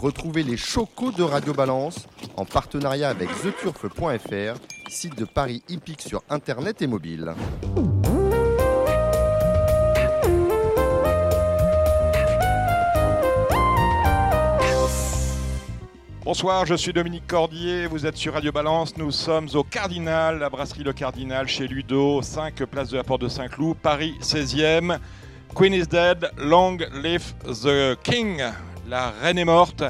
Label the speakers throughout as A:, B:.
A: Retrouvez les chocos de Radio Balance en partenariat avec theturf.fr, site de Paris hippique sur internet et mobile.
B: Bonsoir, je suis Dominique Cordier, vous êtes sur Radio Balance, nous sommes au Cardinal, la brasserie Le Cardinal chez Ludo, 5 place de la Porte de Saint-Cloud, Paris 16e. Queen is dead, long live the king. La reine est morte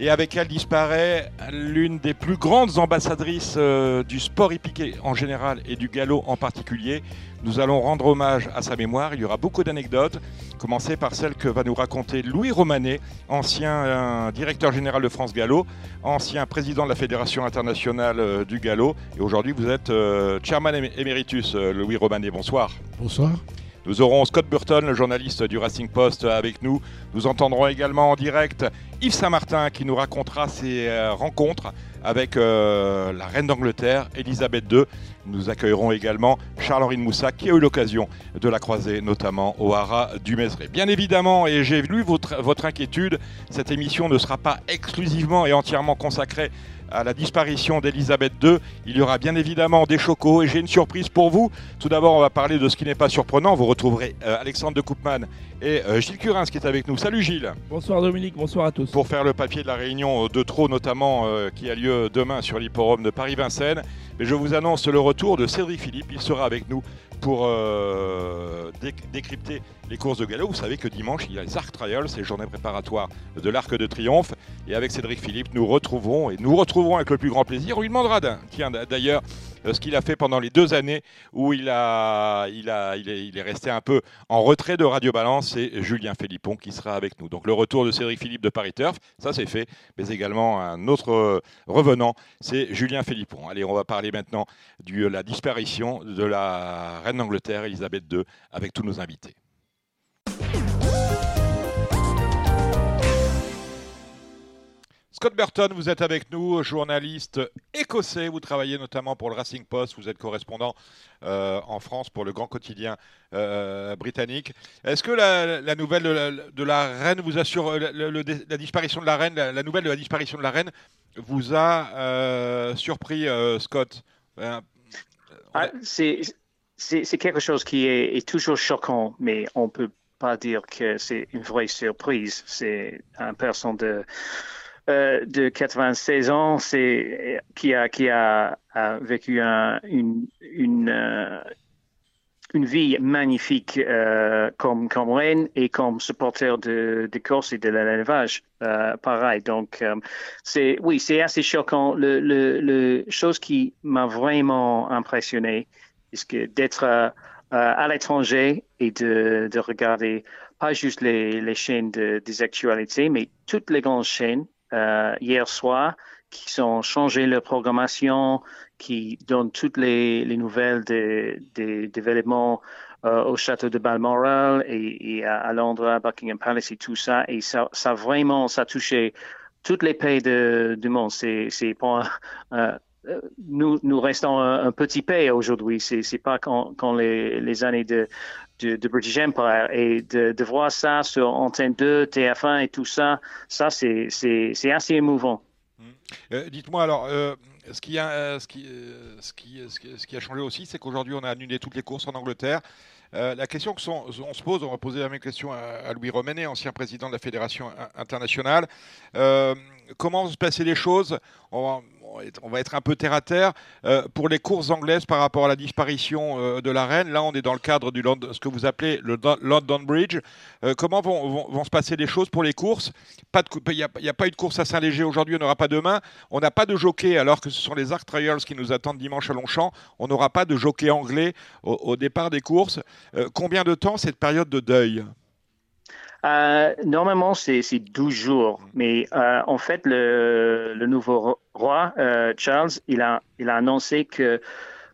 B: et avec elle disparaît l'une des plus grandes ambassadrices euh, du sport hippique en général et du galop en particulier. Nous allons rendre hommage à sa mémoire. Il y aura beaucoup d'anecdotes, commencer par celle que va nous raconter Louis Romanet, ancien euh, directeur général de France Gallo, ancien président de la Fédération internationale euh, du galop. Et aujourd'hui, vous êtes chairman emeritus, Louis Romanet. Bonsoir.
C: Bonsoir.
B: Nous aurons Scott Burton, le journaliste du Racing Post, avec nous. Nous entendrons également en direct Yves Saint-Martin qui nous racontera ses euh, rencontres avec euh, la reine d'Angleterre, Elisabeth II. Nous accueillerons également Charles-Henri de Moussa qui a eu l'occasion de la croiser, notamment au Haras du Mézeray. Bien évidemment, et j'ai lu votre inquiétude, cette émission ne sera pas exclusivement et entièrement consacrée à la disparition d'Elisabeth II. Il y aura bien évidemment des chocos et j'ai une surprise pour vous. Tout d'abord, on va parler de ce qui n'est pas surprenant. Vous retrouverez euh, Alexandre de Koopman et euh, Gilles Curins qui est avec nous. Salut Gilles.
D: Bonsoir Dominique, bonsoir à tous.
B: Pour faire le papier de la réunion de trop notamment euh, qui a lieu demain sur l'hipporome de Paris-Vincennes. Mais je vous annonce le retour de Cédric Philippe. Il sera avec nous pour décrypter les courses de galop. Vous savez que dimanche, il y a les Arc Trials, les journées préparatoires de l'Arc de Triomphe. Et avec Cédric Philippe, nous retrouvons et nous retrouverons avec le plus grand plaisir. On lui demandera d'ailleurs euh, ce qu'il a fait pendant les deux années où il, a, il, a, il, est, est resté un peu en retrait de Radio Balance. C'est Julien Philippon qui sera avec nous. Donc le retour de Cédric Philippe de Paris Turf, ça c'est fait. Mais également un autre euh, revenant, c'est Julien Philippon. Allez, on va parler maintenant de la disparition de la reine d'Angleterre, Elisabeth II, avec tous nos invités. Scott Burton, vous êtes avec nous, journaliste écossais. Vous travaillez notamment pour le Racing Post. Vous êtes correspondant euh, en France pour le grand quotidien euh, britannique. Est-ce que la, nouvelle de la, reine vous assure euh, la disparition de la reine, la, nouvelle de la disparition de la reine vous a surpris, Scott?
E: Ah, C'est quelque chose qui est, est, toujours choquant, mais on peut pas dire que c'est une vraie surprise. C'est un personne de euh, de 96 ans, c'est qui a qui a, vécu une euh, une vie magnifique euh, comme comme reine et comme supporter de, de course et de l'élevage. pareil. Donc c'est oui, c'est assez choquant. Le, le, chose qui m'a vraiment impressionné, c'est d'être à l'étranger et de, de regarder pas juste les, les chaînes de, des actualités, mais toutes les grandes chaînes euh, hier soir qui ont changé leur programmation, qui donnent toutes les, les nouvelles des, développements euh, au château de Balmoral et, à, Londres, à Buckingham Palace et tout ça. Et ça, ça vraiment, ça a touché toutes les pays du monde. C'est, pour euh, nous, restons un, petit pays aujourd'hui. C'est, c'est pas quand, les années de, de, British Empire et de, voir ça sur Antenne 2, TF1 et tout ça, ça c'est, c'est, c'est assez émouvant.
B: Euh, dites-moi alors, euh, ce, qui a, euh, changé aussi, c'est qu'aujourd'hui on a annulé toutes les courses en Angleterre. la question qu'on se pose, on va poser la même question à, Louis Romanet, ancien président de la Fédération internationale. comment se passer les choses? On on va être un peu terre à terre. Euh, pour les courses anglaises par rapport à la disparition euh, de la reine, là on est dans le cadre du ce que vous appelez le London Bridge. Euh, comment vont, se passer les choses pour les courses? Il n'y a, pas eu de course à Saint-Léger aujourd'hui, on n'aura pas demain. On n'a pas de jockey alors que ce sont les Arc Trials qui nous attendent dimanche à Longchamp. On n'aura pas de jockey anglais au départ des courses. combien de temps cette période de deuil?
E: Euh, normalement, c'est 12 jours, mais euh, en fait, le, le nouveau roi, euh, Charles, il a, annoncé que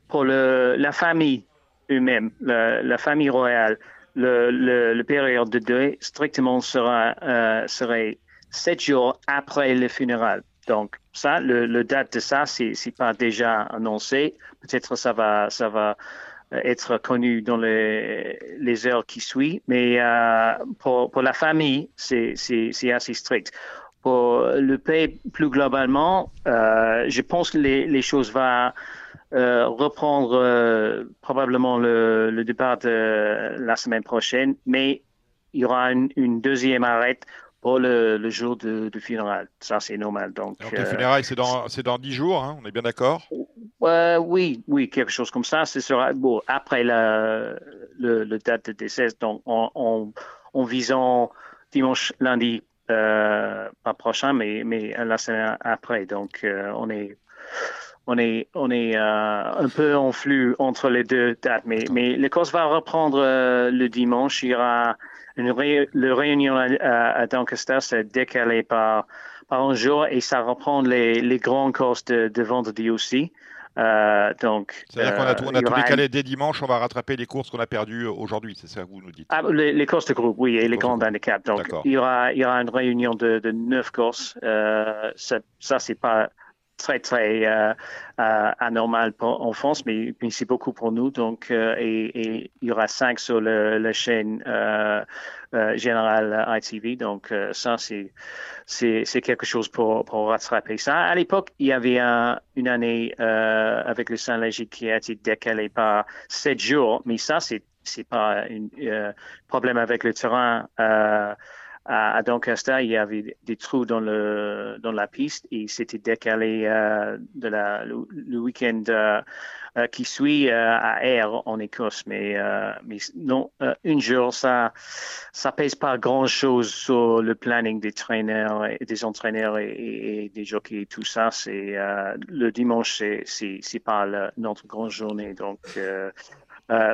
E: pour la famille eux-mêmes, la, famille royale, le, le, période de deuil strictement sera, euh, serait 7 jours après le funéral. Donc, ça, le, date de ça, c'est pas déjà annoncé. Peut-être ça va, ça va euh, être connu dans les, les heures qui suivent. Mais pour, pour la famille, c'est assez strict. Pour le pays plus globalement, je pense que les, les choses vont reprendre probablement le, le départ de la semaine prochaine, mais il y aura une, une deuxième arrêt pour le, jour de, de funérailles. Ça, c'est normal. Donc,
B: les funérailles, c'est dans, c'est dans 10 jours, hein, on est bien d'accord?
E: Oui, oui, quelque chose comme ça. Ce sera bon, après la, le, date de décès, donc en, en, visant dimanche, lundi, euh, pas prochain, mais, mais la semaine après. Donc, euh, on est on est, on est euh, un peu en flux entre les deux dates, mais, mais le course va reprendre le dimanche. Il y aura une le réunion à, Doncaster s'est décalé par, par un jour et ça reprend les, les grandes courses de vendredi aussi. Euh, donc,
B: c'est-à-dire qu'on a tout, on a tout décalé dès dimanche, on va rattraper les courses qu'on a perdues aujourd'hui, c'est ça que vous nous dites
E: ah, les, courses de groupe, oui, et les grands handicaps. Donc, il y aura, il y aura une réunion de, de neuf courses. Euh, ça, ça c'est pas très très euh, euh, anormal en France, mais, mais c'est beaucoup pour nous. Donc, euh, et, il y aura cinq sur la chaîne générale ITV. Donc, ça c'est quelque chose pour rattraper ça. À l'époque, il y avait un, une année avec le Saint-Léger qui a été décalé par sept jours, mais ça c'est c'est pas un problème avec le terrain. Euh, à, Doncaster, il y avait des trous dans le dans la piste et c'était décalé euh, de la le, week-end euh, qui suit à Ayr en Écosse. Mais mais non, une jour ça ça pèse pas grand chose sur le planning des traîneurs des entraîneurs et, des jockeys et tout ça. C'est le dimanche c'est pas notre grande journée donc.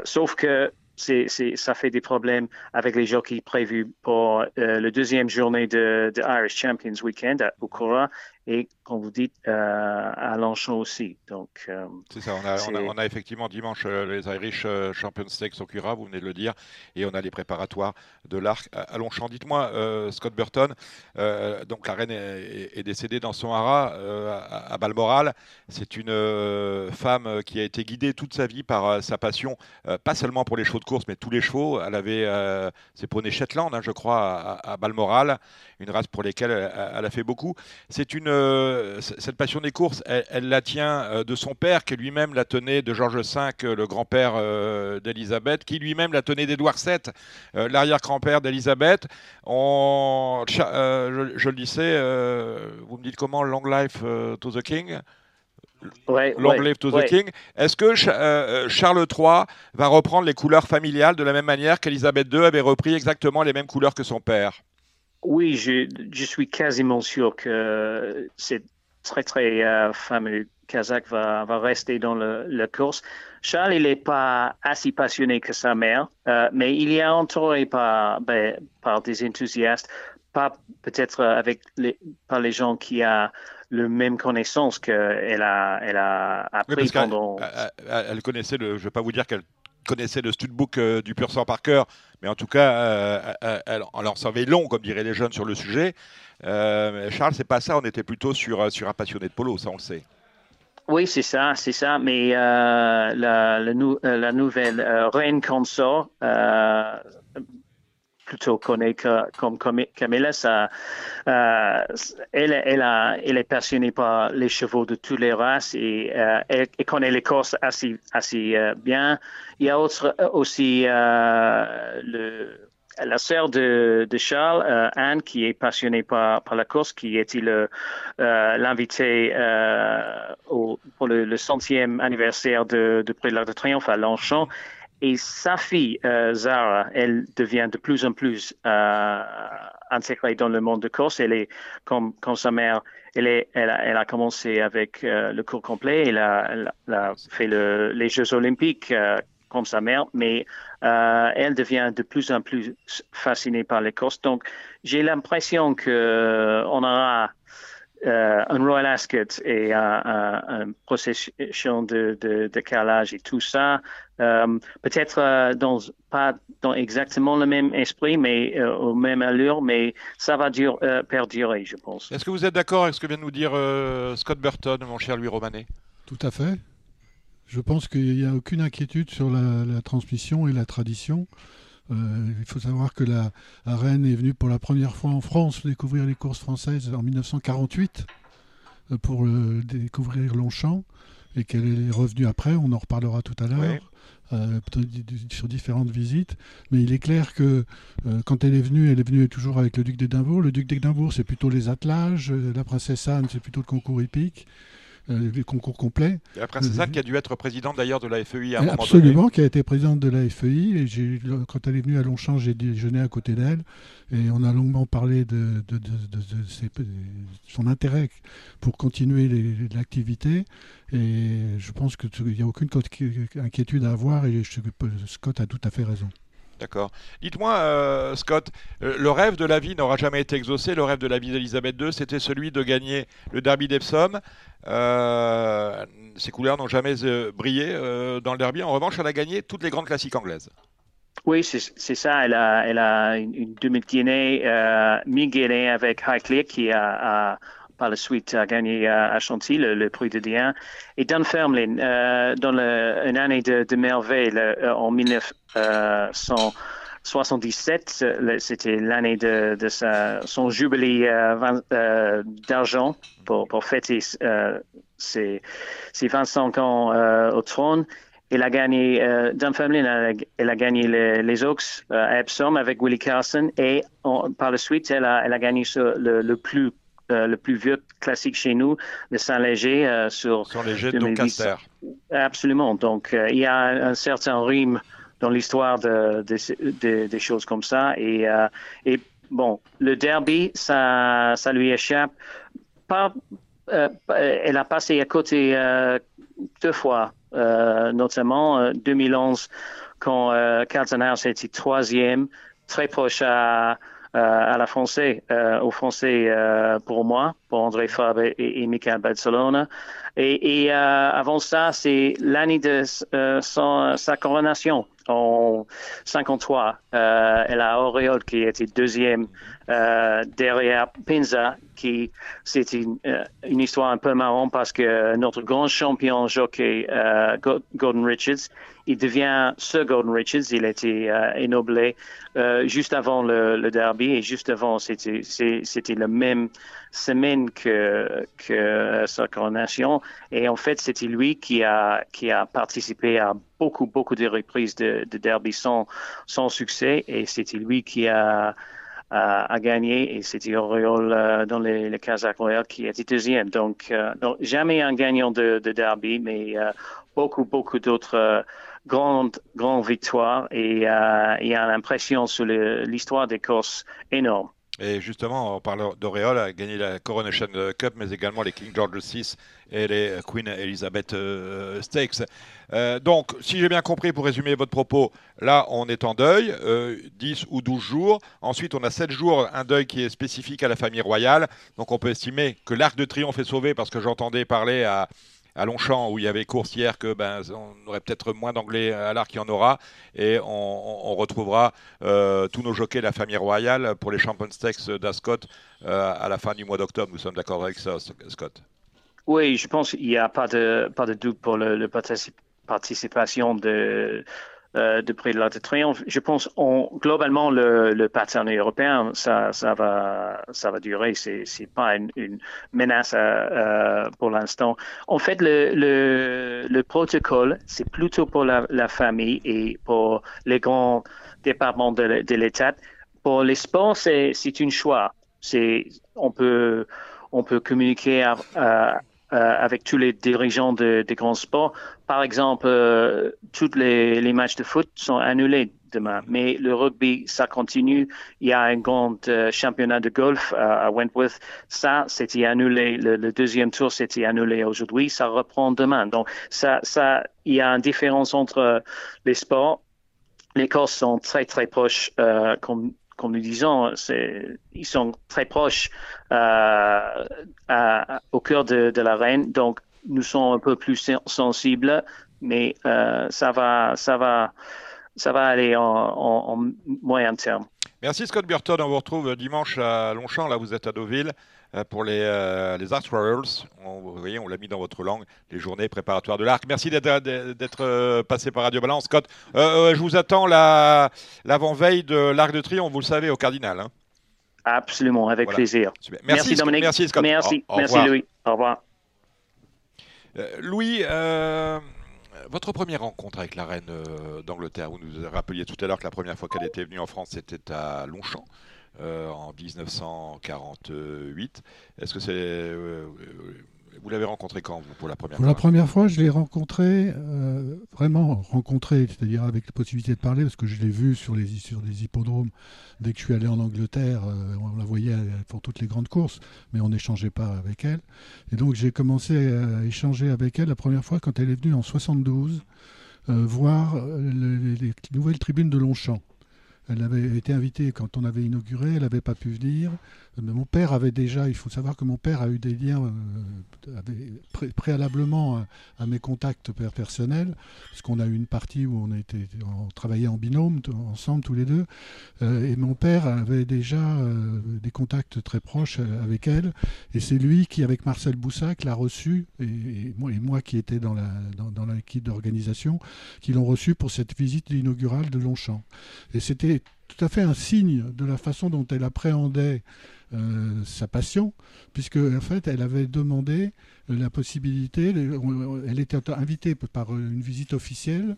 E: sauf que c'est, ça fait des problèmes avec les jockeys prévus pour euh, le deuxième journée de, de Irish Champions Weekend à Okura et, comme vous dites, euh, à Longchamp aussi. Donc,
B: euh, c'est ça, on a, on, a, on a, effectivement dimanche euh, les Irish Champions Stakes au Cura, vous venez de le dire, et on a les préparatoires de l'Arc à Longchamp. Dites-moi, Scott Burton, donc la reine est, est, décédée dans son haras à, à, Balmoral. C'est une femme qui a été guidée toute sa vie par sa passion, pas seulement pour les chevaux de course, mais tous les chevaux. Elle avait ses poneys Shetland, hein, je crois, à, à, Balmoral, une race pour laquelle elle, elle a fait beaucoup. C'est une euh, cette passion des courses, elle, la tient euh, de son père, qui lui-même la tenait de Georges V, euh, le grand-père d'Élisabeth, qui lui-même la tenait d'Édouard VII, l'arrière-grand-père d'Élisabeth. je, je, le disais, vous me dites comment Long Life to the King? Long live to the King. Est-ce que Charles III va reprendre les couleurs familiales de la même manière qu'Élisabeth II avait repris exactement les mêmes couleurs que son père?
E: Oui, je, je, suis quasiment sûr que c'est très, très euh, fameux kazakh va, va rester dans le, la course. Charles, il n'est pas assez passionné que sa mère, euh, mais il est entouré par, ben, par des enthousiastes, pas peut-être avec les, par les gens qui ont le même connaissance qu'elle a, elle a appris pendant.
B: Elle, elle, connaissait le. Je ne vais pas vous dire qu'elle connaissait le studbook euh, du pur sang par cœur, mais en tout cas, euh, elle, en savait long, comme diraient les jeunes, sur le sujet. Euh, Charles, c'est pas ça, on était plutôt sur, sur un passionné de polo, ça on le sait.
E: Oui, c'est ça, c'est ça. Mais la, la, nouvelle reine consort, plutôt connue comme Camilla, ça, euh, elle, est passionnée par les chevaux de toutes les races et euh, elle, connaît les courses assez, assez euh, bien. Il y a aussi le, la sœur de, Charles, Anne, qui est passionnée par, la course, qui était l'invité pour le, centième anniversaire de, de Prix de l'Arc de Triomphe à Longchamp. Et sa fille, Zara, elle devient de plus en plus intégrée dans le monde de course. Elle est comme, sa mère, elle, a, commencé avec euh, le cours complet. Elle a, fait le, les Jeux olympiques euh, comme sa mère, mais euh, elle devient de plus en plus fascinée par les courses. Donc, j'ai l'impression que on aura euh, un Royal Ascot et un, procession de, de, de, calage et tout ça, euh, peut-être euh, dans pas dans exactement le même esprit, mais euh, au même allure, mais ça va dur, perdurer, je pense.
B: Est-ce que vous êtes d'accord avec ce que vient de nous dire Scott Burton, mon cher Louis Romanet?
C: Tout à fait. Je pense qu'il n'y a aucune inquiétude sur la, la, transmission et la tradition. Il faut savoir que la, reine est venue pour la première fois en France découvrir les courses françaises en 1948 pour découvrir Longchamp et qu'elle est revenue après, on en reparlera tout à l'heure. Euh, sur différentes visites. Mais il est clair que euh, quand elle est venue, elle est venue toujours avec le duc d'Édimbourg. Le duc d'Édimbourg, c'est plutôt les attelages. Euh, la princesse Anne, c'est plutôt le concours hippique. Euh, les concours complets.
B: Et la princesse Anne qui a dû être présidente d'ailleurs de la FEI à un moment
C: Absolument, qui a été présidente de la FEI. Et quand elle est venue à Longchamp, j'ai déjeuné à côté d'elle. Et on a longuement parlé de, de, son intérêt pour continuer l'activité. Et je pense qu'il n'y a aucune inquiétude à avoir. Et Scott a tout à fait raison.
B: D'accord. Dites-moi, euh, Scott, euh, le rêve de la vie n'aura jamais été exaucé. Le rêve de la vie d'Elisabeth II, c'était celui de gagner le Derby d'Epsom. Euh, ses couleurs n'ont jamais brillé dans le Derby. En revanche, elle a gagné toutes les grandes classiques anglaises.
E: Oui, c'est ça. Elle a, elle a une, demi-guinée, mi-guinée avec Highclere qui a, par la suite a gagné à, Chantilly le, prix de Diane. Et Dunfermline, euh, dans une année de, merveille en 1977, c'était l'année de, son jubilé euh, euh, d'argent pour, fêter ses, 25 ans au trône. Elle a gagné, Dunfermline, elle a, gagné les, Oaks à Epsom avec Willie Carson et par la suite, elle a, gagné le, le plus euh, le plus vieux classique chez nous, le Saint-Léger
B: euh, sur, sur de Doncaster.
E: Absolument. Donc, euh, il y a un, certain rythme dans l'histoire de, des choses comme ça. Et, et bon, le derby, ça, ça lui échappe. Pas, elle a passé à côté deux fois, notamment 2011, quand euh, House était troisième, très proche à euh, à la français, euh, au français euh, pour moi, pour André Fabre et, et, Michael Barcelona. Et, et avant ça, c'est l'année de sa coronation en 53. elle a Auréole qui était deuxième derrière Pinza, qui c'était une, une, histoire un peu marrante parce que notre grand champion jockey Gordon Richards il devient Sir Gordon Richards. Il euh, énoblé euh, juste avant le, derby et juste avant, c'était, la même semaine que, que sa coronation. Et en fait, c'était lui qui a, qui a participé à beaucoup, beaucoup de reprises de, derby sans, sans succès. Et c'était lui qui a, a, gagné et c'était Oriol euh, dans les, les Kazakhs Royal qui était deuxième. Donc, jamais un gagnant de, derby, mais beaucoup, beaucoup d'autres grande, grande victoire et euh, il y a l'impression sur l'histoire des courses énorme.
B: Et justement, on parle d'Auréole, a gagné la Coronation Cup, mais également les King George VI et les Queen Elizabeth euh, Stakes. Euh, donc, si j'ai bien compris, pour résumer votre propos, là, on est en deuil, 10 ou 12 jours. Ensuite, on a 7 jours, un deuil qui est spécifique à la famille royale. Donc, on peut estimer que l'Arc de Triomphe est sauvé parce que j'entendais parler à, à Longchamp où il y avait course hier que ben, on aurait peut-être moins d'anglais à l'arc qu'il y en aura et on, retrouvera euh, tous nos jockeys la famille royale pour les Champions Stakes d'Ascot euh, à la fin du mois d'octobre. Nous sommes d'accord avec ça, Scott
E: Oui, je pense qu'il n'y a pas de, pas de doute pour le, le participation de, euh, de prix de l'Arc de Triomphe. Je pense globalement le, le pattern européen, ça, va, durer. C'est, c'est pas une, menace euh, pour l'instant. En fait, le, le, le protocole, c'est plutôt pour la, famille et pour les grands départements de, l'État. Pour les c'est, c'est une choix. C'est, on peut, on peut communiquer à, euh, avec tous les dirigeants de, des grands sports. Par exemple, euh, tous les, les, matchs de foot sont annulés demain, mais le rugby, ça continue. Il y a un grand euh, championnat de golf à Wentworth. Ça, c'était annulé. Le, le, deuxième tour, c'était annulé aujourd'hui. Ça reprend demain. Donc, ça, ça, il y a une différence entre les sports. Les courses sont très, très proches, euh, comme comme nous disons, ils sont très proches euh, au cœur de, la reine. Donc, nous sommes un peu plus sensibles, mais euh, ça va, ça va, ça va aller en, moyen terme.
B: Merci Scott Burton. On vous retrouve dimanche à Longchamp. Là, vous êtes à Deauville. Pour les, les Art Royals. On, vous voyez, on l'a mis dans votre langue, les journées préparatoires de l'arc. Merci d'être passé par Radio Balance, Scott. je vous attends l'avant-veille de l'Arc de Triomphe, vous le savez, au Cardinal. Hein.
E: Absolument, avec plaisir.
B: Merci, Dominique. Merci, Scott.
E: Merci, merci Louis. Au revoir.
B: Louis, votre première rencontre avec la reine euh, d'Angleterre, vous nous rappeliez tout à l'heure que la première fois qu'elle était venue en France, c'était à Longchamp. Euh, en 1948. Est-ce que c'est euh, vous l'avez rencontré quand, vous, pour la première
C: fois
B: Pour
C: la première fois, je l'ai rencontré, euh, vraiment rencontré, c'est-à-dire avec la possibilité de parler, parce que je l'ai vu sur les, sur des hippodromes dès que je suis allé en Angleterre. Euh, on la voyait pour toutes les grandes courses, mais on n'échangeait pas avec elle. Et donc j'ai commencé à échanger avec elle la première fois quand elle est venue en 72 euh, voir les, les, nouvelles tribunes de Longchamp. Elle avait été invitée quand on avait inauguré, elle n'avait pas pu venir. Mon père avait déjà, il faut savoir que mon père a eu des liens euh, préalablement à, mes contacts personnels, parce qu'on a eu une partie où on, était, on travaillait en binôme ensemble tous les deux, euh, et mon père avait déjà euh, des contacts très proches avec elle, et c'est lui qui, avec Marcel Boussac, l'a reçu, et, moi, et, moi, qui étais dans l'équipe dans, d'organisation, qui l'ont reçu pour cette visite inaugurale de Longchamp. Et c'était tout à fait un signe de la façon dont elle appréhendait euh, sa passion, puisque en fait, elle avait demandé la possibilité, elle était invitée par une visite officielle,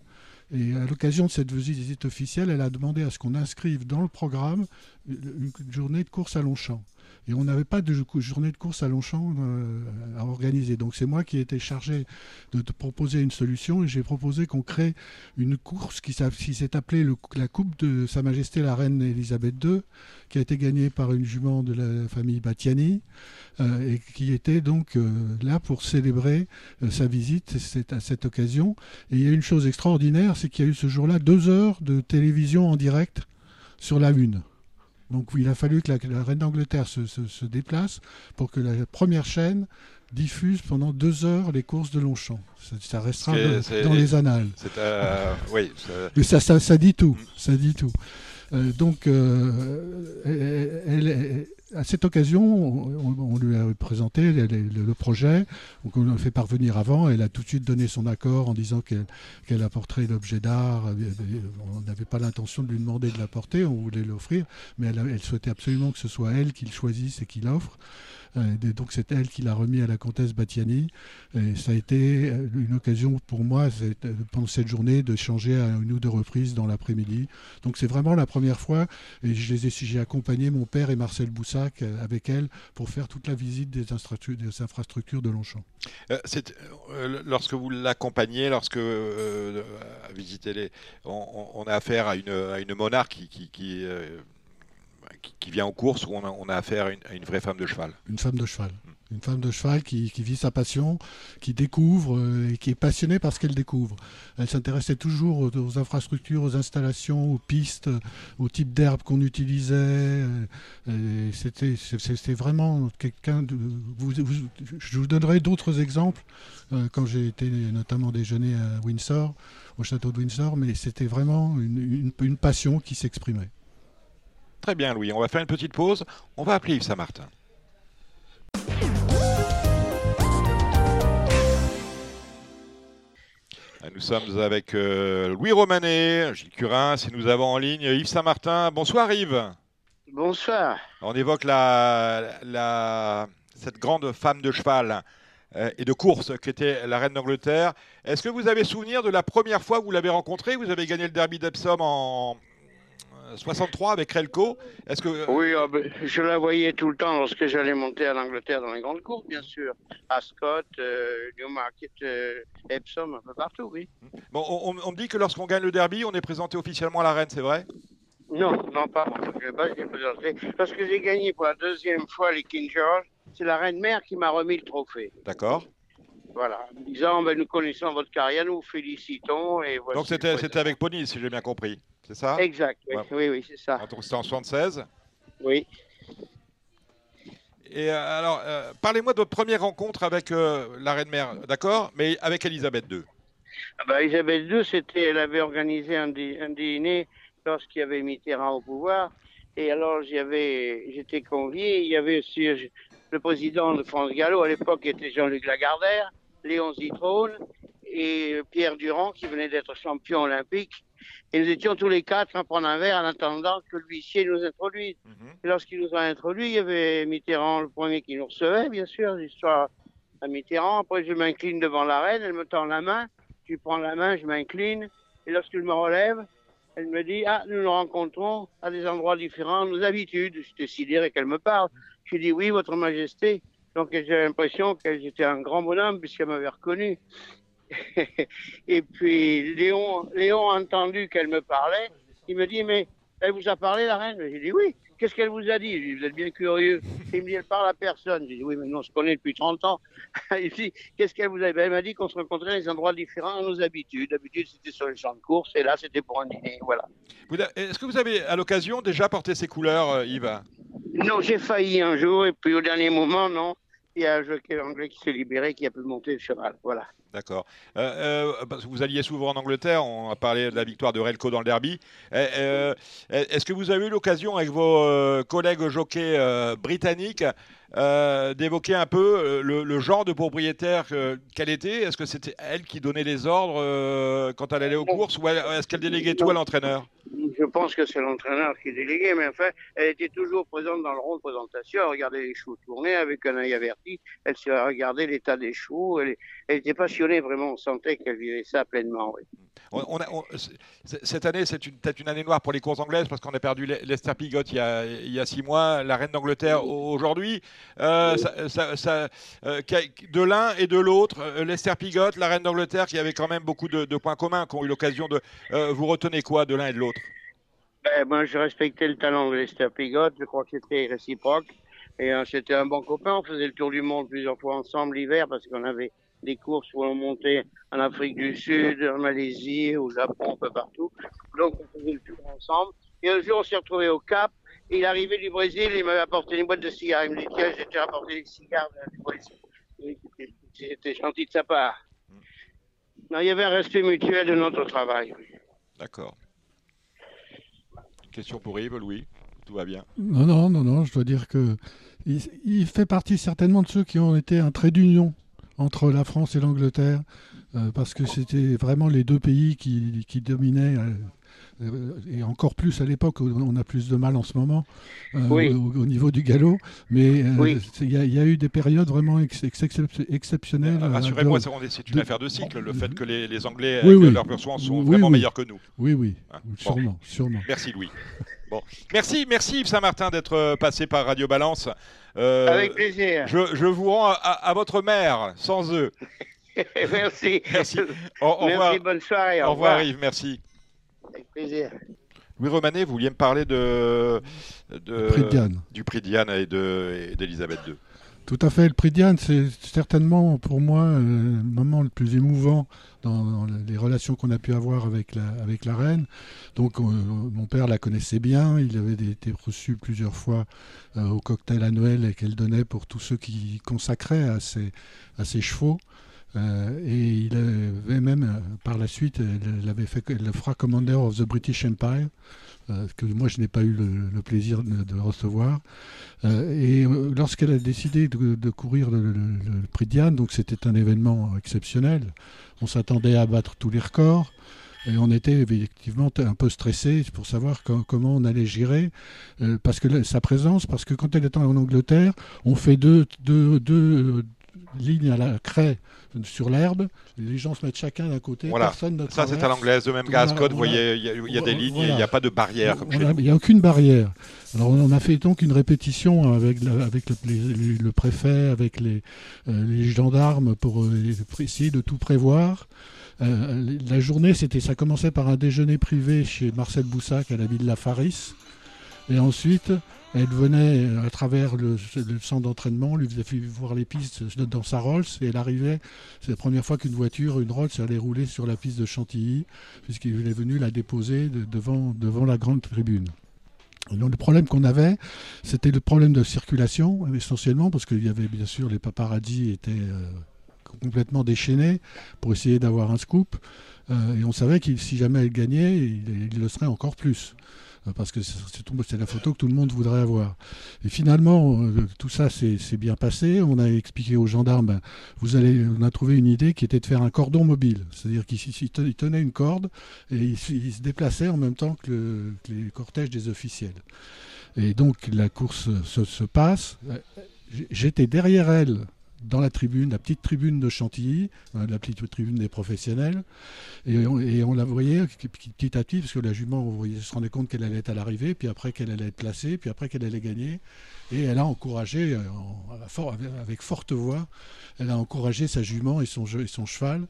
C: et à l'occasion de cette visite officielle, elle a demandé à ce qu'on inscrive dans le programme une journée de course à Longchamp. Et on n'avait pas de journée de course à Longchamp euh, à organiser. Donc c'est moi qui ai été chargé de, proposer une solution et j'ai proposé qu'on crée une course qui, s'est appelée la Coupe de Sa Majesté la Reine Elisabeth II, qui a été gagnée par une jument de la famille Battiani euh, et qui était donc euh, là pour célébrer sa visite à cette occasion. Et il y a une chose extraordinaire, c'est qu'il y a eu ce jour-là deux heures de télévision en direct sur la Lune. Donc il a fallu que la, reine d'Angleterre se, déplace pour que la première chaîne diffuse pendant deux heures les courses de Longchamp. Ça, restera dans, les annales.
B: Euh, oui,
C: Mais ça, ça, dit tout. Ça dit tout. Euh, donc, euh, elle, à cette occasion, on, lui a présenté le, projet. Donc on l'a fait parvenir avant. Elle a tout de suite donné son accord en disant qu'elle apporterait l'objet d'art. On n'avait pas l'intention de lui demander de l'apporter, on voulait l'offrir, mais elle, elle, souhaitait absolument que ce soit elle qui le choisisse et qui l'offre. Euh, donc c'est elle qui l'a remis à la comtesse Battiani. Et ça a été euh, une occasion pour moi euh, pendant cette journée de changer à une ou deux reprises dans l'après-midi. Donc c'est vraiment la première fois et j'ai accompagné mon père et Marcel Boussac avec elle pour faire toute la visite des, infrastructures de Longchamp.
B: lorsque vous l'accompagnez, lorsque visiter les, on, a affaire à une, monarque qui, vient en course où on a, affaire à une, vraie femme de cheval.
C: Une femme de cheval. Une femme de cheval qui, vit sa passion, qui découvre euh, et qui est passionnée par ce qu'elle découvre. Elle s'intéressait toujours aux, infrastructures, aux installations, aux pistes, au type d'herbe qu'on utilisait. Euh, c'était, vraiment quelqu'un de. je vous donnerai d'autres exemples euh, quand j'ai été notamment déjeuner à Windsor, au château de Windsor, mais c'était vraiment une passion qui s'exprimait.
B: Très bien, Louis. On va faire une petite pause. On va appeler Yves Saint-Martin. Nous sommes avec euh, Louis Romanet, Gilles Curin, si nous avons en ligne Yves Saint-Martin. Bonsoir Yves.
D: Bonsoir.
B: On évoque la, cette grande femme de cheval euh, et de course qu'était la reine d'Angleterre. Est-ce que vous avez souvenir de la première fois que vous l'avez rencontrée? Vous avez gagné le derby d'Epsom en, 63 avec Relco. Est-ce que euh,
D: oui, ah, ben, je la voyais tout le temps lorsque j'allais monter à l'Angleterre dans les grandes courses, bien sûr, à Scott, euh, Newmarket, euh, Epsom, un peu partout, oui.
B: Bon, on, me dit que lorsqu'on gagne le derby, on est présenté officiellement à la reine, c'est vrai?
D: Non, non pas. Parce que j'ai gagné pour la deuxième fois les King George. C'est la reine mère qui m'a remis le trophée.
B: D'accord.
D: Voilà, en disant, ben, nous connaissons votre carrière, nous vous félicitons. Et
B: Donc c'était avec Pony, si j'ai bien compris c'est ça?
D: Exact, oui, oui, c'est ça.
B: Donc c'était en 76
D: Oui.
B: Et euh, alors, euh, parlez-moi de votre première rencontre avec euh, la reine mère, d'accord? Mais avec Elisabeth II.
D: Ah bah, Elisabeth II, c'était, elle avait organisé un, dîner lorsqu'il y avait Mitterrand au pouvoir. Et alors, j'étais convié. Il y avait aussi le président de France Gallo à l'époque était Jean-Luc Lagardère, Léon Zitrone et Pierre Durand qui venait d'être champion olympique. Et nous étions tous les quatre à prendre un verre en attendant que l'huissier nous introduise. Mhm. Et lorsqu'il nous a introduits, il y avait Mitterrand, le premier qui nous recevait, bien sûr, l'histoire à Mitterrand. Après, je m'incline devant la reine, elle me tend la main. Je prends la main, je m'incline. Et lorsqu'il me relève, elle me dit Ah, nous nous rencontrons à des endroits différents, nos habitudes. J'étais sidéré qu'elle me parle. Je dis Oui, Votre Majesté. Donc j'ai l'impression que j'étais un grand bonhomme puisqu'elle m'avait reconnu. et puis Léon, Léon a entendu qu'elle me parlait. Il me dit Mais elle vous a parlé, la reine? J'ai dit Oui. Qu'est-ce qu'elle vous a dit? Je dit, Vous êtes bien curieux. Il me dit Elle parle à personne. J'ai dit Oui, mais nous on se connaît depuis 30 ans. Il dit Qu'est-ce qu'elle vous a dit? Elle m'a dit qu'on se rencontrait dans des endroits différents à nos habitudes. D'habitude, c'était sur les champs de course et là, c'était pour un dîner. Voilà.
B: Est-ce que vous avez à l'occasion déjà porté ces couleurs, euh, Yves?
D: Non, j'ai failli un jour et puis au dernier moment, non il y a un jockey anglais qui s'est libéré, qui a pu monter le cheval.
B: D'accord. Euh, euh, vous alliez souvent en Angleterre, on a parlé de la victoire de Relco dans le derby. Euh, est-ce que vous avez eu l'occasion avec vos collègues jockeys britanniques d'évoquer un peu le, genre de propriétaire qu'elle était. Est-ce que c'était elle qui donnait les ordres quand elle allait aux courses ou est-ce qu'elle déléguait tout à l'entraîneur?
D: Je pense que c'est l'entraîneur qui délégué, mais enfin, elle était toujours présente dans le rond de présentation, elle regardait les chevaux tourner avec un œil averti, elle regardait l'état des chevaux, elle, était passionnée vraiment, on sentait qu'elle vivait ça pleinement.
B: On, cette année, c'est peut-être une année noire pour les courses anglaises parce qu'on a perdu Lester Pigot il y a, il y a six mois, la reine d'Angleterre aujourd'hui. Euh, euh, de l'un et de l'autre, euh, Lester Pigot, la reine d'Angleterre qui avait quand même beaucoup de, points communs, qui ont eu l'occasion de. vous retenez quoi de l'un et de l'autre?
D: Ben, moi, je respectais le talent de Lester Pigot. Je crois que c'était réciproque. Et c'était un bon copain. On faisait le tour du monde plusieurs fois ensemble l'hiver parce qu'on avait des courses où on montait en Afrique du Sud, en Malaisie, au Japon, un peu partout. Donc, on faisait le tour ensemble. Et un jour, on s'est retrouvé au Cap. Il arrivait du Brésil. Il m'avait apporté une boîte de cigares. Il me dit, tiens, j'ai déjà apporté des cigares du Brésil. C'était gentil de sa part. Non, il y avait un respect mutuel de notre travail.
B: D'accord. Question pour Yves, Louis Tout va bien
C: Non, non, non, non. Je dois dire que il, fait partie certainement de ceux qui ont été un trait d'union entre la France et l'Angleterre, euh, parce que c'était vraiment les deux pays qui, qui dominaient euh, et encore plus à l'époque, on a plus de mal en ce moment euh, au, niveau du galop, mais euh, il y, a eu des périodes vraiment exceptionnelles.
B: Rassurez-moi, c'est une affaire de cycle, le fait que les, Anglais, avec leur sont vraiment meilleurs que nous.
C: Oui, oui, hein, sûrement, sûrement.
B: Merci Louis. Bon. Merci, merci Yves Saint-Martin d'être passé par Radio Balance.
D: Avec plaisir.
B: Je, vous rends à, votre mère, sans eux.
D: merci.
B: Merci.
D: Au, revoir. bonne soirée.
B: Au, revoir Yves, merci.
D: Avec plaisir.
B: Louis Romanet, vous vouliez me parler de, du prix Diane et d'Elisabeth II.
C: Tout à fait. Le prix Diane, c'est certainement pour moi euh, le moment le plus émouvant dans, les relations qu'on a pu avoir avec la, avec la reine. Donc, mon père la connaissait bien. Il avait été reçu plusieurs fois euh, au cocktail annuel qu'elle donnait pour tous ceux qui consacraient à ses, à ses chevaux. Euh, et il avait même, euh, par la suite, il fait le Fra Commander of the British Empire, euh, que moi je n'ai pas eu le, plaisir de, recevoir. et lorsqu'elle a décidé de, courir le, prix Diane, donc c'était un événement exceptionnel, on s'attendait à battre tous les records. Et on était effectivement un peu stressé pour savoir comment on allait gérer, parce que sa présence, parce que quand elle est en Angleterre, on fait deux, deux, lignes à la craie sur l'herbe. Les gens se mettent chacun d'un côté.
B: Voilà. Personne Ça, c'est à l'anglaise. De même qu'à Ascot, vous voyez, il y, a des lignes, il n'y a pas de barrière.
C: Il n'y a aucune barrière. Alors, on a fait donc une répétition avec, avec le, préfet, avec les, euh, les gendarmes pour euh, essayer de tout prévoir. Euh, la journée, c'était, ça commençait par un déjeuner privé chez Marcel Boussac à la ville de La Faris. Et ensuite, elle venait à travers le, centre d'entraînement, lui faisait voir les pistes dans sa Rolls et elle arrivait. C'est la première fois qu'une voiture, une Rolls, allait rouler sur la piste de Chantilly, puisqu'il est venu la déposer devant, devant la grande tribune. donc, le problème qu'on avait, c'était le problème de circulation, essentiellement, parce qu'il y avait bien sûr les paparazzis étaient euh, complètement déchaînés pour essayer d'avoir un scoop. Euh, et on savait que si jamais elle gagnait, il, le serait encore plus. Parce que c'est la photo que tout le monde voudrait avoir. Et finalement, tout ça s'est bien passé. On a expliqué aux gendarmes, ben, on a trouvé une idée qui était de faire un cordon mobile, c'est-à-dire qu'ils tenaient une corde et ils, se déplaçaient en même temps que, les cortèges des officiels. Et donc la course se passe. J'étais derrière elle dans la tribune, la petite tribune de Chantilly, hein, la petite tribune des professionnels, et on, la voyait petit à petit, parce que la jument, on se rendait compte qu'elle allait être à l'arrivée, puis après qu'elle allait être placée, puis après qu'elle allait gagner, et elle a encouragé, euh, avec forte voix, elle a encouragé sa jument et son, cheval.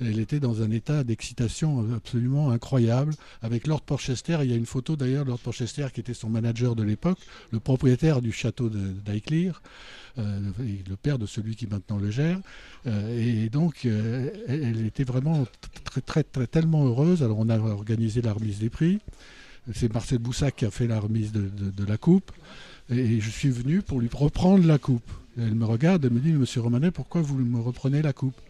C: Elle était dans un état d'excitation absolument incroyable. Avec Lord Porchester, il y a une photo d'ailleurs, Lord Porchester qui était son manager de l'époque, le propriétaire du château d'Aiclir. Euh, le père de celui qui maintenant le gère. Euh, et donc, euh, elle, était vraiment très, très, très, tellement heureuse. Alors, on a organisé la remise des prix. C'est Marcel Boussac qui a fait la remise de, la coupe. Et je suis venu pour lui reprendre la coupe. elle me regarde et me dit Monsieur Romanet, pourquoi vous me reprenez la coupe?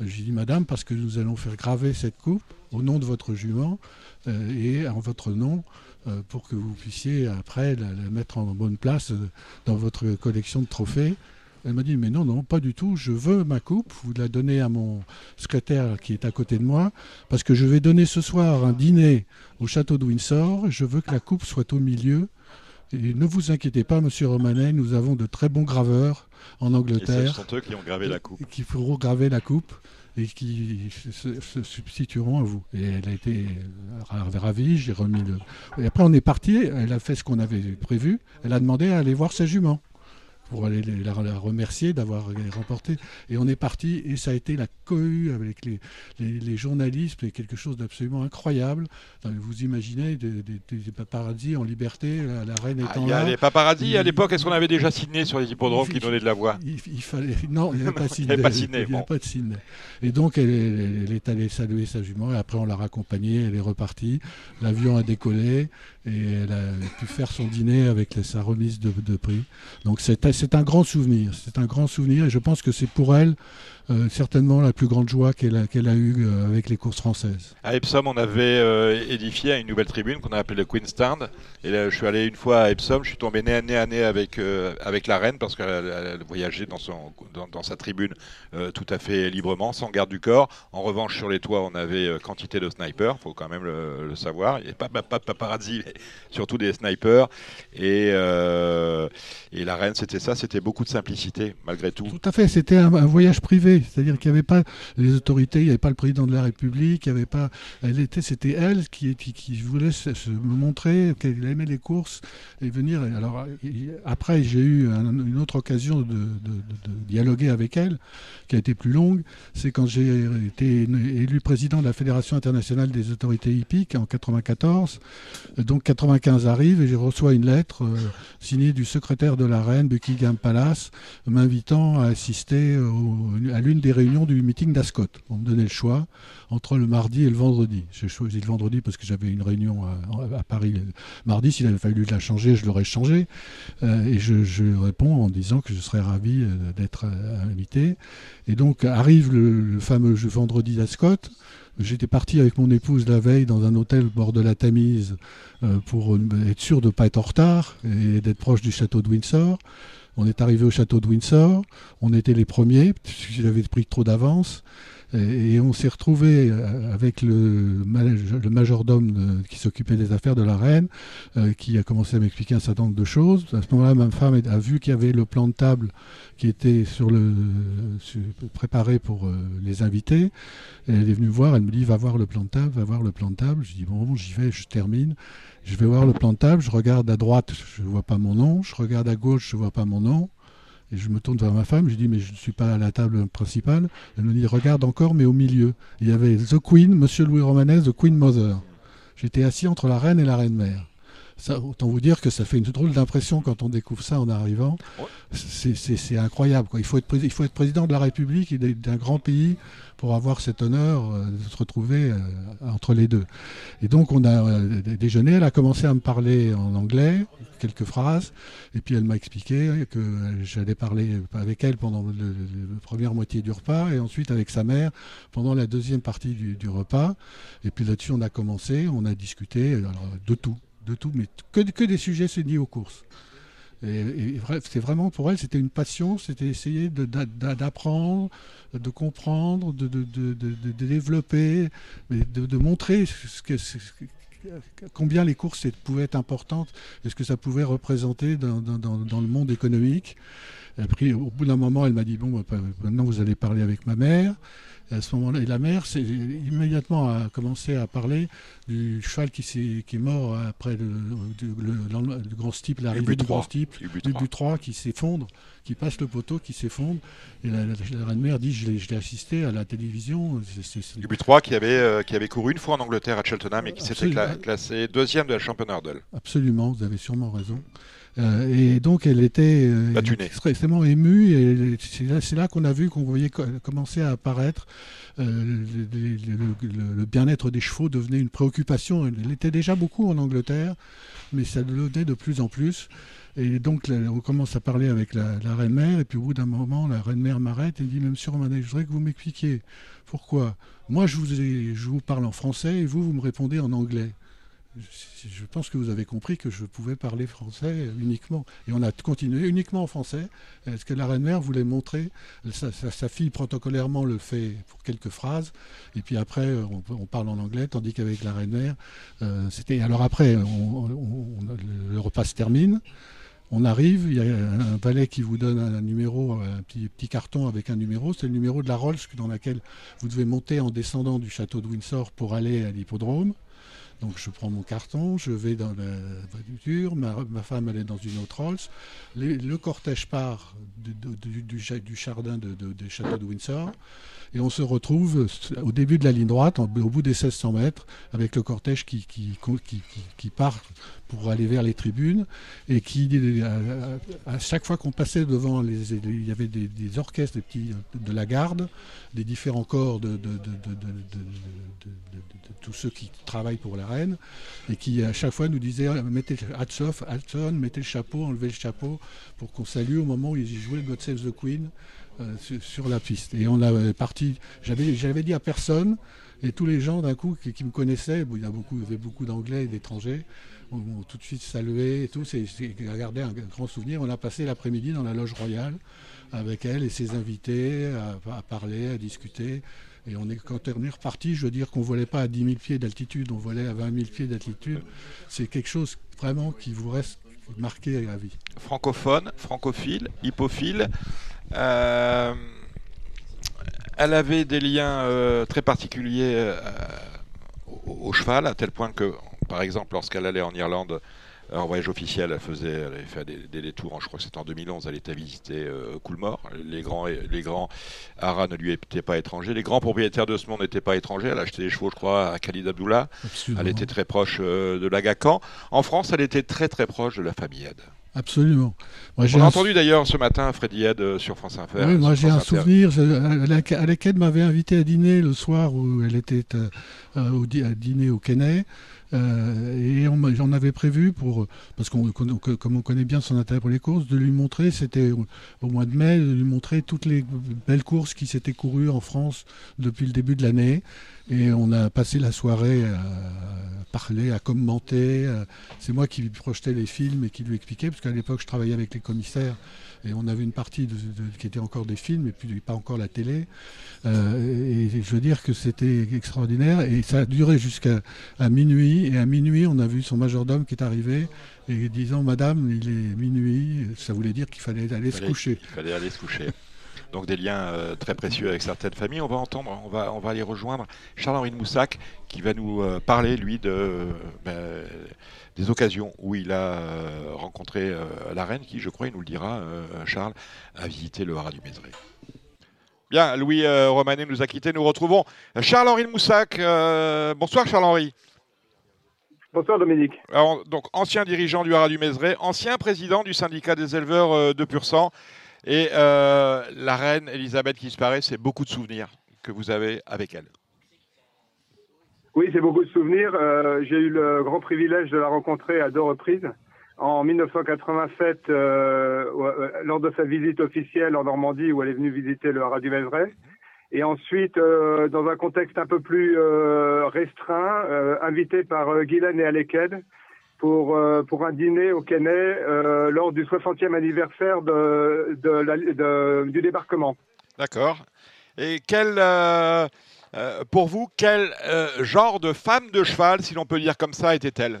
C: J'ai dit Madame, parce que nous allons faire graver cette coupe au nom de votre jument et en votre nom euh, pour que vous puissiez après la, mettre en bonne place euh, dans votre collection de trophées. Elle m'a dit mais non non pas du tout je veux ma coupe vous la donnez à mon secrétaire qui est à côté de moi parce que je vais donner ce soir un dîner au château de Windsor je veux que la coupe soit au milieu et ne vous inquiétez pas monsieur Romanet nous avons de très bons graveurs en Angleterre.
B: ce sont eux qui ont gravé la coupe.
C: Qui feront graver la coupe et qui se, substitueront à vous. Et elle a été ravie, j'ai remis le... Et après on est parti, elle a fait ce qu'on avait prévu, elle a demandé à aller voir sa jument pour aller la, remercier d'avoir remporté. Et on est parti, et ça a été la cohue avec les, les, journalistes, et quelque chose d'absolument incroyable. vous imaginez des, paparazzi en liberté, la, reine étant
B: là.
C: Il y
B: a les paparazzi à l'époque, est-ce qu'on avait déjà signé sur les hippodromes qui donnaient de la voix
C: il, fallait, Non, il n'y avait pas signé.
B: pas signé.
C: Il n'y pas de signé. Et donc, elle, est allée saluer sa jument, et après on l'a raccompagnée, elle est repartie. L'avion a décollé, et elle a pu faire son dîner avec sa remise de, de prix. Donc, c'était c'est un grand souvenir. C'est un grand souvenir et je pense que c'est pour elle euh, certainement la plus grande joie qu'elle a, qu'elle a eue euh, avec les courses françaises.
B: À Epsom, on avait euh, édifié une nouvelle tribune qu'on a appelée le Queen Stand. Et je suis allé une fois à Epsom, je suis tombé nez à nez à nez avec, avec la reine parce qu'elle voyageait dans, son, dans, sa tribune tout à fait librement, sans garde du corps. En revanche, sur les toits, on avait quantité de snipers, il faut quand même le, savoir. Il n'y avait pas, pas, de paparazzi, mais surtout des snipers. Et, et la reine, c'était ça, c'était beaucoup de simplicité, malgré tout.
C: Tout à fait, c'était un voyage privé. C'est-à-dire qu'il n'y avait pas les autorités, il n'y avait pas le président de la République, il y avait pas. C'était elle qui, voulait se, montrer qu'elle aimait les courses et venir. Alors après, j'ai eu une autre occasion de, dialoguer avec elle, qui a été plus longue. C'est quand j'ai été élu président de la Fédération internationale des autorités hippiques en 94. Donc 95 arrive et je reçois une lettre euh, signée du secrétaire de la reine Buckingham Palace m'invitant à assister à l'une des réunions du meeting d'Ascot. On me donnait le choix entre le mardi et le vendredi. J'ai choisi le vendredi parce que j'avais une réunion à, Paris le mardi. S'il avait fallu la changer, je l'aurais changé. Euh, et je, réponds en disant que je serais ravi euh, d'être euh, invité. Et donc arrive le, fameux vendredi d'Ascot. J'étais parti avec mon épouse la veille dans un hôtel bord de la Tamise pour être sûr de ne pas être en retard et d'être proche du château de Windsor. On est arrivé au château de Windsor, on était les premiers, puisque j'avais pris trop d'avance. Et, on s'est retrouvé euh, avec le, majordome euh, qui s'occupait des affaires de la reine, euh, qui a commencé à m'expliquer un certain nombre de choses. À ce moment-là, ma femme a vu qu'il y avait le plan de table qui était sur le, préparé pour les invités. elle est venue voir, elle me dit va voir le plan de table, va voir le plan de table. Je dis bon, j'y vais, je termine. Je vais voir le plan de table, je regarde à droite, je ne vois pas mon nom, je regarde à gauche, je ne vois pas mon nom. Et je me tourne vers ma femme, je dis mais je ne suis pas à la table principale. Elle me dit regarde encore mais au milieu. Il y avait The Queen, Monsieur Louis Romanes, The Queen Mother. J'étais assis entre la reine et la reine mère. Ça, autant vous dire que ça fait une drôle d'impression quand on découvre ça en arrivant. C'est incroyable. Quoi. Il, faut être, il faut être président de la République et d'un grand pays pour avoir cet honneur euh, de se retrouver euh, entre les deux. Et donc on a euh, déjeuné, elle a commencé à me parler en anglais, quelques phrases, et puis elle m'a expliqué que j'allais parler avec elle pendant la première moitié du repas, et ensuite avec sa mère pendant la deuxième partie du, repas. Et puis là-dessus on a commencé, on a discuté de tout de tout, mais que, des sujets liés aux courses. Et, c'est vraiment pour elle, c'était une passion, c'était essayer d'apprendre, de, comprendre, de, développer, de, montrer combien les courses pouvaient être importantes et ce que ça pouvait représenter dans, dans le monde économique. Et après, au bout d'un moment, elle m'a dit Bon, bah, maintenant vous allez parler avec ma mère à ce moment-là, et la mère immédiatement a commencé à parler du cheval qui, est, qui est mort après le, le, grand steeple, l'arrivée du grand steeple, du but 3 qui s'effondre, qui passe le poteau, qui s'effondre. Et la, reine-mère dit Je l'ai assisté à la télévision.
B: Du but 3 qui avait, euh, qui avait couru une fois en Angleterre à Cheltenham et qui s'était classé deuxième de la championnat d'Elle.
C: Absolument, vous avez sûrement raison. Euh, et donc elle était euh, extrêmement émue et c'est là, qu'on a vu qu'on voyait commencer à apparaître euh, le, bien-être des chevaux devenait une préoccupation. Elle était déjà beaucoup en Angleterre, mais ça devenait de plus en plus. Et donc on commence à parler avec la, reine-mère et puis au bout d'un moment la reine-mère m'arrête et dit Même sur je voudrais que vous m'expliquiez pourquoi. Moi je vous, je vous parle en français et vous vous me répondez en anglais je pense que vous avez compris que je pouvais parler français uniquement. Et on a continué uniquement en français. Est-ce que la reine-mère voulait montrer sa, fille protocolairement le fait pour quelques phrases. Et puis après, on, parle en anglais, tandis qu'avec la reine-mère, euh, c'était. Alors après, le repas se termine. On arrive, il y a un valet qui vous donne un numéro, un petit, petit carton avec un numéro. C'est le numéro de la Rolls dans laquelle vous devez monter en descendant du château de Windsor pour aller à l'hippodrome. Donc je prends mon carton, je vais dans la voiture, ma, femme elle est dans une autre Rolls. le cortège part du, du, du, de, des châteaux de Windsor et on se retrouve au début de la ligne droite, au bout des 1600 mètres, avec le cortège qui, part pour aller vers les tribunes et qui, à, chaque fois qu'on passait devant, les, il y avait des, orchestres des petits, de la garde, des différents corps de, de, tous ceux qui travaillent pour la reine et qui à chaque fois nous disaient mettez hats mettez le chapeau, enlevez le chapeau pour qu'on salue au moment où ils jouaient God Save the Queen. Euh, sur, la piste. Et on a parti, j'avais dit à personne, et tous les gens d'un coup qui, me connaissaient, il y, a beaucoup, avait beaucoup d'anglais et d'étrangers, ont, tout de suite salué et tout, c'est gardé un, grand souvenir. On a passé l'après-midi dans la loge royale avec elle et ses invités à, parler, à discuter. Et on est, quand on est reparti, je veux dire qu'on ne volait pas à 10 000 pieds d'altitude, on volait à 20 000 pieds d'altitude. C'est quelque chose vraiment qui vous reste marqué.
B: Francophone, francophile, hippophile, euh, elle avait des liens euh, très particuliers euh, au, cheval, à tel point que, par exemple, lorsqu'elle allait en Irlande en voyage officiel, elle faisait, elle avait fait des, détours, en, je crois que c'était en 2011, elle était visiter Coolmore. Les grands, les grands haras ne lui étaient pas étrangers. Les grands propriétaires de ce monde n'étaient pas étrangers. Elle achetait des chevaux, je crois, à Khalid Abdullah. Elle était très proche de l'Agacan. En France, elle était très très proche de la famille Ed.
C: Absolument.
B: On a entendu d'ailleurs ce matin Freddy Head euh, sur France Inter.
C: Oui, moi j'ai un souvenir. laquelle m'avait invité à dîner le soir où elle était euh, euh, à dîner au Kenney. Et on, avait prévu, parce qu'on comme on connaît bien son intérêt pour les courses, de lui montrer, c'était au, mois de mai, de lui montrer toutes les belles courses qui s'étaient courues en France depuis le début de l'année. Et on a passé la soirée à parler, à commenter. C'est moi qui lui projetais les films et qui lui expliquais, parce qu'à l'époque je travaillais avec les commissaires et on avait une partie de, qui était encore des films et puis pas encore la télé. Euh, et je veux dire que c'était extraordinaire et ça a duré jusqu'à minuit. Et à minuit, on a vu son majordome qui est arrivé et disant Madame, il est minuit. Ça voulait dire qu'il fallait aller se coucher.
B: Il fallait aller se coucher donc des liens euh, très précieux avec certaines familles. On va entendre, on va, on va aller rejoindre Charles-Henri de Moussac qui va nous euh, parler, lui, de, euh, ben, des occasions où il a rencontré la reine, qui, je crois, il nous le dira, Charles, a visité le haras du Mézré. Bien, Louis Romanet nous a quittés. Nous retrouvons Charles-Henri de Moussac. bonsoir, Charles-Henri.
F: Bonsoir Dominique.
B: donc ancien dirigeant du Haras du Mézré, ancien président du syndicat des éleveurs de Pur Sang. Et euh, la reine Elisabeth qui disparaît, c'est beaucoup de souvenirs que vous avez avec elle.
F: Oui, c'est beaucoup de souvenirs. Euh, j'ai eu le grand privilège de la rencontrer à deux reprises. En 1987, euh, lors de sa visite officielle en Normandie, où elle est venue visiter le Haras du Mézray. Et ensuite, dans un contexte un peu plus restreint, invité par Guylaine et Aleked, pour, euh, pour un dîner au Kenney euh, lors du 60e anniversaire de, de, du débarquement.
B: D'accord. Et quel, euh, pour vous, quel genre de femme de cheval, si l'on peut dire comme ça, était-elle?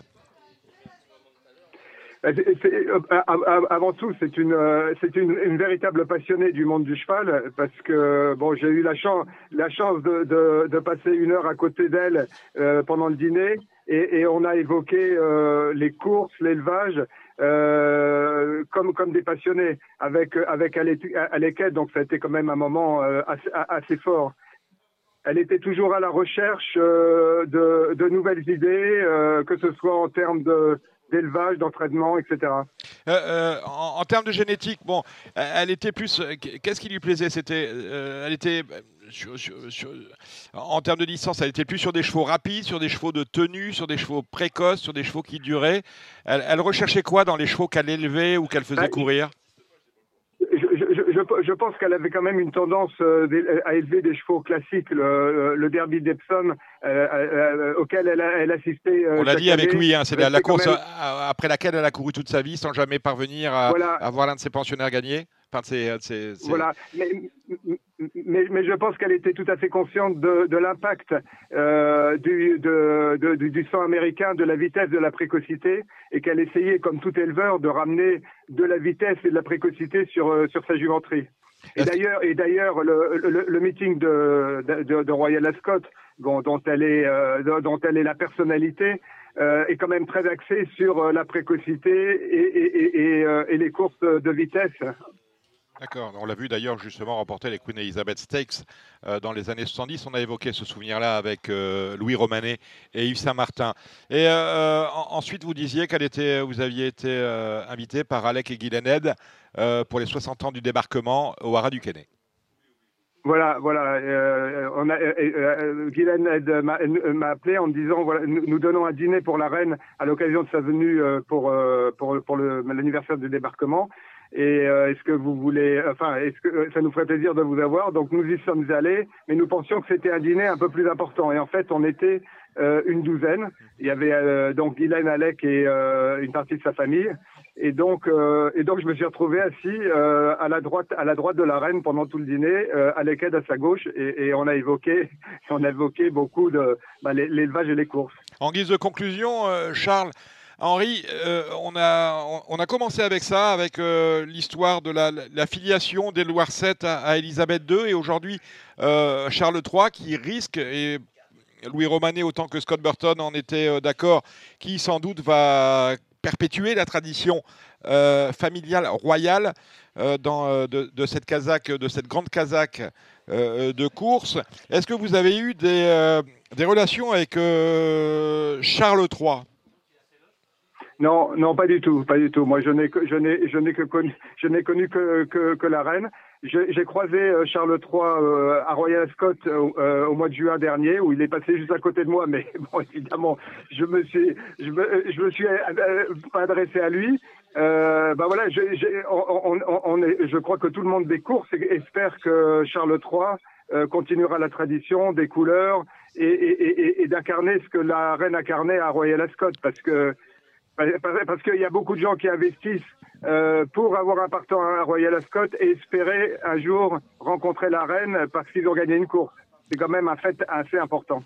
F: Avant tout, c'est une, c'est une, une, véritable passionnée du monde du cheval parce que bon, j'ai eu la chance, la chance de, de, de passer une heure à côté d'elle pendant le dîner et, on a évoqué euh, les courses, l'élevage, euh, comme des passionnés avec avec donc ça a été quand même un moment euh, assez, fort. Elle était toujours à la recherche de, nouvelles idées, que ce soit en termes d'élevage, d'entraînement, etc.
B: En, termes de génétique, bon, elle était plus. Qu'est-ce qui lui plaisait? C'était, elle était en termes de distance, elle était plus sur des chevaux rapides, sur des chevaux de tenue, sur des chevaux précoces, sur des chevaux qui duraient. Elle, recherchait quoi dans les chevaux qu'elle élevait ou qu'elle faisait bah, courir?
F: je, pense qu'elle avait quand même une tendance euh, à élever des chevaux classiques, le, derby d'Epsom, euh, euh, auquel elle, elle assistait.
B: On l'a dit avec lui, hein, c'est la, course après laquelle elle a couru toute sa vie sans jamais parvenir à, à voir l'un de ses pensionnaires gagner.
F: Voilà, mais, mais, je pense qu'elle était tout à fait consciente de, de l'impact euh, du, de, de, du sang américain, de la vitesse, de la précocité, et qu'elle essayait, comme tout éleveur, de ramener de la vitesse et de la précocité sur, euh, sur sa jumenterie. Et d'ailleurs, et d'ailleurs, le, le, le, meeting de, de, de Royal Ascot, dont, dont elle est, euh, dont elle est la personnalité, euh, est quand même très axé sur euh, la précocité et, et, et, et, les courses de vitesse
B: D'accord. On l'a vu d'ailleurs justement remporter les Queen Elizabeth Stakes euh, dans les années 70. On a évoqué ce souvenir-là avec euh, Louis Romanet et Yves Saint-Martin. Et euh, ensuite, vous disiez qu'elle était, vous aviez été invité par Alec et Guylaine pour les 60 ans du débarquement au Haras du Kenney.
F: Voilà, voilà. on a, m'a appelé en disant voilà, nous, donnons un dîner pour la reine à l'occasion de sa venue pour pour l'anniversaire du débarquement. Et euh, est-ce que vous voulez, enfin, est-ce que euh, ça nous ferait plaisir de vous avoir Donc nous y sommes allés, mais nous pensions que c'était un dîner un peu plus important. Et en fait, on était euh, une douzaine. Il y avait donc Guylaine Alec et une partie de sa famille. Et donc, et donc, je me suis retrouvé assis à la droite, à la droite de la reine pendant tout le dîner, Alec à sa gauche, et, et, on a évoqué, on a évoqué beaucoup de bah, l'élevage et les courses.
B: En guise de conclusion, Charles. Henri, euh, on, a, commencé avec ça, avec euh, l'histoire de la, filiation d'Édouard VII à, à Élisabeth II, et aujourd'hui euh, Charles III qui risque, et Louis Romanet autant que Scott Burton en était d'accord, qui sans doute va perpétuer la tradition familiale royale de, cette Kazakh, de cette grande Kazakh de course. Est-ce que vous avez eu des relations avec Charles III
F: non, non, pas du tout, pas du tout. Moi, je n'ai je n'ai, je n'ai que connu, je n'ai connu que, que, que la reine. J'ai croisé euh, Charles III euh, à Royal Ascot euh, au mois de juin dernier, où il est passé juste à côté de moi, mais bon, évidemment, je me suis, je me, je me suis adressé à lui. Euh, ben voilà, je, on, on, on est, je crois que tout le monde des courses espère que Charles III continuera la tradition des couleurs et, et, et, et d'incarner ce que la reine incarnait à Royal Ascot, parce que parce qu'il y a beaucoup de gens qui investissent euh, pour avoir un partant à Royal Ascot et espérer un jour rencontrer la reine parce qu'ils ont gagné une course. C'est quand même un fait assez important.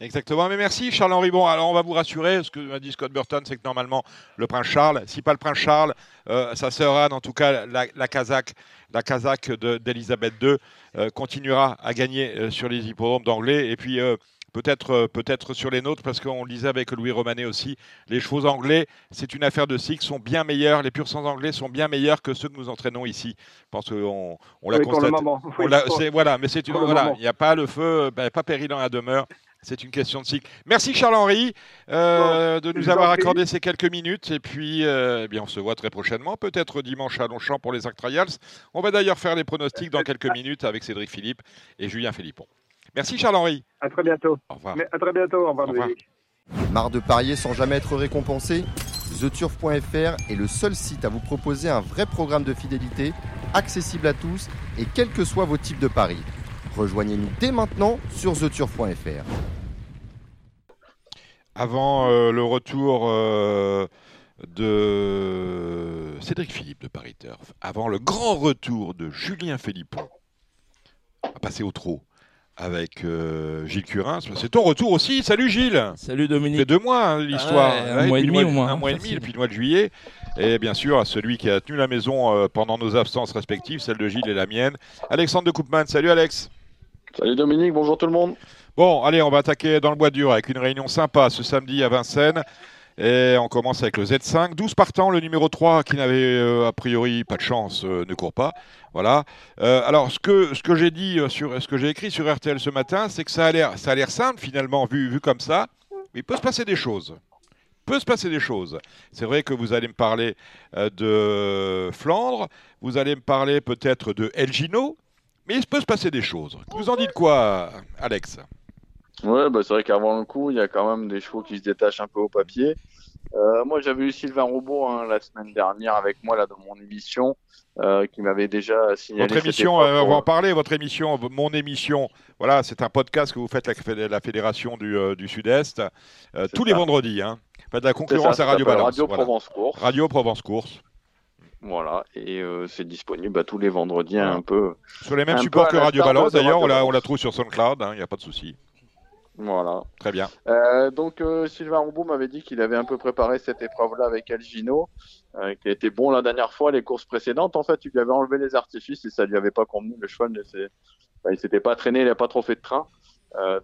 B: Exactement, mais merci Charles-Henri. Bon, alors on va vous rassurer, ce que m'a dit Scott Burton, c'est que normalement le prince Charles, si pas le prince Charles, euh, sa sœur Anne, en tout cas la, la Kazakh, la Kazakh d'Elisabeth II, euh, continuera à gagner euh, sur les hippodromes d'anglais. Et puis peut-être euh, peut-être sur les nôtres, parce qu'on le disait avec Louis Romanet aussi, les chevaux anglais, c'est une affaire de cycle, sont bien meilleurs, les purs sang anglais sont bien meilleurs que ceux que nous entraînons ici. Je pense qu'on on l'a constaté. voilà, mais c'est voilà, il n'y a pas le feu, ben, pas péril dans la demeure. C'est une question de cycle. Merci Charles-Henri euh, de nous avoir accordé ces quelques minutes. Et puis, euh, eh bien, on se voit très prochainement, peut-être dimanche à Longchamp pour les Act Trials. On va d'ailleurs faire les pronostics dans quelques minutes avec Cédric Philippe et Julien Philippon. Merci Charles-Henri.
F: À très bientôt. Au revoir. à très bientôt. Au revoir. Au revoir.
A: Marre de parier sans jamais être récompensé TheTurf.fr est le seul site à vous proposer un vrai programme de fidélité, accessible à tous et quels que soient vos types de paris. Rejoignez-nous dès maintenant sur TheTurf.fr.
B: avant le retour de Cédric Philippe de Paris Turf, avant le grand retour de Julien Philippon, à passer au trot avec euh, Gilles Curin. C'est ton retour aussi. Salut Gilles.
G: Salut Dominique.
B: C'est deux mois hein, l'histoire.
G: un, mois et demi au moins.
B: Un mois et demi depuis le mois de juillet. Et bien sûr, à celui qui a tenu la maison euh, pendant nos absences respectives, celle de Gilles et la mienne. Alexandre de Coupman. Salut Alex.
H: Salut Dominique, bonjour tout le monde.
B: Bon, allez, on va attaquer dans le bois dur avec une réunion sympa ce samedi à Vincennes. Et on commence avec le Z5. 12 partants, le numéro 3 qui n'avait euh, a priori pas de chance euh, ne court pas. Voilà. Euh, alors ce que, ce que j'ai dit sur ce que j'ai écrit sur RTL ce matin, c'est que ça a l'air ça a l'air simple finalement vu, vu comme ça, mais il peut se passer des choses. Il peut se passer des choses. C'est vrai que vous allez me parler de Flandre, vous allez me parler peut-être de Elgino, mais il peut se passer des choses. Vous en dites quoi, Alex?
H: Ouais, bah c'est vrai qu'avant le coup, il y a quand même des chevaux qui se détachent un peu au papier. Euh, moi, j'avais eu Sylvain Robot hein, la semaine dernière avec moi là dans mon émission, euh, qui m'avait déjà signalé.
B: Votre émission, euh, on va en parler. Votre émission, mon émission. Voilà, c'est un podcast que vous faites avec la fédération du, du Sud-Est tous les vendredis. Hein. Faites de la concurrence à Radio Balance.
H: Radio Provence Course.
B: Radio Provence Course.
H: Voilà, et c'est disponible bah, tous les vendredis un peu.
B: Sur les mêmes supports que Radio Balance, d'ailleurs, on la, on la trouve sur SoundCloud, il hein, n'y a pas de souci.
H: Voilà.
B: Très bien.
H: Euh, donc euh, Sylvain Roubaud m'avait dit qu'il avait un peu préparé cette épreuve-là avec Algino, euh, qui a été bon la dernière fois, les courses précédentes. En fait, il lui avait enlevé les artifices et ça lui avait pas convenu. Le cheval, ne enfin, il s'était pas traîné, il n'a pas trop fait de train.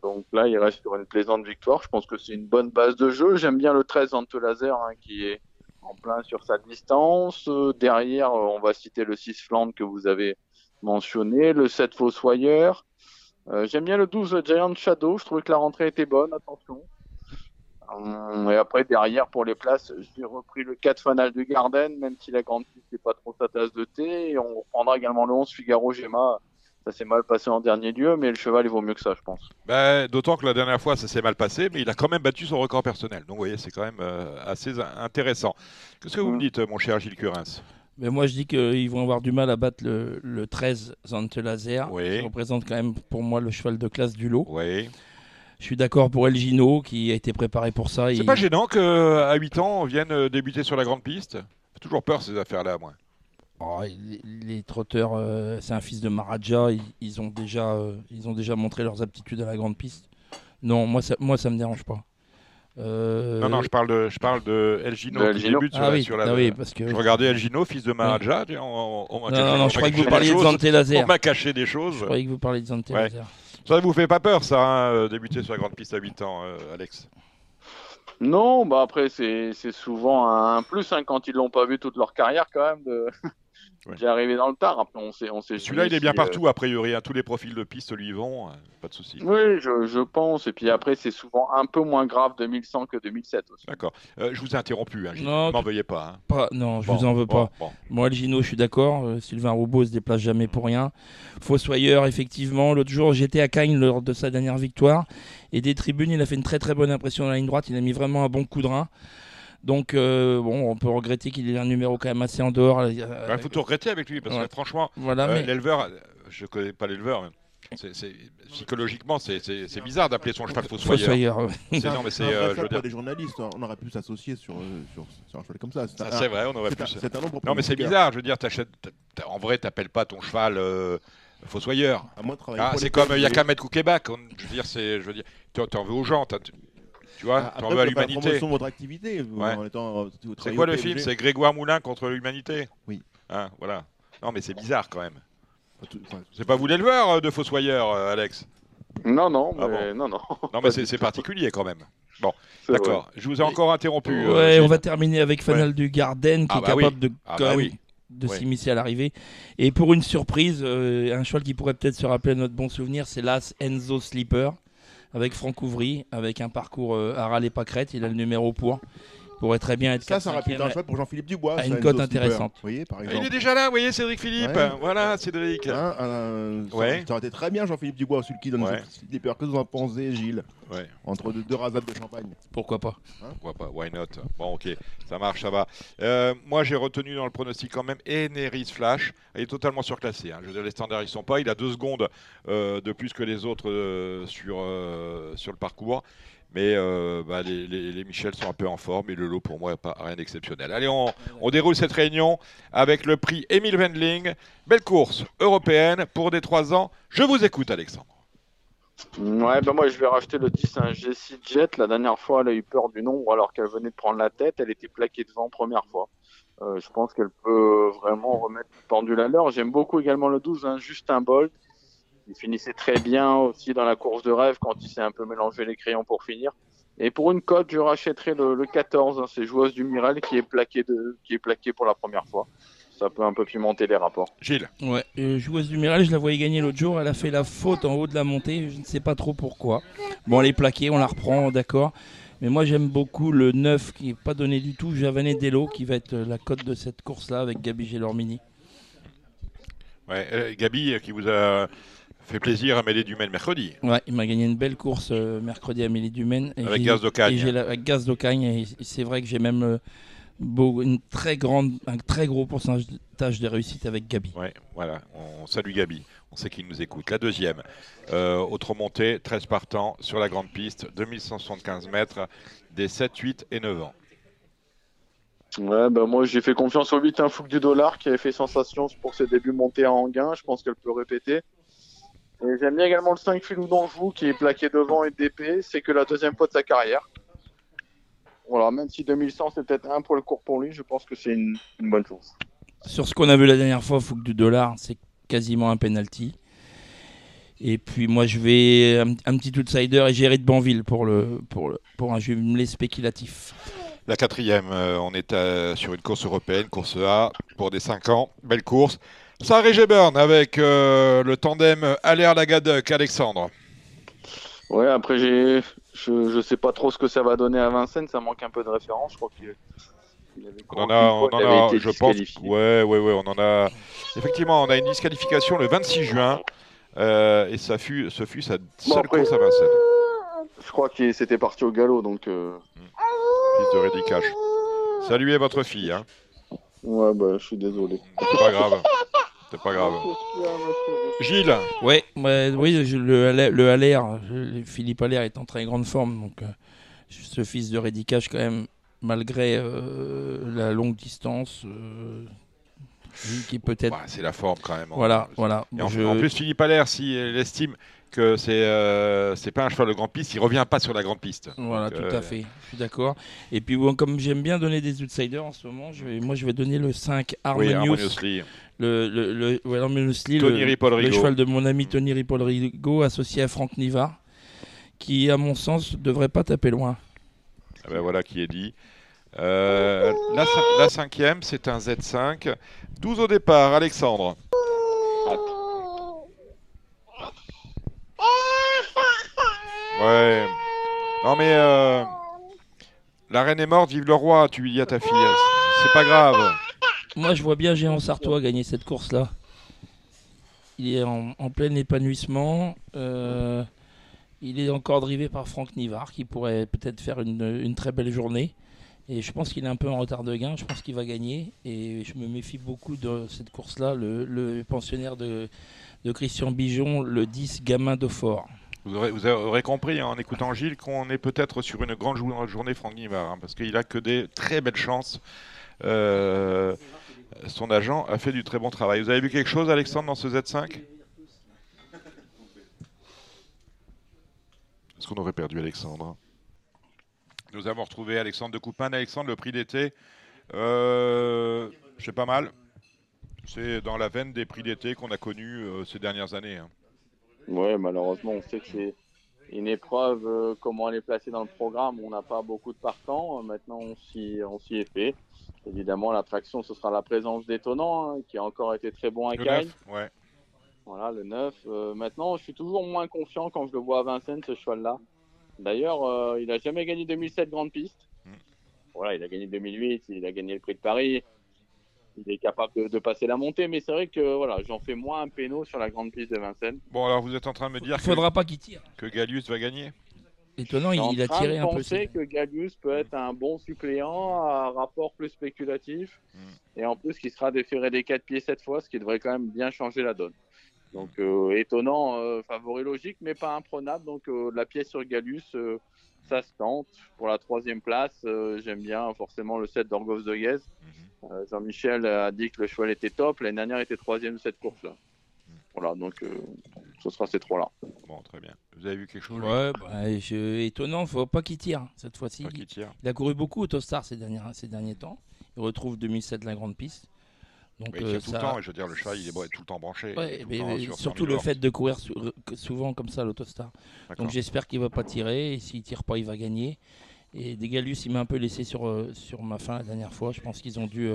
H: Donc là, il reste sur une plaisante victoire. Je pense que c'est une bonne base de jeu. J'aime bien le 13 Ante Laser hein, qui est en plein sur sa distance. derrière, on va citer le 6 Flandre que vous avez mentionné, le 7 Fossoyeur. Euh, j'aime bien le 12 Giant Shadow, je trouvais que la rentrée était bonne, attention. Euh, et après, derrière, pour les places, j'ai repris le 4 Fanal de Garden, même si la grande piste n'est pas trop sa tasse de thé. Et on reprendra également le 11 Figaro Gemma. Ça s'est mal passé en dernier lieu, mais le cheval, il vaut mieux que ça, je pense.
B: Ben, D'autant que la dernière fois, ça s'est mal passé, mais il a quand même battu son record personnel. Donc, vous voyez, c'est quand même euh, assez intéressant. Qu'est-ce que vous me mm. dites, mon cher Gilles Curins?
G: Mais moi, je dis qu'ils vont avoir du mal à battre le, le 13 Zante Laser, qui représente quand même pour moi le cheval de classe du lot.
B: Oui.
G: Je suis d'accord pour El Gino, qui a été préparé pour ça.
B: C'est pas gênant qu'à 8 ans, on vienne euh, débuter sur la grande piste J'ai toujours peur ces affaires-là, moi.
G: Oh, les, trotteurs, euh, c'est un fils de Maharaja, ils, ont déjà, euh, ils ont déjà montré leurs aptitudes à la grande piste. Non, moi ça, moi ça me dérange pas.
B: Euh, non, non, je parle de, je parle de Elgino qui débute sur, ah,
G: oui.
B: sur la.
G: Ah oui, parce que...
B: Je regardais Elgino, fils de Maharaja.
G: On, on, non, non, je croyais que vous parliez de Zante Laser.
B: On m'a caché des choses.
G: Je croyais que vous parliez de Zante Laser.
B: Ça vous fait pas peur, ça, hein, euh, débuter sur la grande piste à 8 ans, euh, Alex
H: Non, bah après, c'est souvent un plus hein, quand ils l'ont pas vu toute leur carrière, quand même. De... J'ai arrivé dans le tard. Après, on sait, on sait
B: Celui-là, il est bien euh, partout, a priori. Hein. Tous les profils de piste lui vont. Euh, pas de souci.
H: Oui, je, je, pense. Et puis après, c'est souvent un peu moins grave 2100 que 2007 aussi.
B: D'accord. Euh, je vous ai interrompu. Hein, ne m'en veuillez pas,
G: hein. pas. Non, je vous en veux pas. Moi, le Gino, je suis d'accord. Sylvain Roubaud se déplace jamais pour rien. Fossoyeur, effectivement. L'autre jour, j'étais à Cagnes lors de sa dernière victoire. Et des tribunes, il a fait une très très bonne impression dans la ligne droite. Il a mis vraiment un bon coup de rein. Donc, euh, bon, on peut regretter qu'il ait un numéro quand même assez en dehors. Euh,
B: bah, il faut tout regretter avec lui, parce que franchement, voilà, euh, l'éleveur, je ne connais pas l'éleveur, psychologiquement, c'est bizarre d'appeler son cheval fossoyeur.
I: non, mais c'est euh, je des journalistes, on aurait pu s'associer sur, sur, sur, un cheval comme ça.
B: C'est vrai, on aurait pu. Un, un non, mais c'est bizarre. Je veux dire, en vrai, t'appelles pas ton cheval fossoyeur. Ah, c'est comme il y a qu'à mettre. Je veux dire, c'est, je veux dire, tu en veux aux gens. Tu vois, tu en veux à l'humanité.
I: votre activité.
B: Euh, c'est quoi le film C'est Grégoire Moulin contre l'humanité
I: Oui.
B: Hein, voilà. Non, mais c'est bizarre quand même. C'est pas vous l'éleveur euh, de Fossoyeur, euh, Alex
H: Non, non, ah non, non.
B: Non, mais c'est particulier quand même. Bon, d'accord. Je vous ai encore interrompu.
G: Ouais, on va terminer avec Fanal du Garden qui ah est bah capable de, ah bah de s'immiscer à l'arrivée. Et pour une surprise, un cheval qui pourrait peut-être se rappeler notre bon souvenir, c'est l'As Enzo Sleeper avec Franck Ouvry, avec un parcours à râler pas crête. Il a le numéro pour. Il pourrait très bien être
I: ça, ça aurait pu un choix pour Jean-Philippe Dubois.
G: À une cote intéressante.
I: Vous voyez, par exemple.
B: Il est déjà là, vous voyez, Cédric Philippe. Voilà, Cédric.
I: Hein, euh, ça, ouais. ça, aurait été très bien, Jean-Philippe Dubois, celui qui donne ouais. des peurs. Que vous en pensez, Gilles
B: ouais.
I: Entre deux, deux rasades de champagne.
G: Pourquoi pas
B: hein Pourquoi pas Why not? Bon, ok, ça marche, ça va. Euh, moi, j'ai retenu dans le pronostic quand même Eneris Flash. Il est totalement surclassé. Hein. Je veux dire, les standards, ils sont pas. Il a deux secondes euh, de plus que les autres euh, sur, euh, sur le parcours. Mais bah, les, Michel sont un peu en forme et le lot pour moi n'est pas rien d'exceptionnel. Allez, on, déroule cette réunion avec le prix Emile Wendling. Belle course européenne pour des 3 ans. Je vous écoute, Alexandre.
H: Ouais, ben moi je vais racheter le 10, un Jessie Jet. La dernière fois, elle a eu peur du nombre alors qu'elle venait de prendre la tête. Elle était plaquée devant première fois. Euh, je pense qu'elle peut vraiment remettre le pendule à l'heure. J'aime beaucoup également le 12, hein, Justin Bolt. Il finissait très bien aussi dans la course de rêve quand il s'est un peu mélangé les crayons pour finir. Et pour une cote, je rachèterai le, 14, hein, c'est Joueuse du Miral qui est plaqué de, qui est plaqué pour la première fois ça peut un peu pimenter les rapports.
B: Gilles
G: Ouais, euh, joueuse du Miral, je la voyais gagner l'autre jour. Elle a fait la faute en haut de la montée, je ne sais pas trop pourquoi. Bon, elle est plaquée, on la reprend, d'accord. Mais moi, j'aime beaucoup le 9 qui n'est pas donné du tout, Javanet Dello, qui va être la cote de cette course-là avec Gabi Gélormini.
B: Ouais, euh, Gabi qui vous a fait plaisir à Amélie Dumaine mercredi.
G: Ouais, il m'a gagné une belle course euh, mercredi à Amélie Dumaine.
B: avec Gaz d'Ocagne.
G: Avec Gaz d'Ocagne, et c'est vrai que j'ai même une très grande, un très gros pourcentage de réussite avec Gabi.
B: Ouais, voilà, on salue Gabi. On sait qu'il nous écoute. La deuxième, euh, autre montée, 13 partants sur la grande piste, 2175 mètres, des 7, 8 et 9 ans.
H: Ouais, bah moi j'ai fait confiance au 8 un fouque du dollar qui avait fait sensation pour ses débuts montés à Anguin. Je pense qu'elle peut répéter. Et j'aime bien également le 5 filou d'Anjou qui est plaqué devant et d'épée. C'est que la deuxième fois de sa carrière. Voilà, même si 2100 c'est peut-être un pour le court pour lui, je pense que c'est une, bonne chose.
G: Sur ce qu'on a vu la dernière fois, Fouque du dollar, c'est quasiment un penalty. Et puis moi je vais un, petit outsider et gérer de Banville pour, le, pour, le, pour un jumelé spéculatif.
B: La quatrième, euh, on est euh, sur une course européenne, course A, pour des 5 ans. Belle course. Sarah Burn avec euh, le tandem Aller Lagaduc, Alexandre.
H: Ouais, après j'ai je ne sais pas trop ce que ça va donner à Vincennes, ça manque un peu de référence. Je crois qu'il
B: on en a, on en a je pense. Ouais, ouais, ouais, on en a. Effectivement, on a une disqualification le 26 juin. Euh, et ça fut, ce fut sa seule course à Vincennes.
H: Je crois que c'était parti au galop, donc. Euh...
B: Fils de Reddy Saluez votre fille. Hein.
H: Ouais, bah, je suis désolé.
B: C'est pas grave. C'est pas grave. Gilles
G: Ouais, oui, le, le Allaire, Philippe Allaire est en très grande forme. Donc, euh, ce fils de Rédicage, quand même, malgré euh, la longue distance, euh, qui peut-être.
B: c'est la forme quand même.
G: Hein. Voilà, voilà.
B: en, en, plus, Philippe Allaire, si elle estime que c'est euh, c'est pas un cheval de grande piste, il revient pas sur la grande piste.
G: Voilà, tout à euh, fait, je suis d'accord. Et puis bon, comme j'aime bien donner des outsiders en ce moment, je vais, moi je vais donner le 5 Harmonious. Le, le, le, le, cheval de mon ami Tony Ripoll-Rigo associé à Franck Nivard, qui à mon sens devrait pas taper loin.
B: Ah ben voilà qui est dit. Euh, la, la, cinquième, c'est un Z5. 12 au départ, Alexandre. Ouais. Non mais euh, la reine est morte, vive le roi, tu dis à ta fille. C'est pas grave.
G: Moi je vois bien Géant Sartois gagner cette course-là. Il est en, plein épanouissement. Euh, il est encore drivé par Franck Nivard qui pourrait peut-être faire une, très belle journée. Et je pense qu'il est un peu en retard de gain. Je pense qu'il va gagner. Et je me méfie beaucoup de cette course-là. Le, pensionnaire de, de Christian Bijon, le 10 Gamin de Fort.
B: Vous aurez, compris en écoutant Gilles qu'on est peut-être sur une grande journée Franck Nivard, hein, parce qu'il a que des très belles chances. Euh, son agent a fait du très bon travail. Vous avez vu quelque chose, Alexandre, dans ce Z5 Est-ce qu'on aurait perdu Alexandre Nous avons retrouvé Alexandre de Coupin. Alexandre, le prix d'été, euh, c'est pas mal. C'est dans la veine des prix d'été qu'on a connus euh, ces dernières années. Hein.
H: Oui, malheureusement, on sait que c'est une épreuve, euh, comment elle est placée dans le programme. On n'a pas beaucoup de partants. Maintenant, on s'y, on s'y est fait. Évidemment, l'attraction, ce sera la présence d'étonnant, hein, qui a encore été très bon à Cagnes.
B: Ouais.
H: Voilà, le 9. Euh, maintenant, je suis toujours moins confiant quand je le vois à Vincennes, ce cheval-là. D'ailleurs, euh, il n'a jamais gagné 2007 Grande Piste. Voilà, il a gagné 2008, il a gagné le Prix de Paris il est capable de, passer la montée, mais c'est vrai que voilà, j'en fais moins un péno sur la grande piste de Vincennes.
B: Bon, alors vous êtes en train de me dire
G: qu'il faudra pas qu'il tire.
B: Que Gallius va gagner
G: Étonnant, il, a tiré un peu. Je
H: penser que Gallius peut être un bon suppléant à rapport plus spéculatif, hmm. et en plus qui sera déféré des 4 pieds cette fois, ce qui devrait quand même bien changer la donne. Donc étonnant, favori logique, mais pas imprenable. Donc la pièce sur Galus, ça se tente. Pour la troisième place, j'aime bien forcément le 7 d'Orgos de Guez. Mhm. Jean-Michel a dit que le cheval était top. L'année dernière, il était troisième de cette course-là. Voilà, donc euh, ce sera ces trois-là.
B: Bon, très bien. Vous avez vu quelque chose
G: Ouais, bah, je... étonnant, faut pas qu'il tire cette fois-ci. Il, a couru beaucoup Autostar ces derniers, ces derniers temps. Il retrouve 2007 la grande piste.
B: Donc, il euh, tout le temps, je veux dire, le cheval, il est tout le temps branché.
G: surtout le fait de courir souvent comme ça l'Autostar. Donc j'espère qu'il va pas tirer, et s'il tire pas, il va gagner. Et Degalus, il m'a un peu laissé sur, euh, sur ma fin la dernière fois. Je pense qu'ils ont dû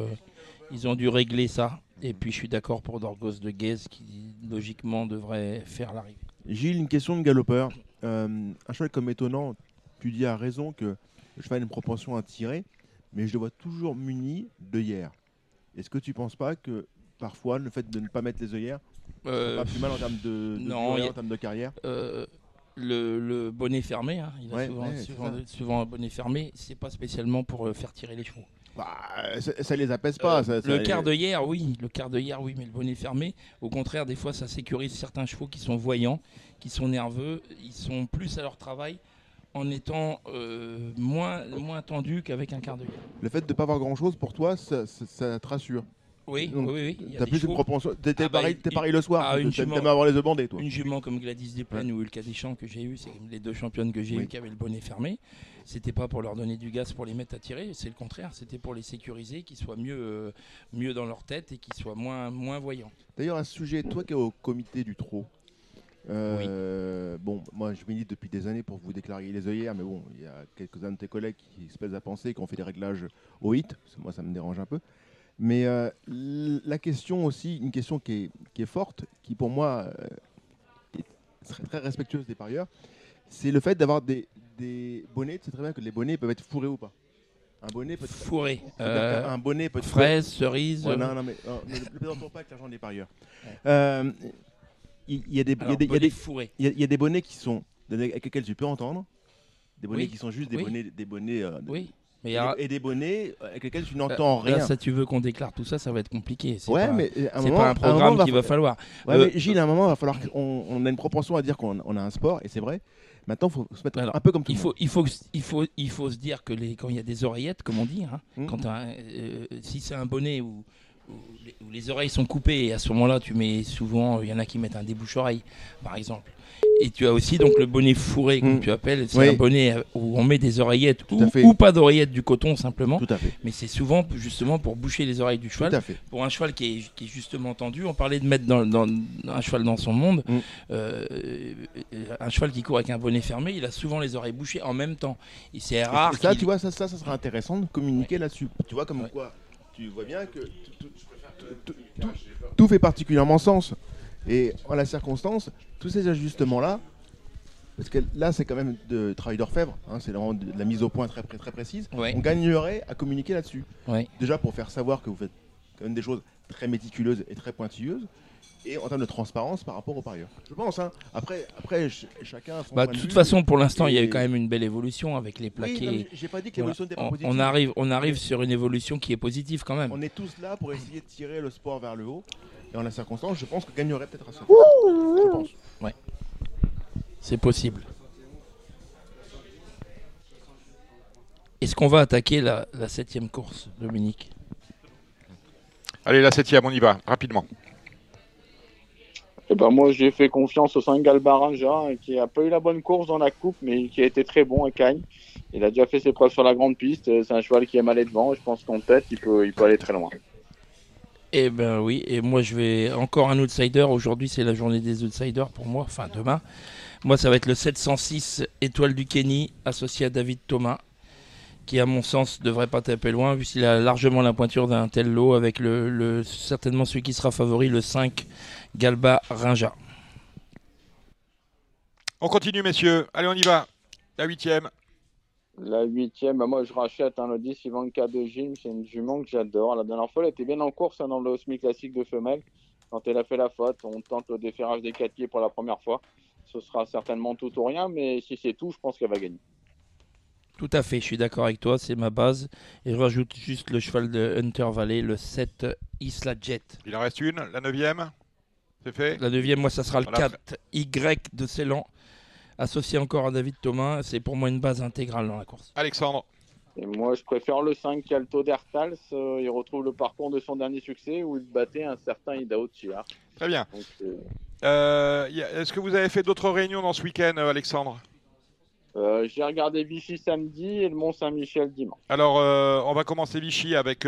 G: ils ont dû régler ça. Et puis je suis d'accord pour Dorgos de Guez qui logiquement devrait faire l'arrivée.
I: Gilles, une question de galopeur. Euh, un cheval comme étonnant, tu dis à raison que le cheval a une propension à tirer, mais je le vois toujours muni d'œillères. Est-ce que tu penses pas que parfois le fait de ne pas mettre les œillères, euh, pas plus mal en termes de, non, en termes de carrière?
G: Euh, le, bonnet fermé, hein. il a souvent, souvent, un bonnet fermé, c'est pas spécialement pour faire tirer les chevaux.
I: Bah, ça, les apaise pas.
G: le quart de hier, oui. Le quart de hier, oui, mais le bonnet fermé. Au contraire, des fois, ça sécurise certains chevaux qui sont voyants, qui sont nerveux. Ils sont plus à leur travail en étant euh, moins, moins tendus qu'avec un quart de hier.
I: Le fait de ne pas avoir grand-chose, pour toi, ça, te rassure?
G: Oui, oui, oui.
I: T'as plus une propension. T'es ah bah, pareil, pareil, le soir. Ah, T'aimes avoir les bandés, toi.
G: Une jument comme Gladys Desplaines ou le Deschamps que j'ai eu, c'est les deux championnes que j'ai eu qui avaient le bonnet fermé c'était pas pour leur donner du gaz pour les mettre à tirer, c'est le contraire, c'était pour les sécuriser, qu'ils soient mieux, euh, mieux dans leur tête et qu'ils soient moins, moins voyants.
I: D'ailleurs, ce sujet, toi qui es au comité du trot, euh, Bon, moi je milite depuis des années pour vous déclarer les œillères, mais bon, il y a quelques-uns de tes collègues qui se pèsent à penser qu'on fait des réglages au hit. Moi, ça me dérange un peu. Mais euh, la question aussi, une question qui est, qui est forte, qui pour moi serait très respectueuse des parieurs, c'est le fait d'avoir des, des bonnets, tu sais très bien que les bonnets peuvent être fourrés ou pas.
G: Un bonnet peut être fourré.
I: un bonnet peut être
G: fraise, cerise.
I: non, non, mais ne plaisantons pas avec l'argent des parieurs. Euh, il y, a des, il y a des, y a des, il y a des bonnets qui sont avec lesquels tu peux entendre, des bonnets qui sont juste des bonnets, des bonnets. Euh,
G: oui.
I: Mais et, des bonnets avec lesquels tu n'entends euh, rien.
G: ça, tu veux qu'on déclare tout ça, ça va être compliqué. Ouais, pas, mais c'est pas un programme qu'il va, falloir.
I: Ouais, mais Gilles, à un moment, il va falloir qu'on on a une propension à dire qu'on a un sport, et c'est vrai. Maintenant, il faut se mettre un peu comme tout
G: il faut, il faut, il faut, il faut se dire que les, quand il y a des oreillettes, comme on dit, hein, mmh. quand euh, si c'est un bonnet où, où, les, oreilles sont coupées, et à ce moment-là, tu mets souvent, il y en a qui mettent un débouche-oreille, par exemple. Et tu as aussi donc le bonnet fourré, comme mm. tu appelles. C'est un bonnet où on met des oreillettes ou, pas d'oreillettes, du coton simplement.
I: Tout à fait.
G: Mais c'est souvent justement pour boucher les oreilles du cheval. Pour un cheval qui est, qui est, justement tendu, on parlait de mettre dans, dans, un cheval dans son monde. Mm. Euh, un cheval qui court avec un bonnet fermé, il a souvent les oreilles bouchées en même temps. Et c'est rare.
I: ça, tu vois, ça, ça, ça sera intéressant de communiquer là-dessus. Tu vois, comme quoi, tu vois bien que tout fait particulièrement sens. Et en la circonstance, tous ces ajustements-là, parce que là, c'est quand même de travail d'orfèvre, hein, c'est vraiment de, la mise au point très, très précise. On gagnerait à communiquer là-dessus. Déjà pour faire savoir que vous faites quand même des choses très méticuleuses et très pointilleuses, et en termes de transparence par rapport aux parieurs. Je pense. Hein. Après, après chacun.
G: Bah, de toute façon, pour l'instant, il y a eu quand même une belle évolution avec les plaqués.
I: J'ai pas dit que l'évolution n'était pas
G: positive. On arrive, on arrive sur une évolution qui est positive quand même.
I: On est tous là pour essayer de tirer le sport vers le haut. Et en la circonstance, je pense que gagnerait peut-être à ce Je pense.
G: Ouais. C'est possible. Est-ce qu'on va attaquer la, septième course, Dominique?
B: Allez, la septième, on y va, rapidement.
H: Eh ben moi, j'ai fait confiance au Sangal Baraja, qui n'a pas eu la bonne course dans la coupe, mais qui a été très bon à Cagnes. Il a déjà fait ses preuves sur la grande piste. C'est un cheval qui aime aller devant. Je pense qu'en tête, il peut, il peut aller très loin.
G: Eh ben oui, et moi je vais encore un outsider. Aujourd'hui c'est la journée des outsiders pour moi, enfin demain. Moi ça va être le 706 Étoile du Kenny associé à David Thomas, qui à mon sens devrait pas taper loin vu qu'il a largement la pointure d'un tel lot avec le, certainement celui qui sera favori, le 5 Galba Rinja.
B: On continue messieurs, allez on y va, la huitième.
H: La huitième, bah, moi je rachète un le 10 Ivanka de Gym, c'est une jument que j'adore. La dernière fois, elle était bien en course hein, dans le semi classique de femelle. Quand elle a fait la faute, on tente le déferrage des quatre pieds pour la première fois. Ce sera certainement tout ou rien, mais si c'est tout, je pense qu'elle va gagner.
G: Tout à fait, je suis d'accord avec toi, c'est ma base. Et je rajoute juste le cheval de Hunter Valley, le 7 Isla Jet.
B: Il en reste une, la neuvième C'est fait.
G: La deuxième, moi, ça sera le 4Y de Ceylan, associé encore à David Thomas. C'est pour moi une base intégrale dans la course.
B: Alexandre.
H: Et moi, je préfère le 5 Calto d'Ertals. Euh, il retrouve le parcours de son dernier succès où il battait un certain Idao Tchir.
B: Très bien. Euh, euh, est-ce que vous avez fait d'autres réunions dans ce week-end, Alexandre?
H: J'ai regardé Vichy samedi et le Mont-Saint-Michel dimanche.
B: Alors, on va commencer Vichy avec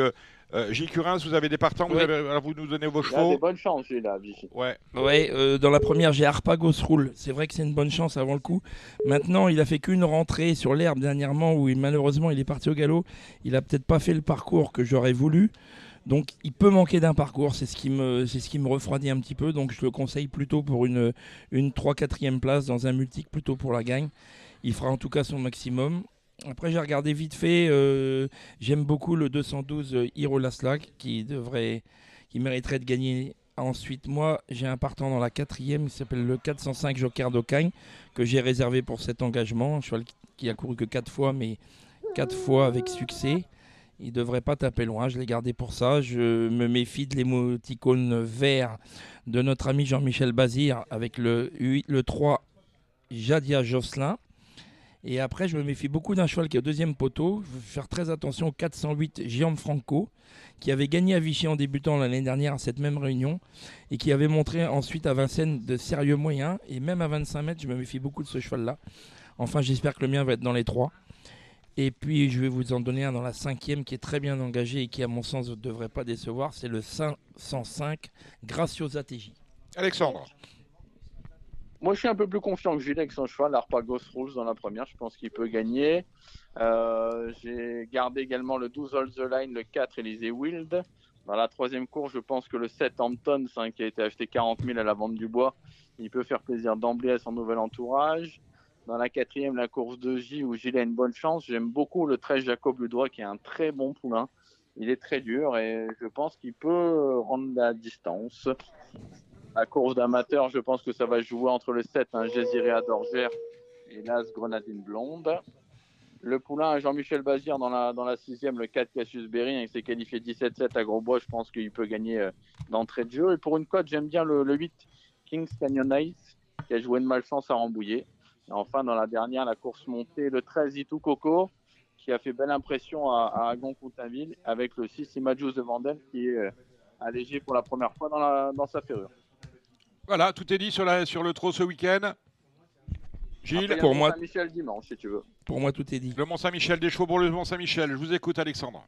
B: euh, Gilles Curins, vous avez des partants, vous, vous nous donnez vos chevaux. Il
H: a des bonnes chances, là, Vichy.
B: Ouais.
G: Ouais, euh, dans la première, j'ai Arpagos Roule. C'est vrai que c'est une bonne chance avant le coup. Maintenant, il a fait qu'une rentrée sur l'herbe dernièrement où malheureusement il est parti au galop. Il a peut-être pas fait le parcours que j'aurais voulu. Donc il peut manquer d'un parcours, c'est ce qui me c'est ce qui me refroidit un petit peu. Donc je le conseille plutôt pour une une 3-4e place dans un multique plutôt pour la gagne. Il fera en tout cas son maximum. Après, j'ai regardé vite fait. Euh, j'aime beaucoup le 212 euh, Hiro Laslag qui devrait, qui mériterait de gagner. Ensuite, moi, j'ai un partant dans la quatrième qui s'appelle le 405 Joker d'Ocagne que j'ai réservé pour cet engagement. Un cheval qui a couru que quatre fois, mais quatre fois avec succès. Il devrait pas taper loin. Je l'ai gardé pour ça. Je me méfie de l'émoticône vert de notre ami Jean-Michel Bazir avec le, le 3 Jadia Josselin. Et après, je me méfie beaucoup d'un cheval qui est au deuxième poteau. Je veux faire très attention au 408 Gianfranco, qui avait gagné à Vichy en débutant l'année dernière à cette même réunion et qui avait montré ensuite à Vincennes de sérieux moyens. Et même à 25 mètres, je me méfie beaucoup de ce cheval-là. Enfin, j'espère que le mien va être dans les trois. Et puis, je vais vous en donner un dans la cinquième qui est très bien engagé et qui, à mon sens, ne devrait pas décevoir. C'est le 505 Graciosa TJ.
B: Alexandre.
H: Moi, je suis un peu plus confiant que Gilles avec son cheval, Arpagos Rules dans la première. Je pense qu'il peut gagner. Euh, j'ai gardé également le 12 All the Line, le 4 Elysée Wild. Dans la troisième course, je pense que le 7 Hamptons, hein, qui a été acheté 40 000 à la vente du bois, il peut faire plaisir d'emblée à son nouvel entourage. Dans la quatrième, la course de J, où Gilles a une bonne chance. J'aime beaucoup le 13 Jacob Ludroit, qui est un très bon poulain. Il est très dur et je pense qu'il peut rendre la distance. La course d'amateur, je pense que ça va jouer entre le 7, un Jésiré et l'As Grenadine Blonde. Le poulain Jean-Michel Bazir dans la, dans la sixième, le 4 Cassius Berry, il s'est qualifié 17-7 à Grosbois. Je pense qu'il peut gagner euh, d'entrée de jeu. Et pour une cote, j'aime bien le, 8 Kings Canyon Ice, qui a joué une malchance à Rambouillet. Et enfin, dans la dernière, la course montée, le 13 Itu Coco, qui a fait belle impression à, à agon avec le 6 Imajus de Vandel, qui est euh, allégé pour la première fois dans, dans sa ferrure.
B: Voilà, tout est dit sur, la, sur le trot ce week-end.
H: Gilles Pour moi, Saint-Michel dimanche, si tu veux.
G: Pour moi, tout est dit.
B: Le Mont-Saint-Michel, des chevaux pour le Mont-Saint-Michel. Je vous écoute, Alexandre.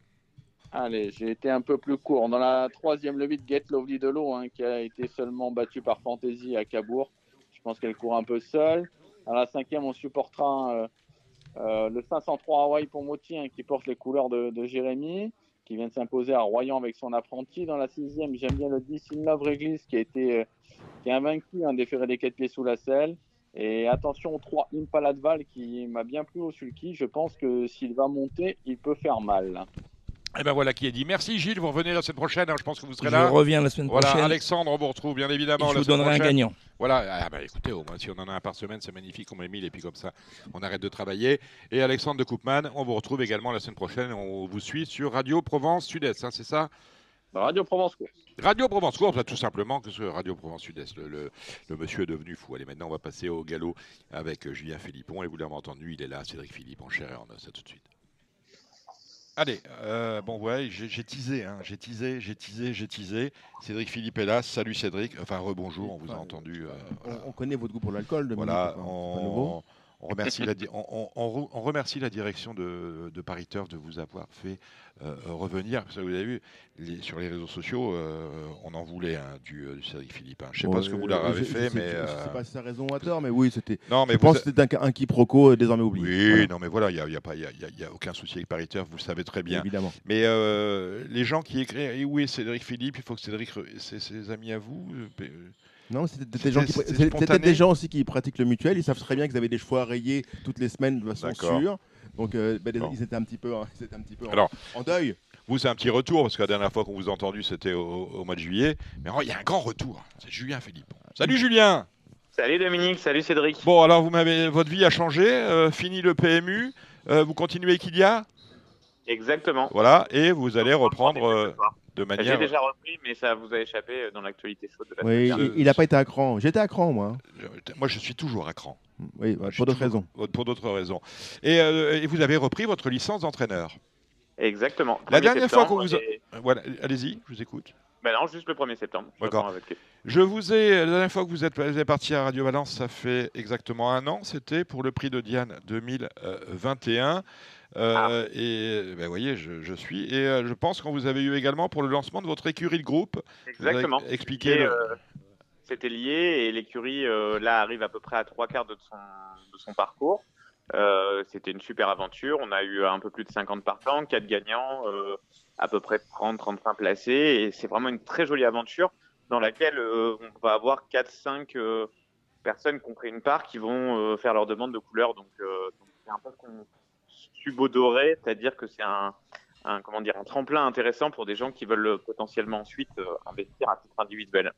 H: Allez, j'ai été un peu plus court. Dans la troisième, le 8, Get Lovely de l'eau, hein, qui a été seulement battu par Fantasy à Cabourg. Je pense qu'elle court un peu seule. Dans la cinquième, on supportera euh, euh, le 503 Hawaii pour Moti, hein, qui porte les couleurs de, de Jérémy, qui vient de s'imposer à Royan avec son apprenti. Dans la sixième, j'aime bien le 10 In Love Réglisse, qui a été euh, qui est invaincu, un déféré des quatre pieds sous la selle. Et attention aux 3 Impala de Val qui m'a bien plu au sulky. Je pense que s'il va monter, il peut faire mal.
B: Et eh ben voilà qui est dit. Merci Gilles, vous revenez la semaine prochaine. Hein, je pense que vous serez là.
G: Je reviens la semaine
B: voilà,
G: prochaine.
B: Alexandre, on vous retrouve bien évidemment.
G: je vous donnerai un gagnant.
B: Voilà, ah, bah, écoutez, au moins si on en a un par semaine, c'est magnifique. On met 1000 et puis comme ça, on arrête de travailler. Et Alexandre de Coupman, on vous retrouve également la semaine prochaine. On vous suit sur Radio Provence Sud-Est, hein, c'est ça?
H: Radio Provence Course.
B: Radio Provence Course, bah, tout simplement que ce Radio Provence Sud-Est, le, monsieur est devenu fou. Allez, maintenant on va passer au galop avec euh, Julien Philippon. Et vous l'avez entendu, il est là, Cédric Philippe en chair et en os. tout de suite. Allez, euh, bon ouais, j'ai teasé, hein, j'ai teasé, j'ai teasé, j'ai teasé. Cédric Philippe est là. Salut Cédric. Enfin rebonjour, on vous a entendu.
I: Euh, on, connaît votre goût pour l'alcool.
B: Voilà, on, on remercie, la, on, remercie la direction de, de Paris Turf de vous avoir fait euh, revenir. Parce que vous avez vu, sur les réseaux sociaux, euh, on en voulait hein, du, euh, du, Cédric Philippe. Hein. Je ne sais pas ce que vous leur avez fait, mais.
I: Je sais pas si ça raison ou à tort, mais oui, c'était. Non, mais je pense que c'était un, un, quiproquo désormais oublié.
B: Oui, non, mais voilà, il n'y a, y a, pas, y a, y a, aucun souci avec Paris Turf, vous le savez très bien.
I: Évidemment.
B: Mais les gens qui écrivent, eh oui, Cédric Philippe, il faut que Cédric. C'est ses amis à vous
I: non, c'était des, gens qui, des gens aussi qui pratiquent le mutuel. Ils savent très bien qu'ils avaient des chevaux rayés toutes les semaines de façon sûre. Donc euh, ben, ils étaient un petit peu, un petit peu
B: Alors,
I: en, deuil.
B: Vous, c'est un petit retour, parce que la dernière fois qu'on vous a entendu, c'était au, mois de juillet. Mais il y a un grand retour. C'est Julien Philippe. Salut Julien
J: Salut Dominique, salut Cédric.
B: Bon, alors vous m'avez, votre vie a changé, euh, fini le PMU, euh, vous continuez Equidia
J: Exactement.
B: Voilà, et vous allez reprendre euh, de manière.
J: J'ai déjà repris, mais ça vous a échappé dans l'actualité chaude de la
I: Oui, il n'a pas été à cran. J'étais à cran, moi.
B: moi, je suis toujours à cran.
I: Oui, pour d'autres raisons.
B: Pour d'autres raisons. Et, et, vous avez repris votre licence d'entraîneur.
J: Exactement.
B: La dernière fois qu'on vous. Voilà, allez-y, je vous écoute.
J: Ben non, juste le 1er septembre.
B: D'accord. Je vous ai, la dernière fois que vous êtes, vous êtes, parti à Radio Valence, ça fait exactement un an. C'était pour le prix de Diane 2021. Euh, ah. Et ben, vous voyez, je, suis. Et euh, je pense qu'on vous avez eu également pour le lancement de votre écurie de groupe.
J: Exactement.
B: Expliquez.
J: Euh, c'était lié et l'écurie là arrive à peu près à trois quarts de son, de son parcours. C'était une super aventure. On a eu un peu plus de 50 partants, 4 gagnants à peu près 30-35 placés. Et c'est vraiment une très jolie aventure dans laquelle euh, on va avoir 4-5 euh, personnes qui ont pris une part qui vont euh, faire leur demande de couleur. Donc, c'est un peu qu'on subodoré, c'est-à-dire que c'est un, un, comment dire, un tremplin intéressant pour des gens qui veulent potentiellement ensuite investir à titre individuel.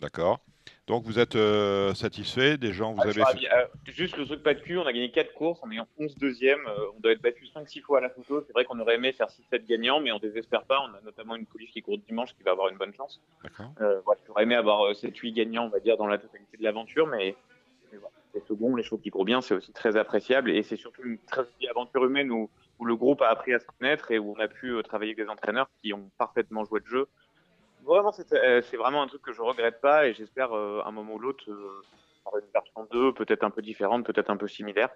B: D'accord. Donc vous êtes euh, satisfait des gens vous ah, avez
J: euh, Juste le truc pas de cul, on a gagné 4 courses en ayant 11 deuxièmes. Euh, on doit être battu 5-6 fois à la photo. C'est vrai qu'on aurait aimé faire 6-7 gagnants, mais on désespère pas. On a notamment une police qui court dimanche qui va avoir une bonne chance. D'accord. Voilà, J'aurais aimé avoir 7-8 gagnants, on va dire, dans la totalité de l'aventure, mais, les seconds, les chevaux qui courent bien, c'est aussi très appréciable. Et c'est surtout une très jolie aventure humaine où, le groupe a appris à se connaître et où on a pu travailler avec des entraîneurs qui ont parfaitement joué le jeu vraiment, euh, c'est vraiment un truc que je regrette pas et j'espère euh, un moment ou l'autre euh, une version 2, peut-être un peu différente, peut-être un peu similaire.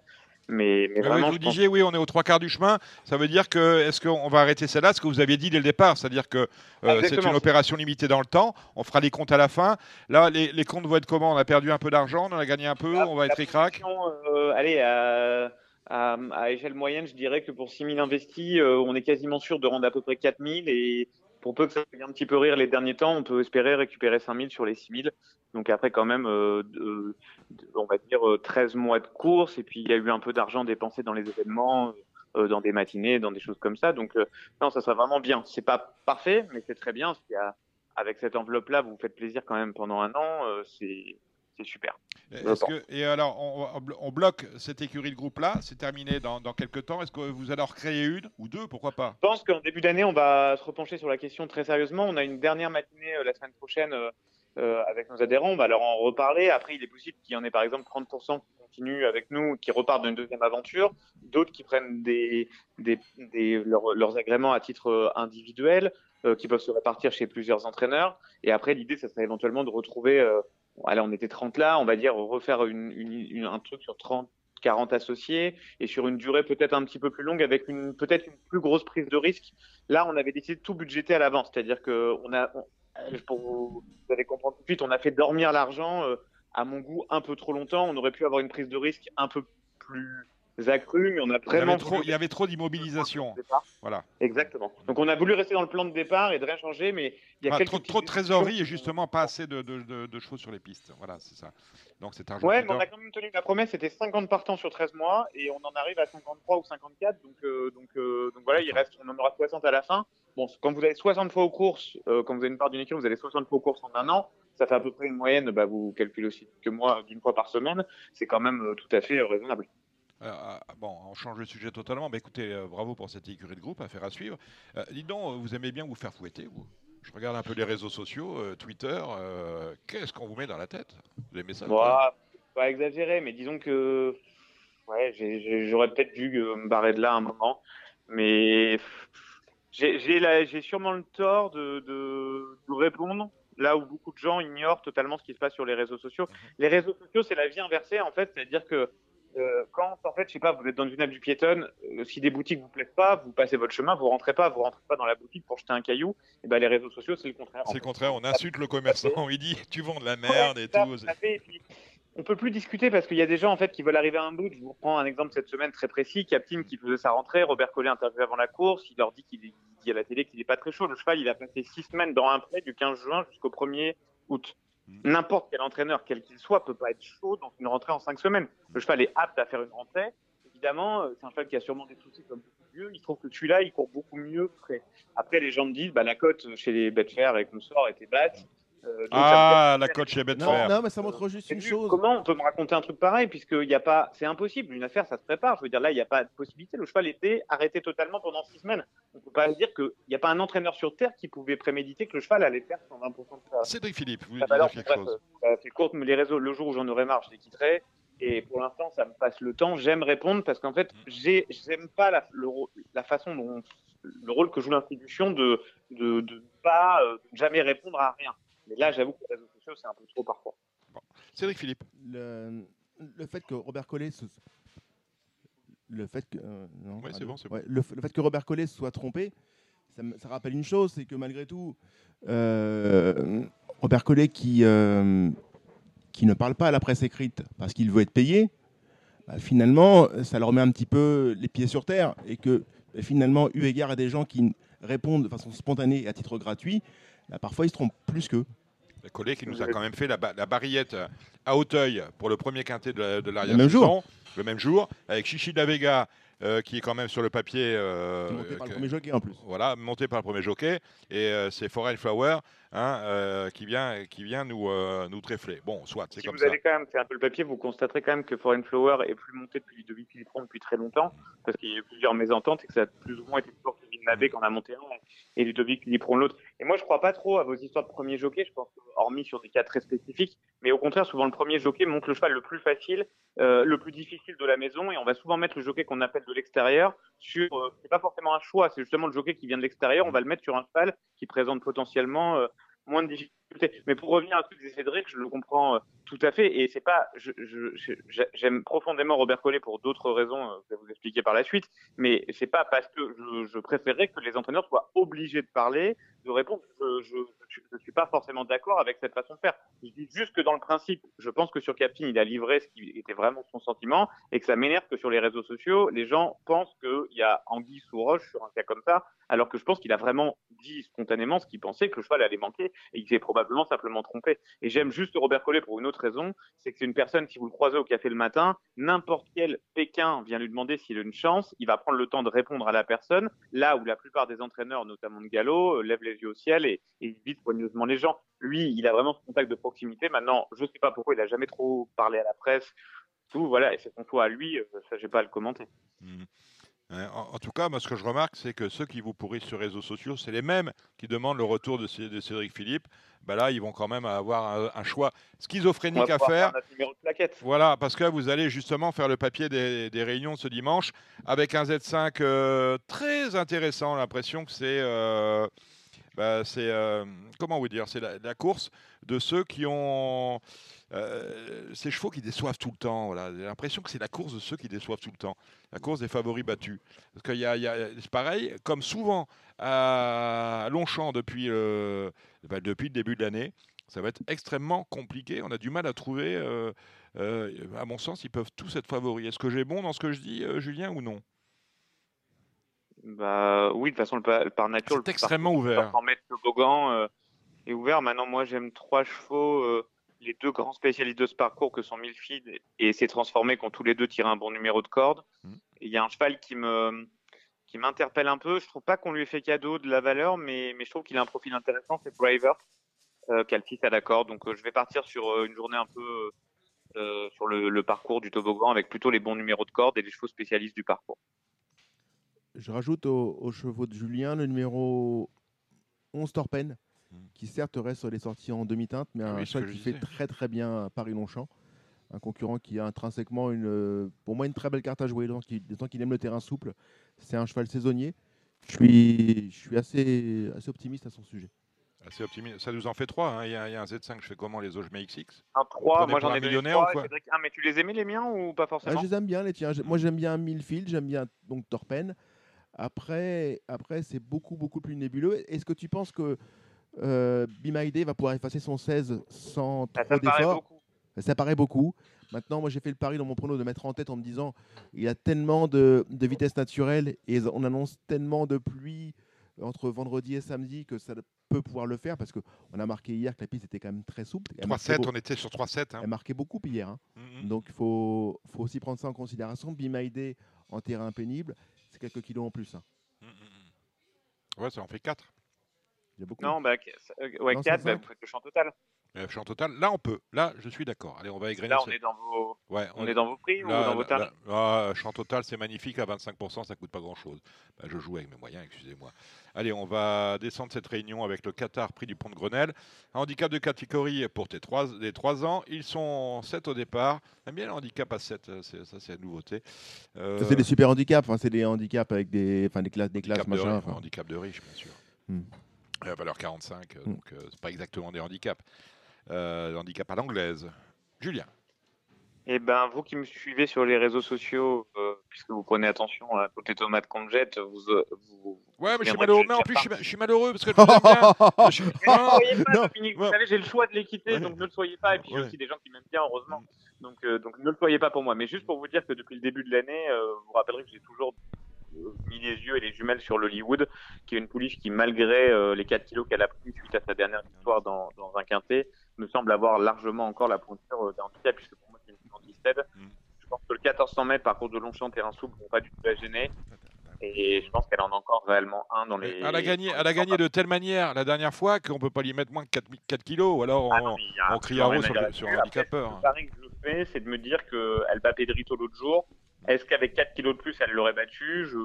J: Mais, mais vraiment,
B: vous disiez, oui, on est aux trois quarts du chemin. Ça veut dire que, est-ce qu'on va arrêter celle-là Ce que vous aviez dit dès le départ, c'est-à-dire que c'est une opération limitée dans le temps. On fera les comptes à la fin. Là, les, les comptes vont être comment? On a perdu un peu d'argent, on a gagné un peu, on va être ric-rac?
J: Allez, à, à, échelle moyenne, je dirais que pour 6 000 investis, on est quasiment sûr de rendre à peu près 4 000 et pour peu que ça fasse un petit peu rire les derniers temps, on peut espérer récupérer 5000 sur les 6000. Donc après quand même, euh, on va dire 13 euh, mois de course et puis il y a eu un peu d'argent dépensé dans les événements, euh, dans des matinées, dans des choses comme ça. Donc non, ça serait vraiment bien. C'est pas parfait, mais c'est très bien. avec cette enveloppe-là, vous vous faites plaisir quand même pendant un an. c'est c'est super.
B: et alors, on, bloque cette écurie de groupe-là, c'est terminé dans, quelques temps. Est-ce que vous allez en recréer une ou deux Pourquoi pas?
J: Je pense qu'en début d'année, on va se repencher sur la question très sérieusement. On a une dernière matinée euh, la semaine prochaine euh, euh, avec nos adhérents. On va leur en reparler. Après, il est possible qu'il y en ait par exemple 30% qui continuent avec nous, qui repartent d'une deuxième aventure, d'autres qui prennent des, leurs, agréments à titre individuel, qui peuvent se répartir chez plusieurs entraîneurs. Et après, l'idée, ça serait éventuellement de retrouver allez, on était 30 là, on va dire refaire un truc sur 30, 40 associés et sur une durée peut-être un petit peu plus longue avec peut-être une plus grosse prise de risque. Là, on avait décidé de tout budgéter à l'avance, c'est-à-dire que on a, vous, allez comprendre tout de suite, on a fait dormir l'argent euh, à mon goût un peu trop longtemps. On aurait pu avoir une prise de risque un peu plus accru, mais on a vraiment.
B: Il y avait trop, d'immobilisation. Voilà.
J: Exactement. Donc on a voulu rester dans le plan de départ et de rien changer, mais il y a
B: trop, trop de trésorerie et justement pas assez de, de, chevaux sur les pistes. Voilà, c'est ça. Donc c'est argent.
J: Ouais, mais on a quand même tenu la promesse, c'était 50 partants sur 13 mois et on en arrive à 53 ou 54. Donc, euh, donc, euh, donc voilà, il reste, on en aura 60 à la fin. Bon, quand vous avez 60 fois aux courses, euh, quand vous avez une part d'une équipe, vous avez 60 fois aux courses en un an. Ça fait à peu près une moyenne, bah, vous calculez aussi que moi, d'une fois par semaine. C'est quand même tout à fait raisonnable.
B: Euh, euh, bon, on change de sujet totalement, mais écoutez, euh, bravo pour cette écurie de groupe, affaire à suivre. dis donc, vous aimez bien vous faire fouetter, vous? Je regarde un peu les réseaux sociaux, Twitter. Qu'est-ce qu'on vous met dans la tête? Vous aimez ça
J: Pas exagérer, mais disons que ouais, j'aurais peut-être dû me barrer de là un moment. Mais j'ai sûrement le tort de, de, de, répondre là où beaucoup de gens ignorent totalement ce qui se passe sur les réseaux sociaux. Mhm. Les réseaux sociaux, c'est la vie inversée, en fait. C'est-à-dire que euh, quand en fait, je sais pas, vous êtes dans une app du piétonne, euh, si des boutiques vous plaisent pas, vous passez votre chemin, vous rentrez pas, vous rentrez pas dans la boutique pour jeter un caillou. Et eh ben les réseaux sociaux, c'est le contraire.
B: C'est le contraire, on insulte le commerçant, il dit tu vends de la merde et tout.
J: on peut plus discuter parce qu'il y a des gens en fait qui veulent arriver à un bout. Je vous prends un exemple cette semaine très précis. Captain qui faisait sa rentrée, Robert Collet interview avant la course, il leur dit qu'il dit à la télé qu'il est pas très chaud. Le cheval, il a passé six semaines dans un prêt du 15 juin jusqu'au 1er août. Mm. N'importe quel entraîneur, quel qu'il soit, peut pas être chaud dans une rentrée en cinq semaines. Le cheval est apte à faire une rentrée. Évidemment, euh, c'est un cheval qui a sûrement des soucis comme beaucoup mieux. Il trouve que celui-là, il court beaucoup mieux frais. Après, les gens me disent, bah, la cote chez les Betfair et consorts était basse.
B: Euh, ah, la coach est bête
I: non, non, mais ça montre juste une chose.
J: Comment on peut me raconter un truc pareil puisqu'il n'y a pas, c'est impossible. Une affaire, ça se prépare. Je veux dire, là, il n'y a pas de possibilité. Le cheval était arrêté totalement pendant six semaines. On ne peut pas dire qu'il n'y a pas un entraîneur sur terre qui pouvait préméditer que le cheval allait faire 120% de
B: ça. Cédric Philippe, vous voulez dire quelque chose?
J: Ça fait court, mais les réseaux, le jour où j'en aurai marre, je les quitterai. Et pour l'instant, ça me passe le temps. J'aime répondre parce qu'en fait, j'aime pas la, la façon dont le rôle que joue l'institution de de, de pas euh, jamais répondre à rien. Mais là, j'avoue que les réseaux sociaux, c'est un peu trop parfois.
B: Cédric Philippe.
I: Le, le, fait que Robert Collet se, le fait que
B: euh, non, c'est bon,
I: ouais, le, le, fait que Robert Collet soit trompé, ça, ça rappelle une chose, c'est que malgré tout, euh, Robert Collet qui euh, qui ne parle pas à la presse écrite parce qu'il veut être payé, bah, finalement, ça leur met un petit peu les pieds sur terre et que finalement, eu égard à des gens qui répondent de façon spontanée et à titre gratuit, bah, parfois ils se trompent plus qu'eux.
B: Le collègue qui nous a quand même fait la, la barillette à Hauteuil pour le premier quintet de l'arrière
I: le même jour,
B: le même jour, avec Chichi de la Vega euh, qui est quand même sur le papier.
I: Euh, monté par le premier jockey en plus.
B: Voilà, monté par le premier jockey. Et euh, c'est Foreign Flower hein, qui vient, qui vient nous, nous tréfler. Bon, soit, c'est comme
J: vous
B: ça.
J: Vous allez quand même faire un peu le papier, vous constaterez quand même que Foreign Flower est plus monté depuis Philippon depuis très longtemps, parce qu'il y a eu plusieurs mésententes et que ça a plus ou moins été toujours Nabé qu'on a monté un et Ludovic Philippon l'autre. Et moi, je crois pas trop à vos histoires de premier jockey, je pense, hormis sur des cas très spécifiques, mais au contraire, souvent le premier jockey monte le cheval le plus facile, le plus difficile de la maison, et on va souvent mettre le jockey qu'on appelle de l'extérieur sur, euh, c'est pas forcément un choix, c'est justement le jockey qui vient de l'extérieur, on va le mettre sur un cheval qui présente potentiellement euh, moins de difficultés. Mais pour revenir à ce que disait Cédric, je le comprends euh, tout à fait, et c'est pas, j'aime profondément Robert Collet pour d'autres raisons, je vais vous expliquer par la suite, mais c'est pas parce que je, je préférerais que les entraîneurs soient obligés de parler, de répondre. Je, ne suis pas forcément d'accord avec cette façon de faire. Je dis juste que dans le principe, je pense que sur Captain, il a livré ce qui était vraiment son sentiment et que ça m'énerve que sur les réseaux sociaux, les gens pensent qu'il y a anguille sous roche sur un cas comme ça, alors que je pense qu'il a vraiment dit spontanément ce qu'il pensait, que le cheval allait manquer et il s'est probablement simplement trompé. Et j'aime juste Robert Collet pour une autre raison, c'est que c'est une personne, si vous le croisez au café le matin, n'importe quel Pékin vient lui demander s'il a une chance, il va prendre le temps de répondre à la personne, là où la plupart des entraîneurs, notamment de galop, euh, lèvent les yeux au ciel et, et évite soigneusement les gens. Lui, il a vraiment ce contact de proximité. Maintenant, je ne sais pas pourquoi il a jamais trop parlé à la presse. Tout, voilà, et c'est son choix à lui, euh, ça, j'ai pas à le commenter.
B: Mmh. En, tout cas, moi, ce que je remarque, c'est que ceux qui vous pourrissent sur les réseaux sociaux, c'est les mêmes qui demandent le retour de, Cédric Philippe. Ben là, ils vont quand même avoir un, choix schizophrénique à faire. voilà, parce que vous allez justement faire le papier des, réunions ce dimanche avec un Z5 euh, très intéressant. L'impression que c'est euh, bah, c'est euh, comment dire, c'est la, course de ceux qui ont euh, ces chevaux qui déçoivent tout le temps. Voilà. J'ai l'impression que c'est la course de ceux qui déçoivent tout le temps, la course des favoris battus. Parce qu'il y a, c'est pareil, comme souvent à Longchamp depuis, bah, depuis le début de l'année, ça va être extrêmement compliqué. On a du mal à trouver. Euh, à mon sens, ils peuvent tous être favoris. Est-ce que j'ai bon dans ce que je dis, Julien, ou non?
J: Bah oui, de toute façon, le, par nature,
B: c'est extrêmement ouvert.
J: En mettre le bogan euh, est ouvert. Maintenant, moi, j'aime trois chevaux, euh, les deux grands spécialistes de ce parcours que sont Milfield et C'est Transformé, qui ont tous les deux tiré un bon numéro de corde. Mmh. Il y a un cheval qui me qui m'interpelle un peu. Je trouve pas qu'on lui ait fait cadeau de la valeur, mais, mais je trouve qu'il a un profil intéressant. C'est Braver, euh, qui a le fils à. Donc, euh, je vais partir sur une journée un peu sur le, le parcours du toboggan avec plutôt les bons numéros de corde et les chevaux spécialistes du parcours.
I: Je rajoute aux, chevaux de Julien le numéro 11 Torpen, hmm. qui certes reste sur les sorties en demi-teinte, mais ah un cheval qui fait très très bien Paris-Longchamp. Un concurrent qui a intrinsèquement, une, pour moi, une très belle carte à jouer. Des temps qu'il aime le terrain souple, c'est un cheval saisonnier. Je suis, je suis assez, assez optimiste à son sujet.
B: Assez optimiste. Ça nous en fait trois. Hein. Il, y a, un Z5, je fais comment les autres Je mets XX
J: Un 3, moi j'en ai millionnaire ou quoi? Ah, mais tu les aimais les miens ou pas forcément?
I: Ah, Je les aime bien les tiens. Moi j'aime bien Millfield, j'aime bien donc Torpen. Après, après c'est beaucoup, beaucoup plus nébuleux. Est-ce que tu penses que euh, va pouvoir effacer son 16 sans
J: ah, trop d'efforts?
I: Ça paraît beaucoup. Maintenant, moi, j'ai fait le pari dans mon prono de mettre en tête en me disant il y a tellement de, de vitesse naturelle et on annonce tellement de pluie entre vendredi et samedi que ça peut pouvoir le faire parce qu'on a marqué hier que la piste était quand même très souple.
B: 3-7, on était sur 3-7. Hein.
I: Elle marquait beaucoup hier. Hein. Mm, mm. Donc il faut, faut, aussi prendre ça en considération. Bimaïdé en terrain pénible, quelques kilos en plus. Hein.
B: Mmh, mmh, mmh. Ouais, ça en fait 4.
J: beaucoup. Non, bah, ouais, 4, bah, vous faites le champ total.
B: Le champ total, là on peut. Là, je suis d'accord. Allez, on va égrener.
J: Là, on est dans vos, ouais, on, est dans vos prix ou dans vos tarifs?
B: là, Champ total, c'est magnifique à 25%, ça coûte pas grand-chose. Bah, je joue avec mes moyens, excusez-moi. Allez, on va descendre cette réunion avec le Qatar, prix du pont de Grenelle. Un handicap de catégorie pour tes 3, les 3 ans. Ils sont 7 au départ. J'aime bien le handicap à 7, ça c'est la nouveauté.
I: Euh... Ça, c'est des super handicaps, enfin, c'est des handicaps avec des, enfin, des classes, des classes machin.
B: De, Handicap de riche, bien sûr. Hmm. Euh, valeur 45, hmm. donc euh, c'est pas exactement des handicaps. Euh, handicap à l'anglaise. Julien.
J: Eh ben, vous qui me suivez sur les réseaux sociaux, euh, puisque vous prenez attention à toutes les tomates qu'on jette, vous, euh, vous.
B: Ouais, mais je suis malheureux. Mais en plus, je suis, malheureux parce que je vous bien.
J: je Ne pas, Vous savez, j'ai le choix de l'équité, donc ne le soyez pas. Et puis, j'ai aussi des gens qui m'aiment bien, heureusement. Donc, euh, donc, ne le soyez pas pour moi. Mais juste pour vous dire que depuis le début de l'année, vous vous rappellerez que j'ai toujours mis les yeux et les jumelles sur l'Hollywood, qui est une pouliche qui, malgré les 4 kilos qu'elle a pris suite à sa dernière victoire dans, dans un quintet, me semble avoir largement encore la pointure d'un handicap, puisque pour moi, c'est une anti-stead. Mm. Je pense que le 1400 mètres, par contre, de Longchamp, terrain souple, vont pas du tout la gêner. Et je pense qu'elle en a encore réellement un dans les.
B: Elle a gagné, elle a gagné de telle manière la dernière fois qu'on peut pas lui mettre moins que 4, 4 kilos, ou alors on, ah crie à sur, sur un handicapeur.
J: Le pari que je fais, c'est de me dire qu'elle bat Pedrito l'autre jour. Est-ce qu'avec 4 kilos de plus, elle l'aurait battu? Je,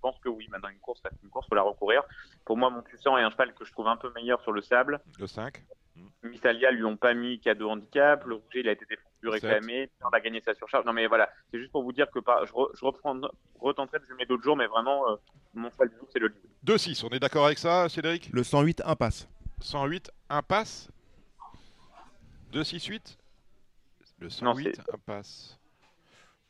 J: pense que oui. Maintenant, une course, une course, faut la recourir. Pour moi, mon puissant est un cheval que je trouve un peu meilleur sur le sable.
B: Le 5.
J: Misalia lui ont pas mis cadeau handicap. Le rouge, il a été défendu, réclamé. On a gagné sa surcharge. Non, mais voilà, c'est juste pour vous dire que je, je reprends, retenterai de jumer d'autres jours, mais vraiment, euh, mon cheval du jour, c'est le
B: 2-6, on est d'accord avec ça, Cédric?
I: Le 108 impasse.
B: 108 impasse 2-6-8 Le 108 impasse.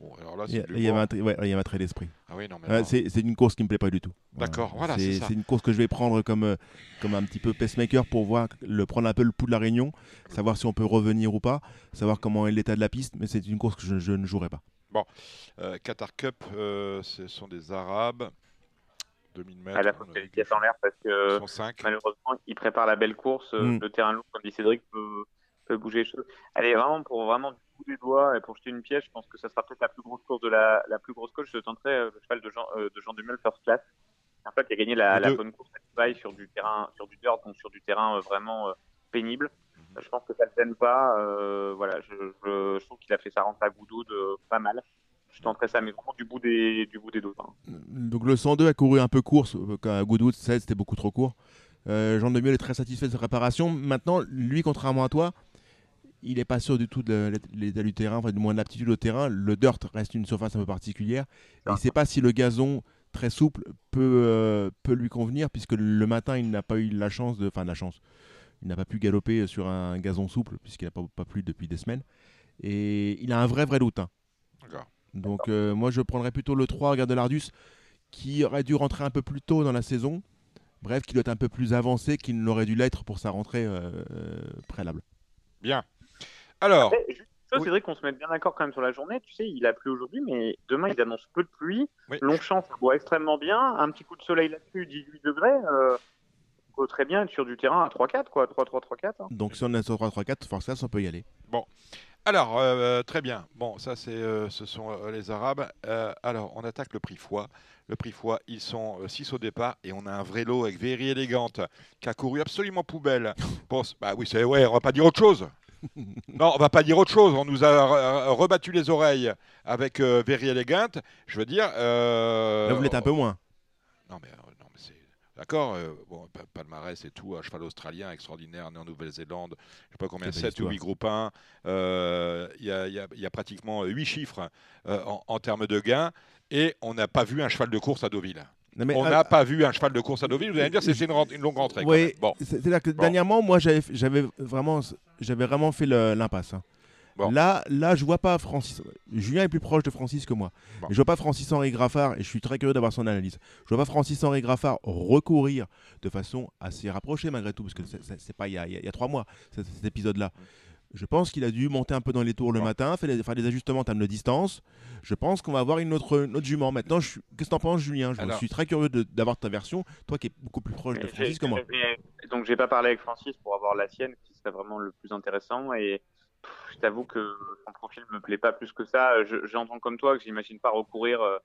I: Bon, alors là, il y, avait un, ouais, un trait d'esprit.
B: Ah oui, non, mais
I: c'est, une course qui me plaît pas du tout.
B: D'accord, voilà. c'est,
I: une course que je vais prendre comme, euh, comme un petit peu pacemaker pour voir, le, prendre un peu le pouls de la réunion, savoir si on peut revenir ou pas, savoir comment est l'état de la piste, mais c'est une course que je, ne jouerai pas.
B: Bon, euh, Qatar Cup, euh, ce sont des Arabes. 2000 mètres.
J: À la fois pièce en l'air parce que malheureusement, ils préparent la belle course. Mm. Le terrain lourd, comme dit Cédric, peut, peut bouger les choses. Allez, vraiment, pour vraiment des doigts et pour jeter une pièce, je pense que ça sera peut-être la plus grosse course de la, la plus grosse course. Je tenterai euh, le cheval de Jean, euh, de Jean Dumel First Class. En fait, il a gagné la, la bonne course à Dubaï sur du terrain, sur du dirt, donc sur du terrain euh, vraiment pénible. Mhm. Je pense que ça ne gêne pas. voilà, je, je, trouve qu'il a fait sa rente à Goudou de pas mal. Je tenterai ça, mais vraiment du bout des, du bout des dos. Hein.
I: Donc le 102 a couru un peu course, à Goudou 16 c'était beaucoup trop court. Jean Demieux est très satisfait de sa préparation. Maintenant, lui, contrairement à toi, il n'est pas sûr du tout de l'état du terrain, enfin du moins de l'aptitude au terrain. Le dirt reste une surface un peu particulière. il ne sait pas si le gazon très souple peut, euh, peut lui convenir, puisque le matin, il n'a pas eu la chance de. Enfin, la chance. Il n'a pas pu galoper sur un gazon souple, puisqu'il n'a pas, pas plu depuis des semaines. Et il a un vrai, vrai doute. Hein. Donc, euh, moi, je prendrais plutôt le 3, Garde de l'Ardus, qui aurait dû rentrer un peu plus tôt dans la saison. Bref, qui doit être un peu plus avancé qu'il n'aurait dû l'être pour sa rentrée euh, préalable.
B: Bien. Alors.
J: C'est vrai qu'on se met bien d'accord quand même sur la journée. Tu sais, il a plu aujourd'hui, mais demain, il annonce peu de pluie. Longchamp, ça boit extrêmement bien. Un petit coup de soleil là-dessus, 18 degrés. Euh, peut très bien être sur du terrain à 3-4, quoi. 3-3, 3-4. Hein.
I: Donc, si on est sur 3-3-4, forcément, on peut y aller.
B: Bon. Alors, euh, très bien. Bon, ça, c'est, euh, ce sont euh, les Arabes. alors, on attaque le prix foie. Le prix foie, ils sont 6 au départ et on a un vrai lot avec Very Élégante qui a couru absolument poubelle. Bon, bah oui, c'est ouais, on va pas dire autre chose non, on va pas dire autre chose. On nous a rebattu les oreilles avec euh, Very Elegant. Je veux dire. Euh,
I: Là, vous l'êtes un peu moins.
B: Non, mais, euh, non, mais c'est. D'accord, bon, palmarès et tout, un cheval australien extraordinaire né en Nouvelle-Zélande, je sais pas combien, 7 ou 8 groupes 1. Il y, a pratiquement 8 chiffres en, en termes de gains et on n'a pas vu un cheval de course à Deauville on n'a pas vu un cheval de course à Deauville. Vous allez me dire c'est une, une, longue rentrée.
I: Oui, c'est-à-dire que dernièrement, moi, j'avais vraiment, vraiment fait l'impasse. Hein. Là, là, je vois pas Francis. Julien est plus proche de Francis que moi. Je vois pas Francis Henri Graffard et je suis très curieux d'avoir son analyse. Je vois pas Francis Henri Graffard recourir de façon assez rapprochée malgré tout, parce que c'est pas il y, a, trois mois cet, épisode-là. Je pense qu'il a dû monter un peu dans les tours le matin, faire des, faire des ajustements en termes de distance. Je pense qu'on va avoir une autre, autre jument. Maintenant, qu'est-ce que tu en penses, Julien? Je suis très curieux d'avoir ta version, toi qui es beaucoup plus proche de Francis que moi.
J: Donc, j'ai pas parlé avec Francis pour avoir la sienne, qui serait vraiment le plus intéressant. Et je t'avoue que son profil me plaît pas plus que ça. J'entends comme toi que j'imagine pas recourir. Euh,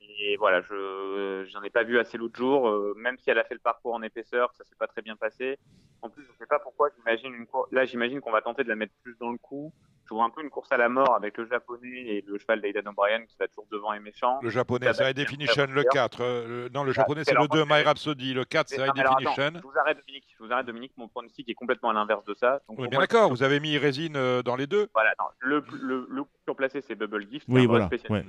J: Et voilà, je j'en ai pas vu assez l'autre jour, euh, même si elle a fait le parcours en épaisseur, ça s'est pas très bien passé. En plus, je sais pas pourquoi, j'imagine une là j'imagine qu'on va tenter de la mettre plus dans le coup je vois un peu une course à la mort avec le japonais et le cheval d'Aidan O'Brien qui va toujours devant et méchant.
B: Le japonais, c'est High Definition, le 4. Euh, non, le japonais, c'est le 2, My Rhapsody. Le 4, c'est High Definition.
J: je vous arrête, Dominique. Je vous arrête, Dominique. Mon pronostic est complètement à l'inverse de ça.
B: Donc, bien d'accord. Vous avez mis résine euh, dans les deux.
J: Voilà. le, le, le coup surplacé, c'est Bubble Gift.
I: Oui, voilà.
J: spécialiste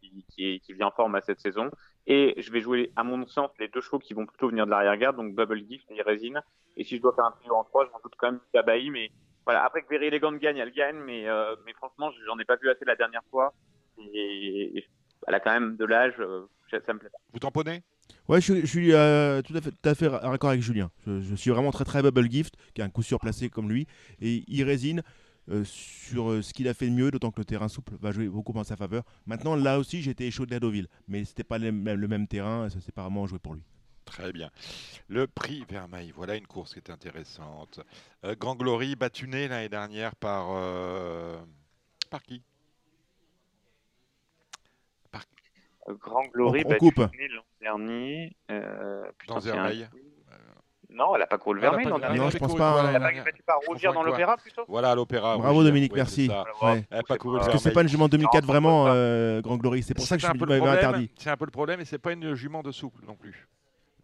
J: qui, qui, qui, vient en forme à cette saison. Et je vais jouer, à mon sens, les deux chevaux qui vont plutôt venir de l'arrière-garde, donc Bubble Gift et Résine. Et si je dois faire un trio en 3, je m'en doute quand même Kabaï, mais voilà, après que Very Elegant gagne, elle gagne, mais, euh, mais franchement, j'en ai pas vu assez la dernière fois. Et, elle a quand même de l'âge, euh, ça me plaît pas.
B: Vous tamponnez?
I: Ouais, je, suis euh, tout à fait, tout à fait raccord avec Julien. Je, suis vraiment très très Bubble Gift, qui a un coup sûr placé comme lui, et il résine sur ce qu'il a fait de mieux, d'autant que le terrain souple va jouer beaucoup en sa faveur. Maintenant, là aussi, j'étais chaud de Deauville, mais c'était pas le même, le même terrain, ça s'est pas vraiment joué pour lui.
B: Très bien. Le prix Vermeil, voilà une course qui est intéressante. Euh, Grand Glory battuné l'année dernière par, euh, par qui?
J: Par... Euh, Grand Glory battuné l'an dernier.
B: dans Vermeil.
J: Non, elle n'a pas couru le Vermeil l'an dernier.
I: Non, je pense pas.
J: Elle n'a pas battu par Rougir dans l'Opéra plutôt?
B: Voilà, l'Opéra.
I: Bravo Dominique, merci. Ouais.
B: Elle pas couru
I: Parce que c'est pas une jument 2004 vraiment, Grand Glory. C'est pour ça que je m'avais interdit.
B: C'est un peu le problème et c'est pas une jument de souple non plus.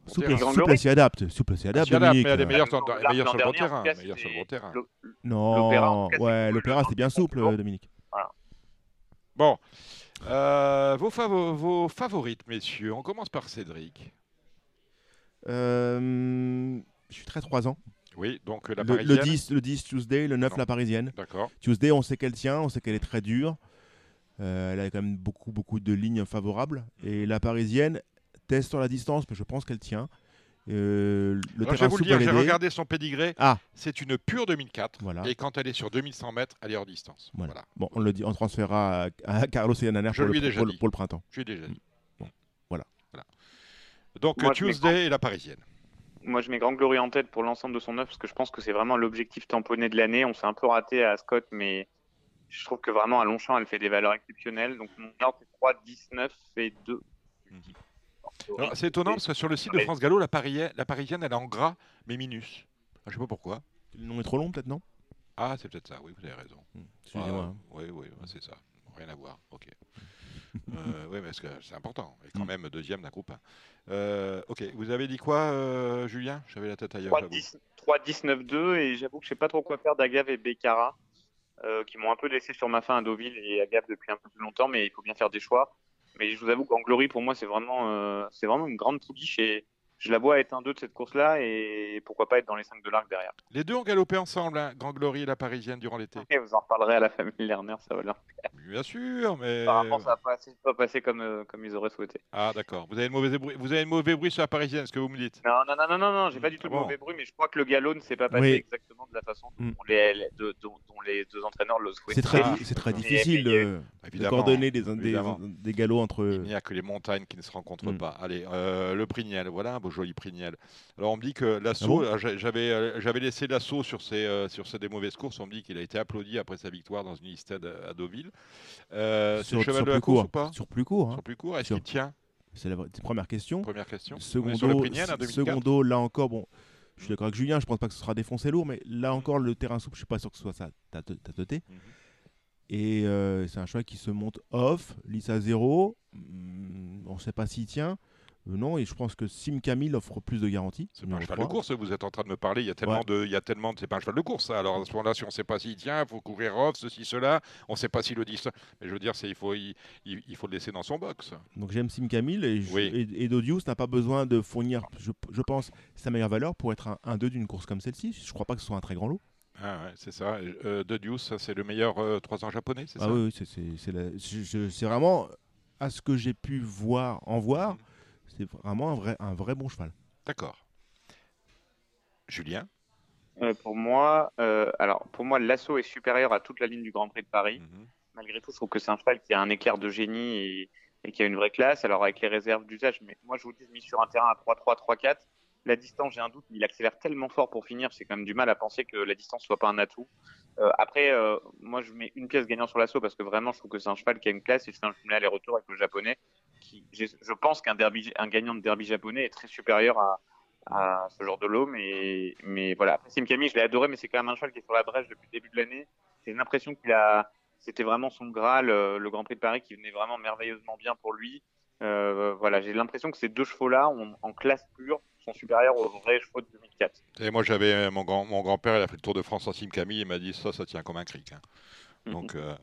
I: Souple, souple s'y adapte. Souple s'y adapte.
B: mais il y a des meilleurs sur, meilleurs sur le bon terrain. Meilleurs sur le bon terrain.
I: Non, ouais, l'opéra c'était bien souple, Dominique.
B: Bon, euh, vos, favo vos favorites, messieurs. On commence par Cédric.
I: Euh, je suis très 3 ans.
B: Oui, donc la
I: le,
B: parisienne.
I: Le 10, le 10 Tuesday, le 9 la parisienne.
B: D'accord.
I: Tuesday, on sait qu'elle tient, on sait qu'elle est très dure. Euh, elle a quand même beaucoup, beaucoup de lignes favorables. Et la parisienne, test sur la distance, mais je pense qu'elle tient. Euh,
B: le je vais vous le dire, j'ai regardé son pédigré.
I: Ah.
B: C'est une pure 2004.
I: Voilà.
B: Et quand elle est sur 2100 mètres, elle est hors distance.
I: Voilà. Bon, on le dit, on transférera à, Carlos et Ananer pour, le, pour, le printemps.
B: Je lui ai déjà dit.
I: Bon, voilà.
B: voilà. Donc Tuesday et la parisienne.
J: Moi, je mets Grand Glory en tête pour l'ensemble de son œuvre parce que je pense que c'est vraiment l'objectif tamponné de l'année. On s'est un peu raté à Scott, mais je trouve que vraiment à Longchamp, elle fait des valeurs exceptionnelles. Donc mon ordre, c'est 3, 19 et 2.
B: C'est étonnant parce que sur le site de France Gallo, la, parisienne, la parisienne, elle est en gras, mais minus. Je sais pas pourquoi.
I: Le nom est trop long, peut-être, non?
B: Ah, c'est peut-être ça, oui, vous avez raison.
I: Hmm, excusez-moi.
B: Ah, oui, oui, c'est ça. Rien à voir, ok. euh, oui, parce que c'est important. Et quand hmm. même deuxième d'un groupe. Euh, ok, vous avez dit quoi, euh, Julien? J'avais la tête ailleurs.
J: 3-19-2, et j'avoue que je sais pas trop quoi faire d'Agave et Becara, euh, qui m'ont un peu laissé sur ma fin à Deauville et Agave depuis un peu plus longtemps, mais il faut bien faire des choix. Mais je vous avoue qu'en Glory, pour moi, c'est vraiment, euh, c'est vraiment une grande pouliche et je la vois être un 2 de cette course-là et pourquoi pas être dans les 5 de l'arc derrière.
B: Les deux ont galopé ensemble, hein, Grand Glory et la Parisienne durant l'été.
J: Et vous en reparlerez à la famille Lerner, ça va leur
B: Bien sûr, mais.
J: Apparemment, ça n'a pas, pas, passé comme, euh, comme ils auraient souhaité.
B: Ah, d'accord. Vous avez, mauvais bruit, vous avez un mauvais bruit sur la Parisienne, ce que vous me dites
J: Non, non, non, non, non, non j'ai pas du tout de ah mauvais bruit, mais je crois que le galop ne s'est pas passé exactement de la façon dont, mm. les, dont, les, deux entraîneurs le souhaitaient.
I: C'est très, difficile de, coordonner des, des, des, galops entre.
B: Il n'y a que les montagnes qui ne se rencontrent mm. pas. Allez, euh, le Prignel, voilà un beau joli Prignel. Alors on me dit que l'assaut, ah j'avais, euh, j'avais laissé l'assaut sur ces, euh, sur ces des mauvaises courses. On me dit qu'il a été applaudi après sa victoire dans une liste à Deauville.
I: Euh, sur, cheval sur de la course court. ou
B: pas?
I: Sur plus court.
B: Hein. Sur plus court. Est-ce qu'il tient?
I: C'est la première question.
B: Première question.
I: Secondo, secondo, là encore, bon, je suis d'accord avec Julien. Je pense pas que ce sera défoncé lourd, mais là encore, le terrain souple, je suis pas sûr que ce soit ça. T'as teuté. Mhm. Et c'est un cheval qui se monte off, lisse à zéro. Hmm, on ne sait pas s'il tient. Euh, non, et je pense que Sim Camille offre plus de garanties.
B: C'est pas un cheval de course, vous êtes en train de me parler. Il y a tellement de. Il y a tellement de... C'est pas un cheval de course, Alors à ce moment-là, si on ne sait pas s'il tient, il faut courir off, ceci, cela. On ne sait pas s'il le dit. Mais je veux dire, il faut, il, il, faut le laisser dans son box.
I: Donc j'aime Sim Camille et, Dodius n'a pas besoin de fournir, je, je, pense, sa meilleure valeur pour être un 2 d'une course comme celle-ci. Je ne crois pas que ce soit un très grand lot.
B: Ah ouais, c'est ça. Euh, Dodius, c'est le meilleur 3 euh, ans japonais, c'est
I: ah
B: ça?
I: oui, c'est vraiment à ce que j'ai pu voir, en voir. Mm. C'est vraiment un vrai, un vrai bon cheval.
B: D'accord. Julien
J: euh, Pour moi, euh, alors pour moi, l'assaut est supérieur à toute la ligne du Grand Prix de Paris. Mhm. Malgré tout, je trouve que c'est un cheval qui a un éclair de génie et, qui a une vraie classe. Alors avec les réserves d'usage, mais moi je vous dis, mis sur un terrain à 3-3, 3-4. La distance, j'ai un doute, mais il accélère tellement fort pour finir, c'est quand même du mal à penser que la distance soit pas un atout. Euh, après, moi je mets une pièce gagnante sur l'assaut parce que vraiment je trouve que c'est un cheval qui a une classe et je fais un jumelé aller-retour avec le japonais qui, je pense qu'un derby, un gagnant de derby japonais est très supérieur à, à ce genre de lot. Mais, mais voilà, après Camille, je l'ai adoré, mais c'est quand même un cheval qui est sur la brèche depuis le début de l'année. J'ai l'impression qu'il a, c'était vraiment son Graal, euh, le Grand Prix de Paris, qui venait vraiment merveilleusement bien pour lui. Euh, voilà, j'ai l'impression que ces deux chevaux-là, en classe pure, sont supérieurs aux vrais chevaux de 2004.
B: Et moi, j'avais mon grand, mon grand-père, il a fait le tour de France en Sim Camille, il m'a dit ça, ça tient comme un cric. Hein. Mhm. Donc, euh,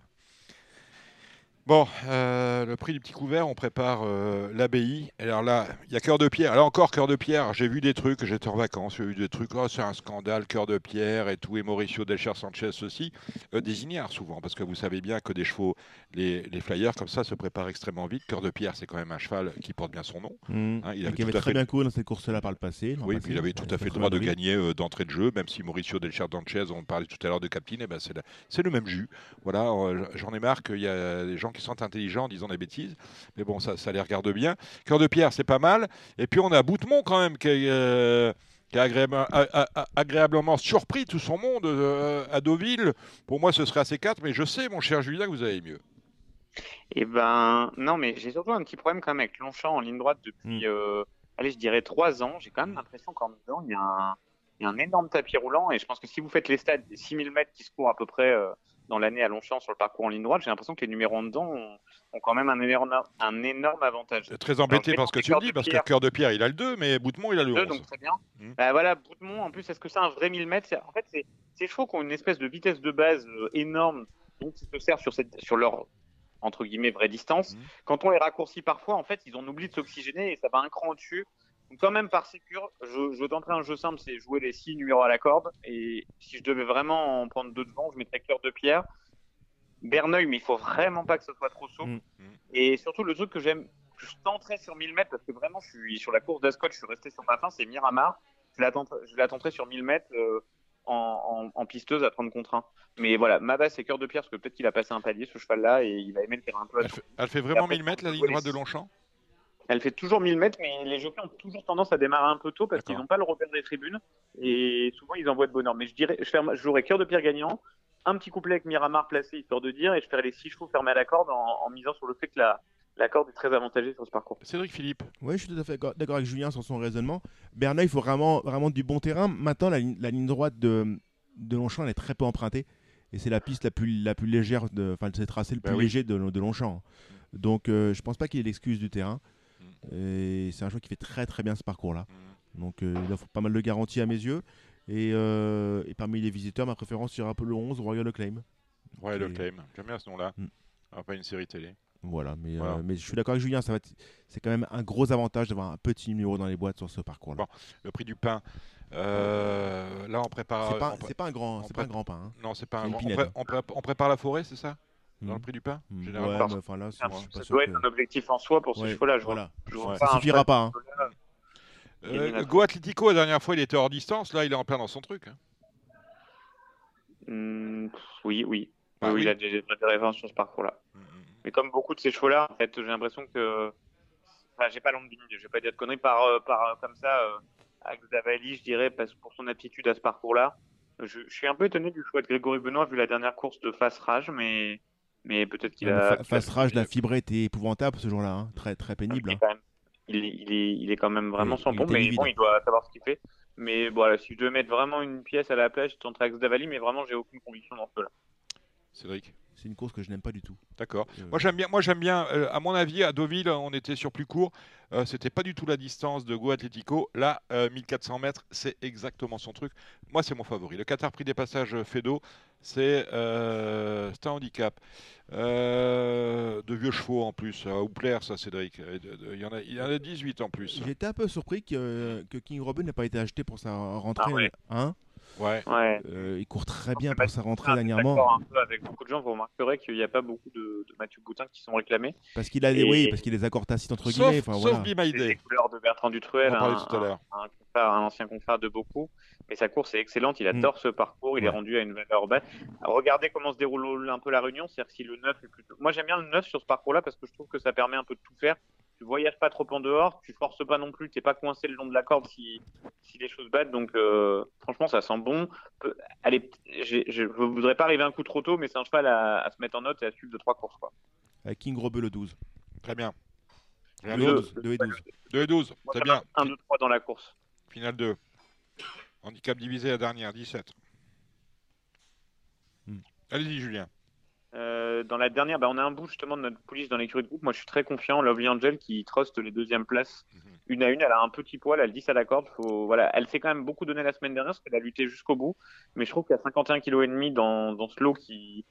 B: Bon, euh, le prix du petit couvert, on prépare euh, l'abbaye. Alors là, il y a cœur de pierre. Là encore, cœur de pierre. J'ai vu des trucs, j'étais en vacances, j'ai vu des trucs. Oh, c'est un scandale, cœur de pierre et tout. Et Mauricio Delcher Sanchez aussi. Euh, des ignares souvent, parce que vous savez bien que des chevaux, les, flyers comme ça, se préparent extrêmement vite. Cœur de pierre, c'est quand même un cheval qui porte bien son nom.
I: Mmh. Hein, il avait, avait très bien couru dans cette course-là par le passé.
B: Oui, puis il avait tout à fait le droit de gagner d'entrée de jeu, même si Mauricio Delcher Sanchez, on parlait tout à l'heure de Captain, eh ben c'est le même jus. Voilà, j'en ai marre qu'il y a des gens qui sont intelligents disons des bêtises. Mais bon, ça, ça les regarde bien. Cœur de pierre, c'est pas mal. Et puis on a Boutemont quand même qui est, euh, agréablement surpris tout son monde euh, à Deauville. Pour moi, ce serait assez 4, mais je sais, mon cher Julien, que vous avez mieux.
J: Eh ben, non, mais j'ai surtout un petit problème quand même avec Longchamp en ligne droite depuis, hmm. euh, allez, je dirais 3 ans. J'ai quand même l'impression qu'en dedans, il y, a un, il y a un énorme tapis roulant. Et je pense que si vous faites les stades des 6000 mètres qui se courent à peu près dans l'année à Longchamp sur le parcours en ligne droite, j'ai l'impression que les numéros en dedans ont, quand même un énorme, un énorme avantage.
B: Très embêté parce que tu dis, parce que Cœur de Pierre, il a le 2, mais Boutemont, il a le 11.
J: donc très bien. Mmh. Bah, voilà, Boutemont, en plus, est-ce que c'est un vrai 1000 mètres En fait, c'est ces chevaux qui ont une espèce de vitesse de base euh, énorme, donc ils se servent sur, cette, sur leur entre guillemets vraie distance. Mmh. Quand on les raccourcit parfois, en fait, ils ont oublié de s'oxygéner et ça va un cran au-dessus quand même, par sécure, je, je tenterai un jeu simple, c'est jouer les six numéros à la corde. Et si je devais vraiment en prendre deux devant, je mettrais cœur de pierre. Berneuil, mais il faut vraiment pas que ce soit trop saut. Mm. Et surtout, le truc que j'aime, je tenterai sur 1000 mètres, parce que vraiment, je suis sur la course d'Ascot, je suis resté sur ma fin, c'est Miramar. Je la, tenterai, je la tenterai sur 1000 mètres euh, en, en, pisteuse à 30 contre 1. Mais voilà, ma base, c'est cœur de pierre, parce que peut-être qu'il a passé un palier, ce cheval-là, et il va aimer le terrain un peu.
B: Elle fait, elle fait vraiment 1000 mètres, la ligne droite de Longchamp?
J: Elle fait toujours 1000 mètres, mais les jockeys ont toujours tendance à démarrer un peu tôt parce qu'ils n'ont pas le repère des tribunes et souvent ils envoient de bonheur. Mais je dirais, je, ferme, je cœur de pierre gagnant, un petit couplet avec Miramar placé histoire de dire et je ferai les six chevaux fermés à la corde en, misant sur le fait que la, la corde est très avantagée sur ce parcours.
B: Cédric Philippe.
I: Oui, je suis tout à fait d'accord avec Julien sur son raisonnement. Bernard, il faut vraiment, vraiment du bon terrain. Maintenant, la, ligne droite de, de Longchamp, elle est très peu empruntée. Et c'est la piste la plus, la plus légère, enfin, c'est le tracé le ben plus léger de, de Longchamp. Donc, euh, je pense pas qu'il ait l'excuse du terrain. Et c'est un joueur qui fait très très bien ce parcours-là. Donc euh, il offre pas mal de garanties à mes yeux. Et, euh, parmi les visiteurs, ma préférence sera peu le 11, Royal Acclaim.
B: Royal Acclaim, j'aime bien ce nom-là. Mm. Ah, pas une série télé.
I: Voilà, mais, euh, mais je suis d'accord avec Julien, ça va c'est quand même un gros avantage d'avoir un petit numéro dans les boîtes sur ce parcours-là.
B: le prix du pain. là, on prépare.
I: C'est pas, un grand, c'est pas un grand pain. Hein.
B: Non, c'est pas un grand. On, on, prépare la forêt, c'est ça? Dans le prix du pain
I: mmh. généralement. Ouais, enfin là,
J: ça doit être un objectif en soi pour ce ouais, là
I: Voilà. ça suffira pas. Hein.
B: Euh, Go Atletico, la dernière fois, il était hors distance. Là, il est en plein dans son truc. Hein.
J: Mmh, oui, oui. Ah, oui, Il a des, des références sur ce parcours-là. Mmh, Mais comme beaucoup de ces chevaux-là, en fait, j'ai l'impression que. Enfin, j'ai pas l'ambition, je vais pas dire de conneries par, euh, par euh, comme ça. Euh, Zavali, je dirais, parce, pour son aptitude à ce parcours-là. Je, je, suis un peu étonné du choix de Grégory Benoît vu la dernière course de Face Rage, mais mais peut-être qu'il a.
I: Face rage, la fibre était épouvantable ce jour-là, hein. très très pénible.
J: Hein. Il, est, il, est, quand même vraiment sans bon, mais bon, il doit savoir ce qu'il fait. Mais voilà, si je devais mettre vraiment une pièce à la plage, je tenterais Axe Davali, mais vraiment, j'ai aucune conviction dans ce là
B: Cédric?
I: C'est une course que je n'aime pas du tout.
B: D'accord. Euh, moi j'aime bien. Moi j'aime bien. Euh, à mon avis, à Deauville, on était sur plus court. Euh, c'était pas du tout la distance de Go Atletico. Là, 1400 mètres, c'est exactement son truc. Moi, c'est mon favori. Le Qatar Prix des passages Fedo, c'est un handicap. de vieux chevaux en plus, à plaire ça, Cédric. Il y, en a, il y en a 18 en plus.
I: J'étais un peu surpris que, que King Robin n'ait pas été acheté pour sa rentrée.
J: Ah
I: hein
B: Ouais.
J: Euh,
I: il court très bien pour sa rentrée dernièrement.
J: Un peu avec beaucoup de gens, vous remarquerez qu'il n'y a pas beaucoup de, de, Mathieu Boutin qui sont réclamés.
I: Parce qu'il a des, oui, parce qu'il a des accords tacites entre guillemets.
B: Enfin, sauf
J: voilà. Les couleurs de Bertrand Dutruel, un, un, un, ancien confrère de beaucoup. Mais sa course est excellente, il adore mm. ce parcours, il est rendu à une valeur basse. regardez comment se déroule un peu la réunion, c'est-à-dire si le 9 est plutôt... Moi j'aime bien le 9 sur ce parcours-là parce que je trouve que ça permet un peu de tout faire tu voyages pas trop en dehors, tu forces pas non plus, t'es pas coincé le long de la corde si, si les choses battent. Donc euh, franchement, ça sent bon. Allez, je voudrais pas arriver un coup trop tôt, mais c'est un cheval à, se mettre en note et à suivre de trois courses. Quoi.
I: King Robeux le 12.
B: Très bien. Rien
H: 2
B: d'autre.
I: 2 et 12.
B: 2 et 12,
J: Moi,
B: c'est
J: ça
B: bien.
J: marche 1, 2, 3 dans la course.
B: Finale 2. Handicap divisé la dernière, 17.
I: Hmm.
B: Allez-y, Julien.
J: Euh, dans la dernière, bah, on a un bout justement de notre police dans l'écurie de groupe. Moi, je suis très confiant. Lovely Angel qui truste les deuxièmes places
B: Mhm.
J: une à une. Elle a un petit poil, elle dit ça la corde. Faut, voilà, elle s'est quand même beaucoup donné la semaine dernière parce qu'elle a lutté jusqu'au bout. Mais je trouve qu'il y a 51 kg et demi dans, dans ce lot qui,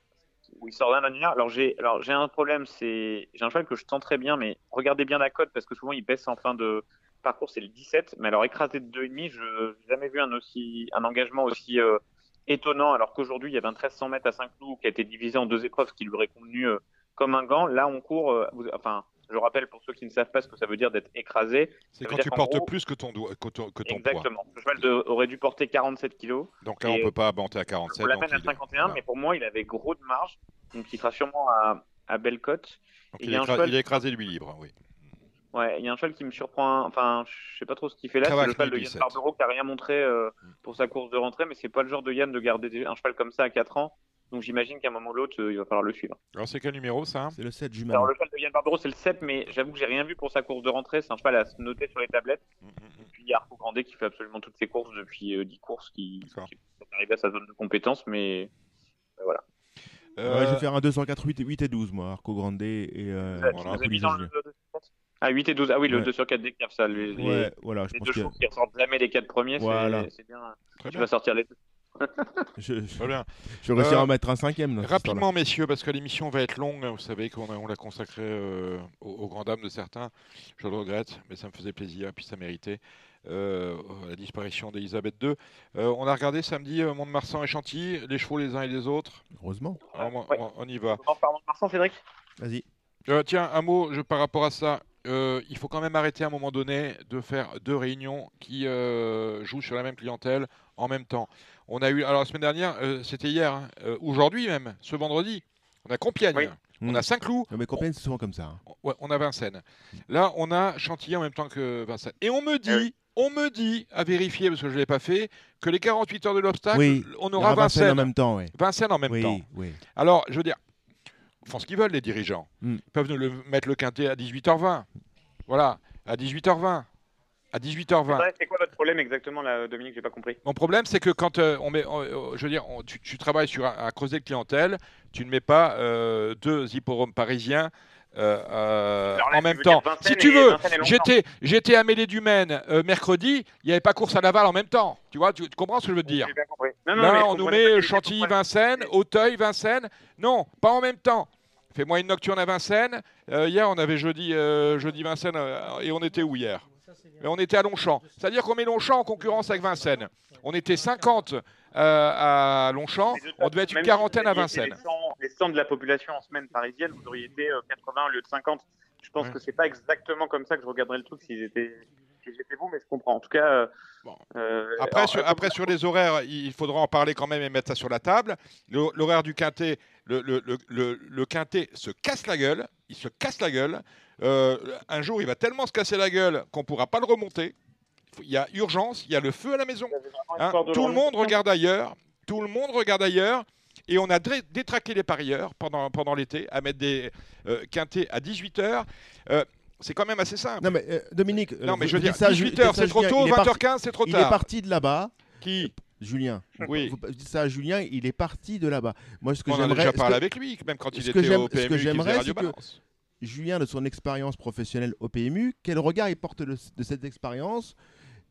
J: où il sort d'un dernière. Alors j'ai, alors j'ai un problème, c'est j'ai un cheval que je tends très bien, mais regardez bien la cote parce que souvent il baisse en fin de parcours, c'est le 17. Mais alors écrasé de 2,5, je n'ai jamais vu un aussi un engagement aussi euh, étonnant. Alors qu'aujourd'hui il y avait un 1300 mètres à Saint-Cloud qui a été divisé en deux épreuves, ce qui lui aurait convenu euh, comme un gant. Là on court, euh, vous- enfin. Je rappelle pour ceux qui ne savent pas ce que ça veut dire d'être écrasé.
B: C'est quand tu portes
J: gros-
B: plus que ton, doigt- que ton, que ton poids.
J: Exactement. Le cheval aurait dû porter 47 kilos.
B: Donc là, on
J: Et-
B: peut pas monter à 47.
J: On l'amène à
B: il-
J: 51,
B: voilà.
J: mais pour moi, il avait gros de marge. Donc, il sera sûrement à, à belle cote.
B: Donc il,
J: il
B: est écra-
J: cheval-
B: il est écrasé lui libre, oui.
J: Ouais, il y a un cheval qui me surprend. Enfin, je sais pas trop ce qu'il fait là. C'est le cheval de Yann
B: 17.
J: Barbero qui a rien montré euh,
B: Mm.
J: pour sa course de rentrée, mais c'est pas le genre de Yann de garder un cheval comme ça à 4 ans. Donc, j'imagine qu'à un moment ou l'autre, euh, il va falloir le suivre.
B: Alors c'est quel numéro ça hein
I: C'est le 7 jumeau.
J: Alors, le cheval de Yann Barbero, c'est le 7, mais j'avoue que j'ai rien vu pour sa course de rentrée. C'est un cheval à se noter sur les tablettes.
B: Mm, mm.
J: Et puis, il y a Arco Grandet qui fait absolument toutes ses courses depuis euh, 10 courses, qui, qui est arrivé à sa zone de compétence, mais euh, voilà.
B: Euh,
I: Ouais, je vais faire un 204 8 et 8 et 12 moi, Arco Grande et euh,
B: voilà,
J: vous avez mis
I: Police
J: dans
I: Julien.
J: le 2 Ah, 8 et 12. Ah oui, le
I: Ouais.
J: 2 sur 4 des caves, ça. Les, les-
I: Ouais, voilà, je
J: les
I: pense
J: deux
I: que
J: chevaux qui ressortent jamais les 4 premiers, c'est-
I: Voilà.
J: c'est bien.
B: Très
J: Tu
B: bien.
J: vas sortir les deux.
I: je,
B: bien.
I: je vais réussir
B: Euh,
I: à en mettre un cinquième.
B: Rapidement, messieurs, parce que l'émission va être longue, vous savez qu'on a- on l'a consacrée euh, aux, aux grandes dames de certains. Je le regrette, mais ça me faisait plaisir, puis ça méritait. Euh, la disparition d'Elisabeth II. Euh, on a regardé samedi euh, Mont-de-Marsan et Chantilly, les chevaux les uns et les autres.
I: Heureusement.
B: Alors, on-
J: Ouais.
B: on, on y va.
J: On Mont-de-Marsan, Cédric
I: Vas-y.
B: Euh, tiens, un mot je, par rapport à ça. Euh, il faut quand même arrêter à un moment donné de faire deux réunions qui euh, jouent sur la même clientèle en même temps. On a eu, alors la semaine dernière, euh, c'était hier, hein, euh, aujourd'hui même, ce vendredi, on a Compiègne,
J: Oui.
B: on a Saint-Cloud,
I: Non, mais Compiègne, c'est souvent comme ça. hein.
B: Ouais, on a Vincennes. Là, on a Chantilly en même temps que Vincennes. Et on me dit,
J: oui.
B: on me dit, à vérifier parce que je ne l'ai pas fait, que les 48 heures de l'obstacle,
I: Oui,
B: on aura
I: aura Vincennes
B: Vincennes.
I: en même temps, oui.
B: Vincennes en même
I: oui,
B: temps.
I: oui.
B: Alors, je veux dire, font ce qu'ils veulent, les dirigeants.
I: Mm.
B: Ils peuvent nous le, mettre le quintet à 18h20. Voilà, à 18h20. À 18h20.
J: Ouais, C'est quoi votre problème exactement, là, Dominique J'ai pas compris?
B: Mon problème, c'est que quand euh, on met, on- euh, je veux dire, on- tu, tu travailles sur un, un creuset de clientèle, tu ne mets pas euh, deux hippodromes parisiens euh, euh,
J: là,
B: en même temps. Si tu veux, j'étais, j'étais à Mêlée-du-Maine euh, mercredi, il n'y avait pas course à Laval en même temps. Tu vois, tu, tu comprends ce que je veux te dire?
J: J'ai bien compris. Non, non,
B: Là, on nous met Chantilly, Vincennes, Auteuil, Vincennes. Non, pas en même temps. Fais-moi une nocturne à Vincennes. Euh, hier, on avait jeudi, euh, jeudi Vincennes euh, et on était où hier? Mais On était à Longchamp. C'est-à-dire qu'on met Longchamp en concurrence avec Vincennes. On était 50 euh, à Longchamp, on devait être une quarantaine
J: si
B: à Vincennes.
J: Les 100, les 100 de la population en semaine parisienne, vous auriez été euh, 80 au lieu de 50. Je pense
B: Ouais.
J: que c'est pas exactement comme ça que je regarderais le truc s'ils étaient, si j'étais vous, mais je comprends. En tout cas, euh,
B: Bon.
J: euh,
B: Après,
J: alors,
B: sur,
J: euh,
B: les horaires, il faudra en parler quand même et mettre ça sur la table. Le- L'horaire du quintet, le, le, le, le- le quintet se casse la gueule. Il se casse la gueule. Euh, un jour, il va tellement se casser la gueule qu'on ne pourra pas le remonter. Il y a urgence, il y a le feu à la maison. Hein, tout le monde
J: non
B: regarde ailleurs. Tout le monde regarde ailleurs. Et on a détraqué les parieurs pendant, pendant l'été à mettre des euh, quintets à 18h. c'est quand même assez simple.
I: Non, mais euh, Dominique.
B: Non,
I: euh,
B: mais
I: vous-
B: je veux dire,
I: dites ça, Ju-
B: 18h,
I: dites ça,
B: c'est trop
I: Julien,
B: tôt,
I: il est parti-
B: 20h15, c'est trop
I: Il
B: tard.
I: est parti de là-bas.
B: Qui?
I: Julien.
B: Oui.
I: Vous, vous dites ça à Julien, il est parti de là-bas. Moi, ce que
B: On en a
I: j'aimerais.
B: déjà
I: ce
B: parlé
I: que-
B: avec lui, même quand il
I: ce que
B: était au
I: ce que
B: PMU, qu'il faisait
I: j'aimerais, c'est que-. Julien, de son expérience professionnelle au PMU, quel regard il porte de, de cette expérience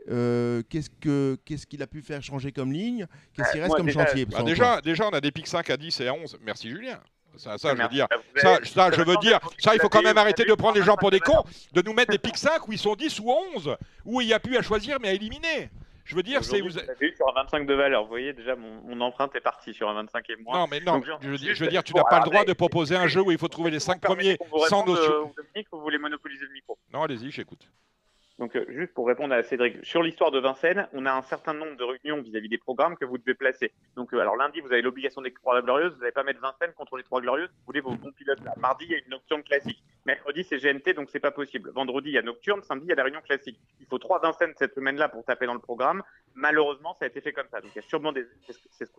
I: Euh, Qu'est-ce que qu'est-ce qu'il a pu faire changer comme ligne? Qu'est-ce qui
J: Euh,
I: reste
J: moi,
I: comme
J: déjà-
I: chantier
B: Bah, déjà, déjà, on a des pics 5 à 10 et à 11. Merci Julien. Ça, ça je veux dire.
J: Avez-
B: Ça, ça, je veux dire, ça, il faut quand même arrêter de prendre les gens pour des
J: 25
B: cons, de nous mettre des pics 5 où ils sont 10 ou 11, où il n'y a plus à choisir mais à éliminer. Je veux dire, c'est. Vous-
J: vous avez eu sur un 25 de valeur. Vous voyez, déjà, mon, mon empreinte est partie sur un 25 et moins.
B: Non, mais non,
J: Donc, je-
B: je veux dire,
J: juste-
B: je veux dire, tu n'as pas le droit de proposer un jeu où il faut trouver les 5
J: Vous permettez
B: premiers sans notion.
J: euh, Dominique, ou vous voulez monopoliser le micro
B: Non, allez-y, j'écoute.
J: Donc, euh, juste pour répondre à Cédric, sur l'histoire de Vincennes, on a un certain nombre de réunions vis-à-vis des programmes que vous devez placer. Donc, euh, alors lundi, vous avez l'obligation des trois glorieuses, vous n'allez pas mettre Vincennes contre les trois glorieuses, vous voulez vos bons pilotes là. Mardi, il y a une option classique. Mercredi, c'est GNT, donc c'est pas possible. Vendredi, il y a Nocturne. Samedi, il y a la réunion classique. Il faut trois Vincennes cette semaine-là pour taper dans le programme. Malheureusement, ça a été fait comme ça. Donc, il y a sûrement des, c'est ce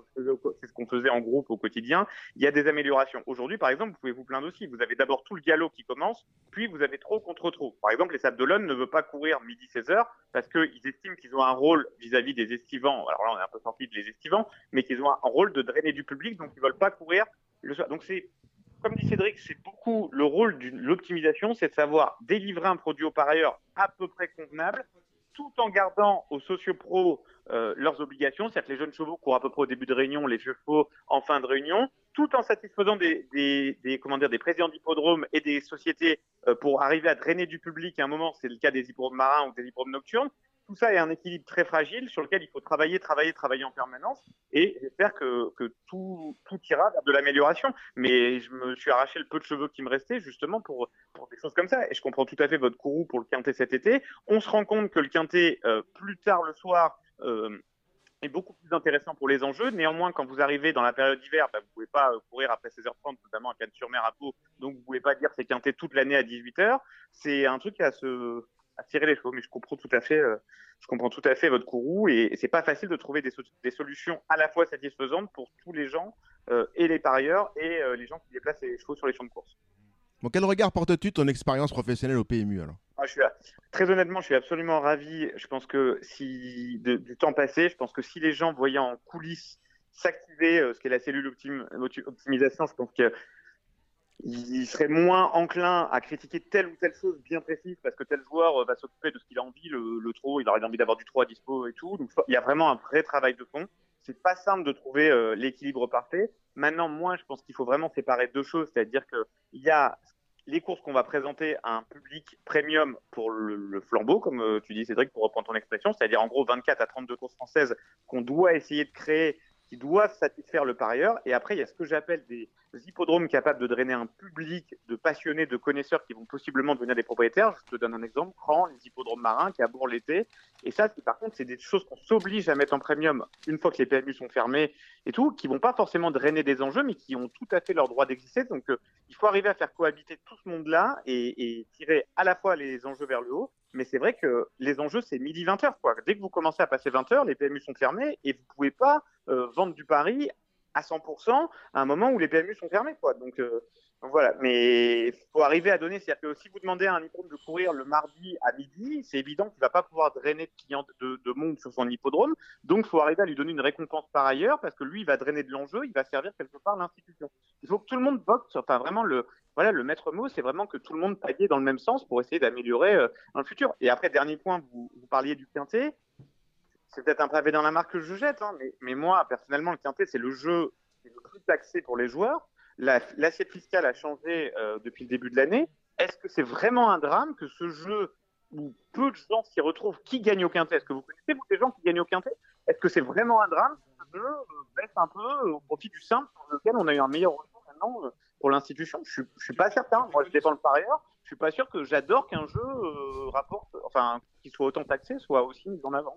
J: qu'on faisait, en groupe au quotidien. Il y a des améliorations. Aujourd'hui, par exemple, vous pouvez vous plaindre aussi. Vous avez d'abord tout le galop qui commence, puis vous avez trop contre trop. Par exemple, les Sables d'Olonne ne veulent pas courir midi 16h parce qu'ils estiment qu'ils ont un rôle vis-à-vis des estivants. Alors là, on est un peu sorti de les estivants, mais qu'ils ont un rôle de drainer du public, donc ils veulent pas courir le soir. Donc c'est comme dit Cédric, c'est beaucoup le rôle de l'optimisation, c'est de savoir délivrer un produit au par ailleurs à peu près convenable, tout en gardant aux sociopros euh, leurs obligations, c'est-à-dire que les jeunes chevaux courent à peu près au début de réunion, les chevaux en fin de réunion, tout en satisfaisant des, des, des comment dire, des présidents d'hippodromes et des sociétés euh, pour arriver à drainer du public. À un moment, c'est le cas des hippodromes marins ou des hippodromes nocturnes tout ça est un équilibre très fragile sur lequel il faut travailler, travailler, travailler en permanence. Et j'espère que, tout, ira vers de l'amélioration. Mais je me suis arraché le peu de cheveux qui me restaient justement pour, des choses comme ça. Et je comprends tout à fait votre courroux pour le quintet cet été. On se rend compte que le quintet, euh, plus tard le soir, euh, est beaucoup plus intéressant pour les enjeux. Néanmoins, quand vous arrivez dans la période d'hiver, bah, vous pouvez pas euh, courir après 16h30, notamment à Cannes-sur-Mer à Pau, donc vous pouvez pas dire c'est quintet toute l'année à 18h. C'est un truc à se, à tirer les chevaux. Mais je comprends tout à fait, euh, je comprends tout à fait votre courroux et c'est pas facile de trouver des, des, solutions à la fois satisfaisantes pour tous les gens euh, et les parieurs et euh, les gens qui déplacent les chevaux sur les champs de course.
I: Bon, quel regard portes-tu ton expérience professionnelle au PMU alors?
J: Ah, je suis, Très honnêtement, je suis absolument ravi. Je pense que si du temps passé, je pense que si les gens voyaient en coulisses s'activer ce qu'est la cellule optimisation, je pense que il serait moins enclin à critiquer telle ou telle chose bien précise parce que tel joueur euh, va s'occuper de ce qu'il a envie, le, le trop, il aurait envie d'avoir du trop à dispo et tout. Donc il y a vraiment un vrai travail de fond. C'est pas simple de trouver euh, l'équilibre parfait. Maintenant, moi, je pense qu'il faut vraiment séparer deux choses, c'est-à-dire que il y a les courses qu'on va présenter à un public premium pour le, le flambeau, comme euh, tu dis Cédric, pour reprendre ton expression, c'est-à-dire en gros 24 à 32 courses françaises qu'on doit essayer de créer qui doivent satisfaire le parieur. Et après, il y a ce que j'appelle des hippodromes capables de drainer un public de passionnés, de connaisseurs qui vont possiblement devenir des propriétaires. Je te donne un exemple, Cran, les hippodromes marins qui abourent l'été. Et ça, par contre, c'est des choses qu'on s'oblige à mettre en premium une fois que les PMU sont fermés et tout, qui vont pas forcément drainer des enjeux, mais qui ont tout à fait leur droit d'exister. Donc, euh, il faut arriver à faire cohabiter tout ce monde-là et, tirer à la fois les enjeux vers le haut, mais c'est vrai que les enjeux, c'est midi 20h. Quoi. Dès que vous commencez à passer 20h, les PMU sont fermés et vous pouvez pas euh, vendre du pari à 100% à un moment où les PMU sont fermés. Quoi. Donc, euh, voilà, mais il faut arriver à donner, c'est-à-dire que si vous demandez à un hippodrome de courir le mardi à midi, c'est évident qu'il ne va pas pouvoir drainer de clients de, de monde sur son hippodrome, donc il faut arriver à lui donner une récompense par ailleurs, parce que lui, il va drainer de l'enjeu, il va servir quelque part l'institution. Il faut que tout le monde vote, enfin vraiment le, voilà, le maître mot, c'est vraiment que tout le monde paille dans le même sens pour essayer d'améliorer euh, dans le futur. Et après, dernier point, vous, vous parliez du quintet, c'est peut-être un pavé dans la marque que je jette, hein, mais, moi, personnellement, le quintet, c'est le jeu le plus taxé pour les joueurs. L'assiette fiscale a changé euh, depuis le début de l'année. Est-ce que c'est vraiment un drame que ce jeu où peu de gens s'y retrouvent, qui gagne au quintet? Est-ce que vous connaissez vous des gens qui gagnent au quintet? Est-ce que c'est vraiment un drame que ce jeu euh, baisse un peu au profit du simple sur lequel on a eu un meilleur retour maintenant euh, pour l'institution je, je suis pas certain. Moi, je dépends le parieur. Je suis pas sûr que j'adore qu'un jeu rapporte, enfin, qu'il soit autant taxé, soit aussi mis en avant.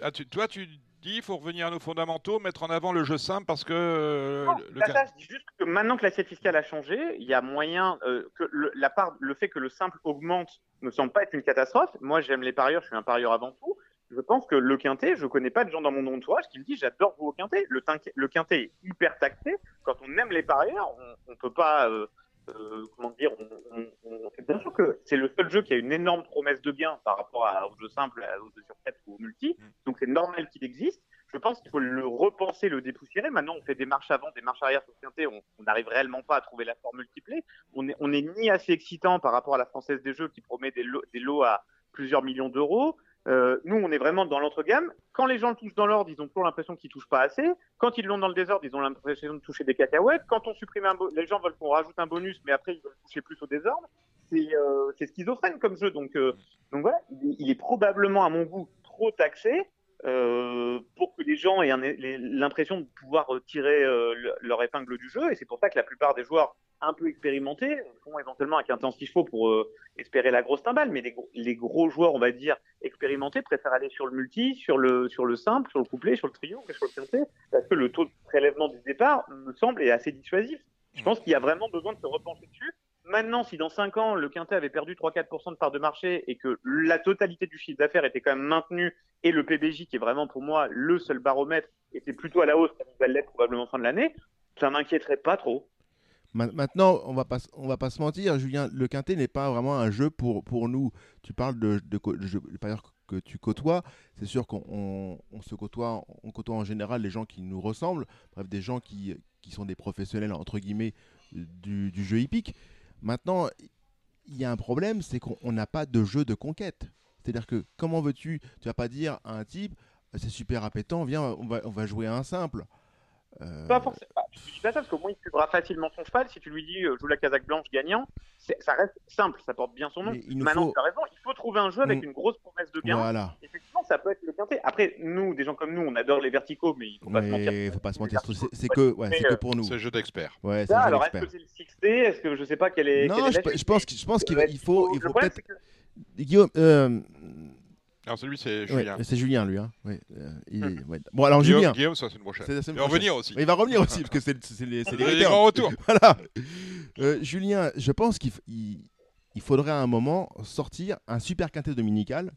B: Ah, toi, tu dis il faut revenir à nos fondamentaux, mettre en avant le jeu simple parce que.
J: Euh, non, le, ça, je dis juste que maintenant que l'assiette fiscale a changé, il y a moyen euh, que le, la part, le fait que le simple augmente ne semble pas être une catastrophe. Moi, j'aime les parieurs, je suis un parieur avant tout. Je pense que le quintet, je connais pas de gens dans mon entourage qui me disent j'adore vous au quintet. Le, le quintet est hyper taxé. Quand on aime les parieurs, on, on peut pas. Euh, euh, comment dire, on, on, bien sûr que c'est le seul jeu qui a une énorme promesse de gain par rapport à, aux jeux simples, aux jeux sur 4 ou aux multi. Mm. Donc c'est normal qu'il existe. Je pense qu'il faut le repenser, le dépoussiérer. Maintenant, on fait des marches avant, des marches arrière sur le On n'arrive réellement pas à trouver la forme multiplée. On est, on est ni assez excitant par rapport à la Française des Jeux qui promet des lots à plusieurs millions d'euros. Euh, nous, on est vraiment dans l'entre-gamme. Quand les gens le touchent dans l'ordre, ils ont toujours l'impression qu'ils touchent pas assez. Quand ils l'ont dans le désordre, ils ont l'impression de toucher des cacahuètes. Quand on supprime un les gens veulent qu'on rajoute un bonus, mais après ils veulent toucher plus au désordre. C'est euh, schizophrène comme jeu. Donc, euh, donc voilà, il, est probablement à mon goût trop taxé. Euh, pour que les gens aient l'impression de pouvoir tirer euh, leur épingle du jeu. Et c'est pour ça que la plupart des joueurs un peu expérimentés font éventuellement un quintet qu'il faut pour euh, espérer la grosse timbale. Mais les, les, gros joueurs, on va dire, expérimentés préfèrent aller sur le multi, sur le, sur le simple, sur le couplet, sur le trio que sur le quintet, parce que le taux de prélèvement du départ me semble est assez dissuasif. Je pense qu'il y a vraiment besoin de se repencher dessus Maintenant, si dans 5 ans, le Quintet avait perdu 3-4% de part de marché et que la totalité du chiffre d'affaires était quand même maintenue et le PBJ, qui est vraiment pour moi le seul baromètre, était plutôt à la hausse, comme il va l'être probablement fin de l'année, ça m'inquiéterait pas trop.
I: Maintenant, on va pas, on va pas se mentir, Julien, le quintet n'est pas vraiment un jeu pour, nous. Tu parles de, de, de, que tu côtoies. C'est sûr qu'on on, se côtoie, on côtoie en général les gens qui nous ressemblent, bref, des gens qui, qui sont des professionnels entre guillemets du, du jeu hippique. Maintenant, il y a un problème, c'est qu'on n'a pas de jeu de conquête. C'est-à-dire que comment veux-tu, tu vas pas dire à un type, c'est super appétant, viens, on va, on va jouer à un simple.
J: Euh... Pas forcément. Tu dis pas ça parce qu'au moins il suivra facilement son cheval. Si tu lui dis euh, joue la casaque blanche gagnant, ça reste simple, ça porte bien son nom. Maintenant, faut... tu as raison, il faut trouver un jeu avec mm. une grosse promesse de gain.
I: Voilà.
J: Effectivement, ça peut être le quintet. Après, nous, des gens comme nous, on adore les verticaux, mais il faut pas se mentir.
I: Il faut pas se mentir. C'est que, ouais, que pour nous.
B: C'est jeu d'expert.
I: Ouais,
J: alors, est-ce que c'est le 6D Est-ce que je sais pas quel est.
I: Non,
J: je,
I: je, pense, je pense qu'il faut, il faut peut-être. Guillaume, euh,
B: alors celui c'est Julien.
I: c'est Julien lui. Hein. Ouais, euh, il est... ouais. Bon alors
B: Guillaume,
I: Julien.
B: Guillaume ça c'est une prochaine. il va revenir aussi.
I: il va revenir aussi parce que c'est les, c'est
B: les, les grands retours.
I: Voilà. Euh, Julien, je pense qu'il il, il faudrait à un moment sortir un super quintet dominical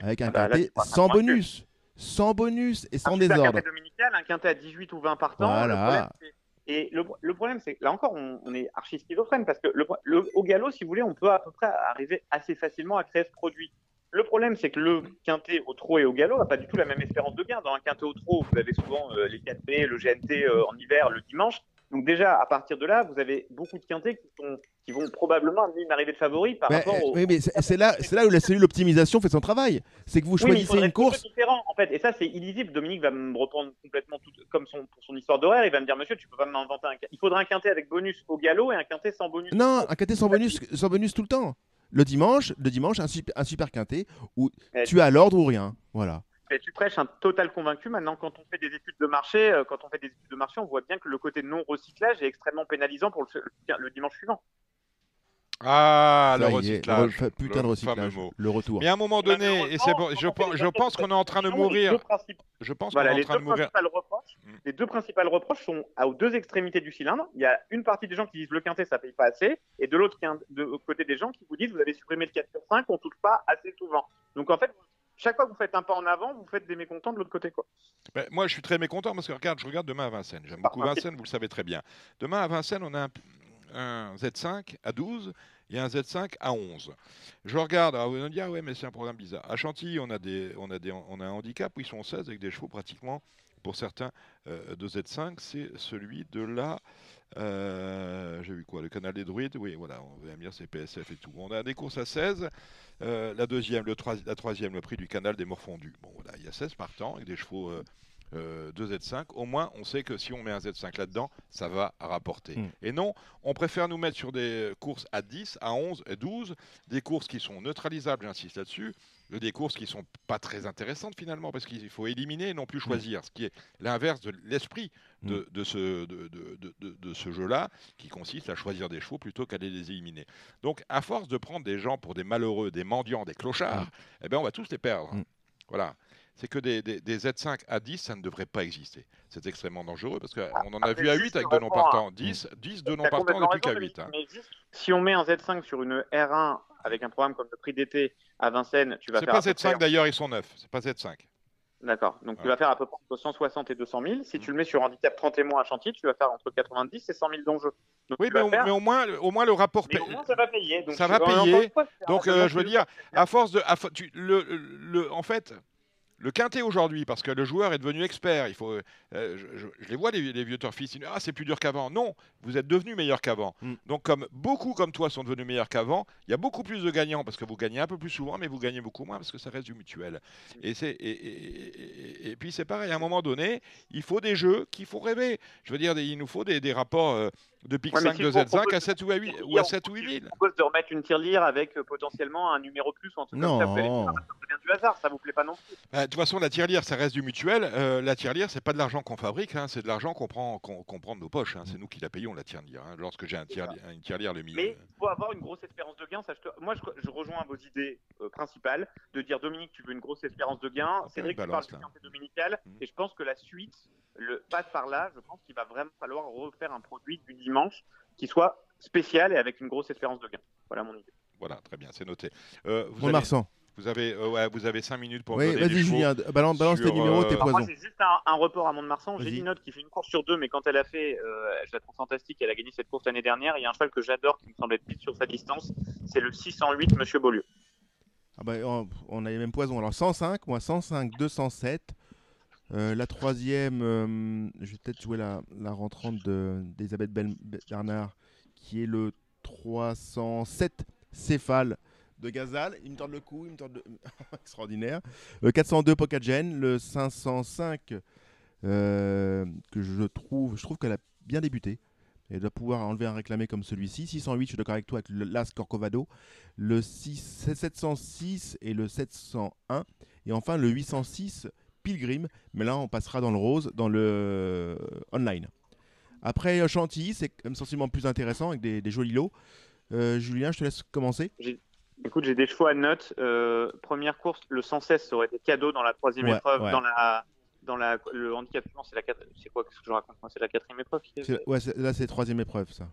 I: avec un ah bah, quintet sans bonus, sans bonus et sans
J: un
I: désordre. Un
J: quintet dominical, un quintet à 18 ou 20 partants.
I: Voilà.
J: Le et le, le problème, c'est là encore, on, on est archi schizophrène parce que le, le, au galop, si vous voulez, on peut à peu près arriver assez facilement à créer ce produit. Le problème, c'est que le quintet au trot et au galop n'a pas du tout la même espérance de gain. Dans un quintet au trot, vous avez souvent euh, les 4B, le GNT euh, en hiver, le dimanche. Donc déjà, à partir de là, vous avez beaucoup de quintés qui, sont, qui vont probablement amener une arrivée de favori par rapport au...
I: Oui, mais c'est là, là où la cellule optimisation fait son travail. C'est que vous choisissez une course...
J: différent, en fait. Et ça, c'est illisible. Dominique va me reprendre complètement tout, comme son, pour son histoire d'horaire. Il va me dire, monsieur, tu peux pas m'inventer un... Il faudra un quintet avec bonus au galop et un quintet sans bonus.
I: Non, un quintet sans bonus, sans bonus tout le temps le dimanche, le dimanche un, super, un super quintet où tu as l'ordre ou rien. Voilà.
J: Et tu prêches un total convaincu. Maintenant, quand on fait des études de marché, euh, quand on fait des études de marché, on voit bien que le côté non recyclage est extrêmement pénalisant pour le, le dimanche suivant.
B: Ah, le recyclage.
I: Le, putain de recyclage. Le retour.
B: Mais à un moment donné, et c'est bon, je, je, pense qu'on est en train de mourir. Je pense qu'on est en train de mourir.
J: Reproches, mm. Les deux principales reproches sont aux deux extrémités du cylindre. Il y a une partie des gens qui disent le quintet, ça paye pas assez. Et de l'autre de côté des gens qui vous disent vous avez supprimé le 4 sur 5, on touche pas assez souvent. Donc en fait, chaque fois que vous faites un pas en avant, vous faites des mécontents de l'autre côté. Quoi.
B: Ben, moi, je suis très mécontent parce que regarde, je regarde demain à Vincennes. J'aime beaucoup Vincennes, vous le savez très bien. Demain à Vincennes, on a un, un Z5 à 12 il y a un Z5 à 11. Je regarde, alors vous allez me dire, ouais, mais c'est un programme bizarre. À Chantilly, on a, des, on, a des, on a un handicap où ils sont 16 avec des chevaux pratiquement, pour certains, euh, de Z5. C'est celui de la. Euh, J'ai vu quoi Le canal des druides Oui, voilà, on va me dire c'est PSF et tout. On a des courses à 16. Euh, la deuxième, le la troisième, le prix du canal des morfondus. Bon, voilà, il y a 16 partants avec des chevaux. Euh, euh, de Z5, au moins on sait que si on met un Z5 là-dedans, ça va rapporter. Mm. Et non, on préfère nous mettre sur des courses à 10, à 11 et 12, des courses qui sont neutralisables, j'insiste là-dessus, des courses qui sont pas très intéressantes finalement, parce qu'il faut éliminer et non plus mm. choisir, ce qui est l'inverse de l'esprit de, mm. ce, de, ce jeu-là, qui consiste à choisir des chevaux plutôt qu'à les éliminer. Donc à force de prendre des gens pour des malheureux, des mendiants, des clochards, eh ben, on va tous les perdre. Voilà c'est que des, Z5 à 10, ça ne devrait pas exister. C'est extrêmement dangereux parce qu'on ah, en a vu à 8 avec deux non partants. 10, 10 deux non partants, on n'est plus qu'à 8. Hein.
J: si on met un Z5 sur une R1 avec un programme comme le prix d'été à Vincennes, tu vas faire.
B: C'est pas Z5 d'ailleurs, ils sont neufs. C'est pas Z5.
J: D'accord. Donc tu vas faire à peu près entre 160 et 200 000. Si tu le mets sur handicap 30 et moins à Chantilly, tu vas faire entre 90 et 100 000 d'enjeux.
B: Oui, mais, au, moins, au moins le rapport.
J: Mais au moins, ça va payer.
B: ça va payer. Donc euh, je veux dire, à force de, le, le, en fait, le quintet aujourd'hui, parce que le joueur est devenu expert, il faut, euh, je, les vois les, vieux turfistes, ah c'est plus dur qu'avant. Non, vous êtes devenu meilleur qu'avant. Mm. Donc comme beaucoup comme toi sont devenus meilleurs qu'avant, il y a beaucoup plus de gagnants parce que vous gagnez un peu plus souvent, mais vous gagnez beaucoup moins parce que ça reste du mutuel. Et c'est et, puis c'est pareil, à un moment donné, il faut des jeux qu'il faut rêver. Je veux dire, il nous faut des, rapports. Euh, de PIC 5 de Z5 à 7 ou à 8 ou à 7 ou 8 000.
J: propose de remettre une tirelire avec euh, potentiellement un numéro plus en tout cas.
I: Non.
J: Ça, vous du hasard, ça vous plaît pas non plus.
B: Bah, de toute façon, la tirelire, ça reste du mutuel. Euh, la tirelire, c'est pas de l'argent qu'on fabrique, hein, c'est de l'argent qu'on prend, qu'on, prend de nos poches. Hein. C'est nous qui la payons la tirelire. Hein. Lorsque j'ai un une tirelire le milieu.
J: Mais il faut avoir une grosse espérance de gain. Ça, Moi, je, rejoins vos idées euh, principales de dire Dominique, tu veux une grosse espérance de gain. C'est vrai que tu parles du dominical, mmh. et je pense que la suite le passe par là. Je pense qu'il va vraiment falloir refaire un produit du dimanche qui soit spécial et avec une grosse espérance de gain. Voilà mon idée.
B: Voilà, très bien, c'est noté. Euh,
I: vous avez...
B: Vous avez, euh, ouais, vous avez 5 minutes pour
I: oui, vas-y Julien, balance, balance tes numéros, tes poisons. Moi,
J: j'ai juste un, report à Mont-de-Marsan. J'ai une note qui fait une course sur deux, mais quand elle a fait, euh, je la trouve fantastique. Elle a gagné cette course l'année dernière. Il y a un cheval que j'adore qui me semble être vite sur sa distance. C'est le 608 Monsieur Beaulieu.
I: Ah bah, on, a les mêmes poisons. Alors 105, moi 105, 207. Euh, la troisième, euh, je vais peut-être jouer la, rentrante d'Elisabeth Bernard, qui est le 307 Céphale de Gazal. Il me tord le cou, il me tord le... extraordinaire. Le 402 Pocagen, le 505 euh, que je trouve, qu'elle a bien débuté. Elle doit pouvoir enlever un réclamé comme celui-ci. 608, je suis d'accord avec toi, avec Las Corcovado. Le 706 et le 701. Et enfin le 806 Pilgrim. Mais là, on passera dans le rose, dans le euh, online. Après Chantilly, c'est quand même sensiblement plus intéressant avec des, jolis lots. Euh, Julien, je te laisse commencer.
J: Écoute, j'ai des chevaux à notes. Euh, première course, le 116 ça aurait été cadeau dans la troisième épreuve. Dans la, dans la, le handicap c'est la C'est quoi ce que je raconte C'est la quatrième épreuve
I: Ouais, là, c'est troisième épreuve, ça.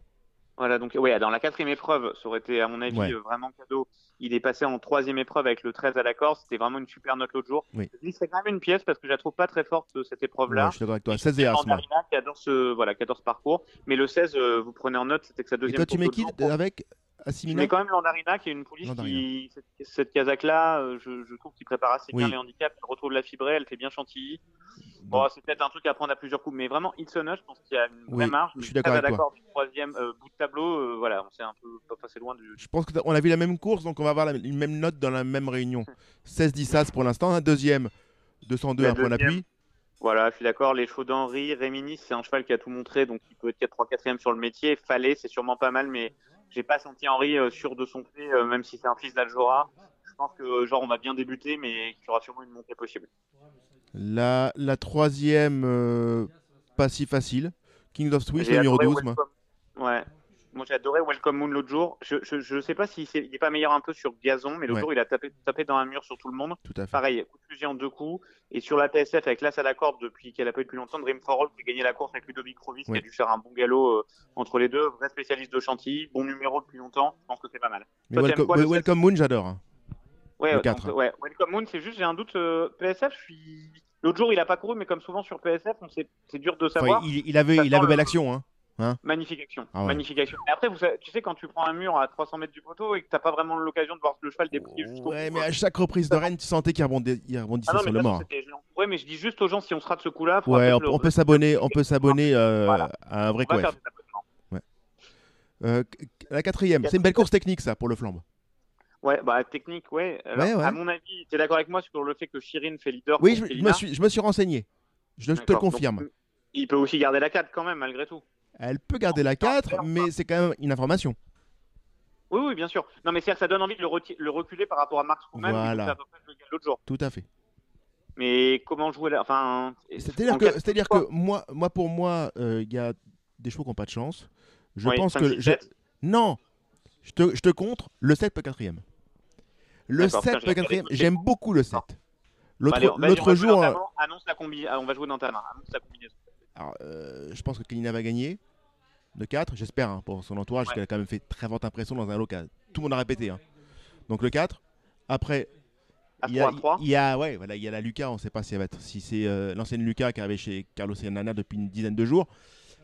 J: Voilà, donc ouais, dans la quatrième épreuve, ça aurait été, à mon avis, euh, vraiment cadeau. Il est passé en troisième épreuve avec le 13 à la corde. C'était vraiment une super note l'autre jour. Oui. Je serait quand même une pièce parce que je la trouve pas très forte, cette épreuve-là.
I: je suis d'accord avec toi. 16 et As,
J: qui adore ce, voilà, qui adore ce parcours. Mais le 16, euh, vous prenez en note, c'était que sa deuxième
I: Et toi, tu mets qui avec
J: mais quand même Landarina, qui est une police qui, cette, cette Kazakh-là, euh, je, je, trouve qu'il prépare assez bien les handicaps. Elle retrouve la fibrée, elle fait bien chantilly. Bon, c'est peut-être un truc à prendre à plusieurs coups, mais vraiment, Ilsona, je pense qu'il y a une vraie marge.
I: Je suis d'accord avec toi.
J: du troisième euh, bout de tableau, euh, voilà, on s'est un peu pas passé loin du.
I: Je pense qu'on a vu la même course, donc on va avoir la, une même note dans la même réunion. 16-10 As pour l'instant, un deuxième, 202, un point d'appui.
J: Voilà, je suis d'accord. Les chevaux d'Henri, Réminis, c'est un cheval qui a tout montré, donc il peut être 4 3 4 sur le métier. Fallait, c'est sûrement pas mal, mais j'ai pas senti Henri euh, sûr de son fait, euh, même si c'est un fils d'Aljora. Je pense que genre on va bien débuter, mais qu'il y aura sûrement une montée possible.
I: La, la troisième, euh, pas si facile. King of Twist, numéro 12. Moi.
J: Ouais, moi, j'ai adoré Welcome Moon l'autre jour. Je ne sais pas s'il n'est pas meilleur un peu sur gazon, mais l'autre jour, il a tapé, tapé dans un mur sur tout le monde.
I: Tout à fait.
J: Pareil, coup de fusil en deux coups. Et sur la PSF, avec l'as à la corde depuis qu'elle a pas eu depuis longtemps, Dream for All qui a gagné la course avec Ludovic Rovis, qui a dû faire un bon galop euh, entre les deux. Vrai spécialiste de Chantilly, bon numéro depuis longtemps. Je pense que c'est pas mal.
I: Mais welcome, Moon, j'adore. Hein.
J: Ouais, ouais, Welcome Moon, c'est juste, j'ai un doute. Euh, PSF, je suis. L'autre jour, il a pas couru, mais comme souvent sur PSF, c'est dur de savoir.
I: il, il, avait, il avait belle action. Hein. Hein
J: magnifique action. Ah magnifique action. Et après, vous, tu sais, quand tu prends un mur à 300 mètres du poteau et que t'as pas vraiment l'occasion de voir le cheval déplier jusqu'au
I: Ouais, mais à chaque reprise de Rennes, tu sentais qu'il rebondissait, ah sur le mort.
J: Ouais, mais je dis juste aux gens, si on sera de ce coup-là.
I: Ouais, on, peut s'abonner, on peut s'abonner euh, à un vrai. Ouais. Euh, la quatrième, c'est une belle course technique, ça, pour le flambe.
J: Ouais, bah technique, ouais. Alors, À mon avis, tu es d'accord avec moi sur le fait que Shirin fait leader
I: Oui, je, me suis, je me suis renseigné. Je te le confirme.
J: il peut aussi garder la 4 quand même, malgré tout.
I: Elle peut garder la 4, mais c'est quand même une information.
J: Oui, oui, bien sûr. Non, mais ça donne envie de le, reculer par rapport à Marx Truman,
I: voilà.
J: l'autre jour.
I: Tout à fait.
J: Mais comment jouer là Enfin.
I: C'est-à-dire que, c'est-à-dire que moi, moi, pour moi, euh, il y a des chevaux qui n'ont pas de chance. Je pense que. je... Non je te, je te contre, le 7 peut 4 Le 7 peut 4 J'aime beaucoup le 7. L'autre jour.
J: Annonce la combi... Ah, on va jouer dans ta main. Annonce la combinaison.
I: Alors, euh, je pense que Kalina va gagner. De 4, j'espère, hein, pour son entourage, parce qu'elle a quand même fait très forte impression dans un local. Tout le monde a répété. Hein. Donc le 4. Après,
J: il y, a,
I: il y a, ouais, voilà, il y a la Lucas, on ne sait pas si, elle va être, si c'est euh, l'ancienne Lucas qui arrivait chez Carlos Nana depuis une dizaine de jours.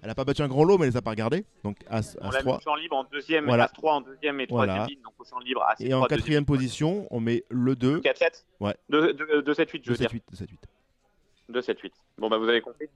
I: Elle n'a pas battu un grand lot, mais elle les a pas regardés. Donc As,
J: on As 3. champ libre en deuxième, voilà. As 3 en deuxième et troisième voilà. ligne, donc au champ libre. As
I: et en quatrième position, on met le 2.
J: 4-7
I: Ouais.
J: 2-7-8, je veux
I: 2, 7, 8, 2-7-8.
J: 2-7-8. Bon, bah vous avez compris.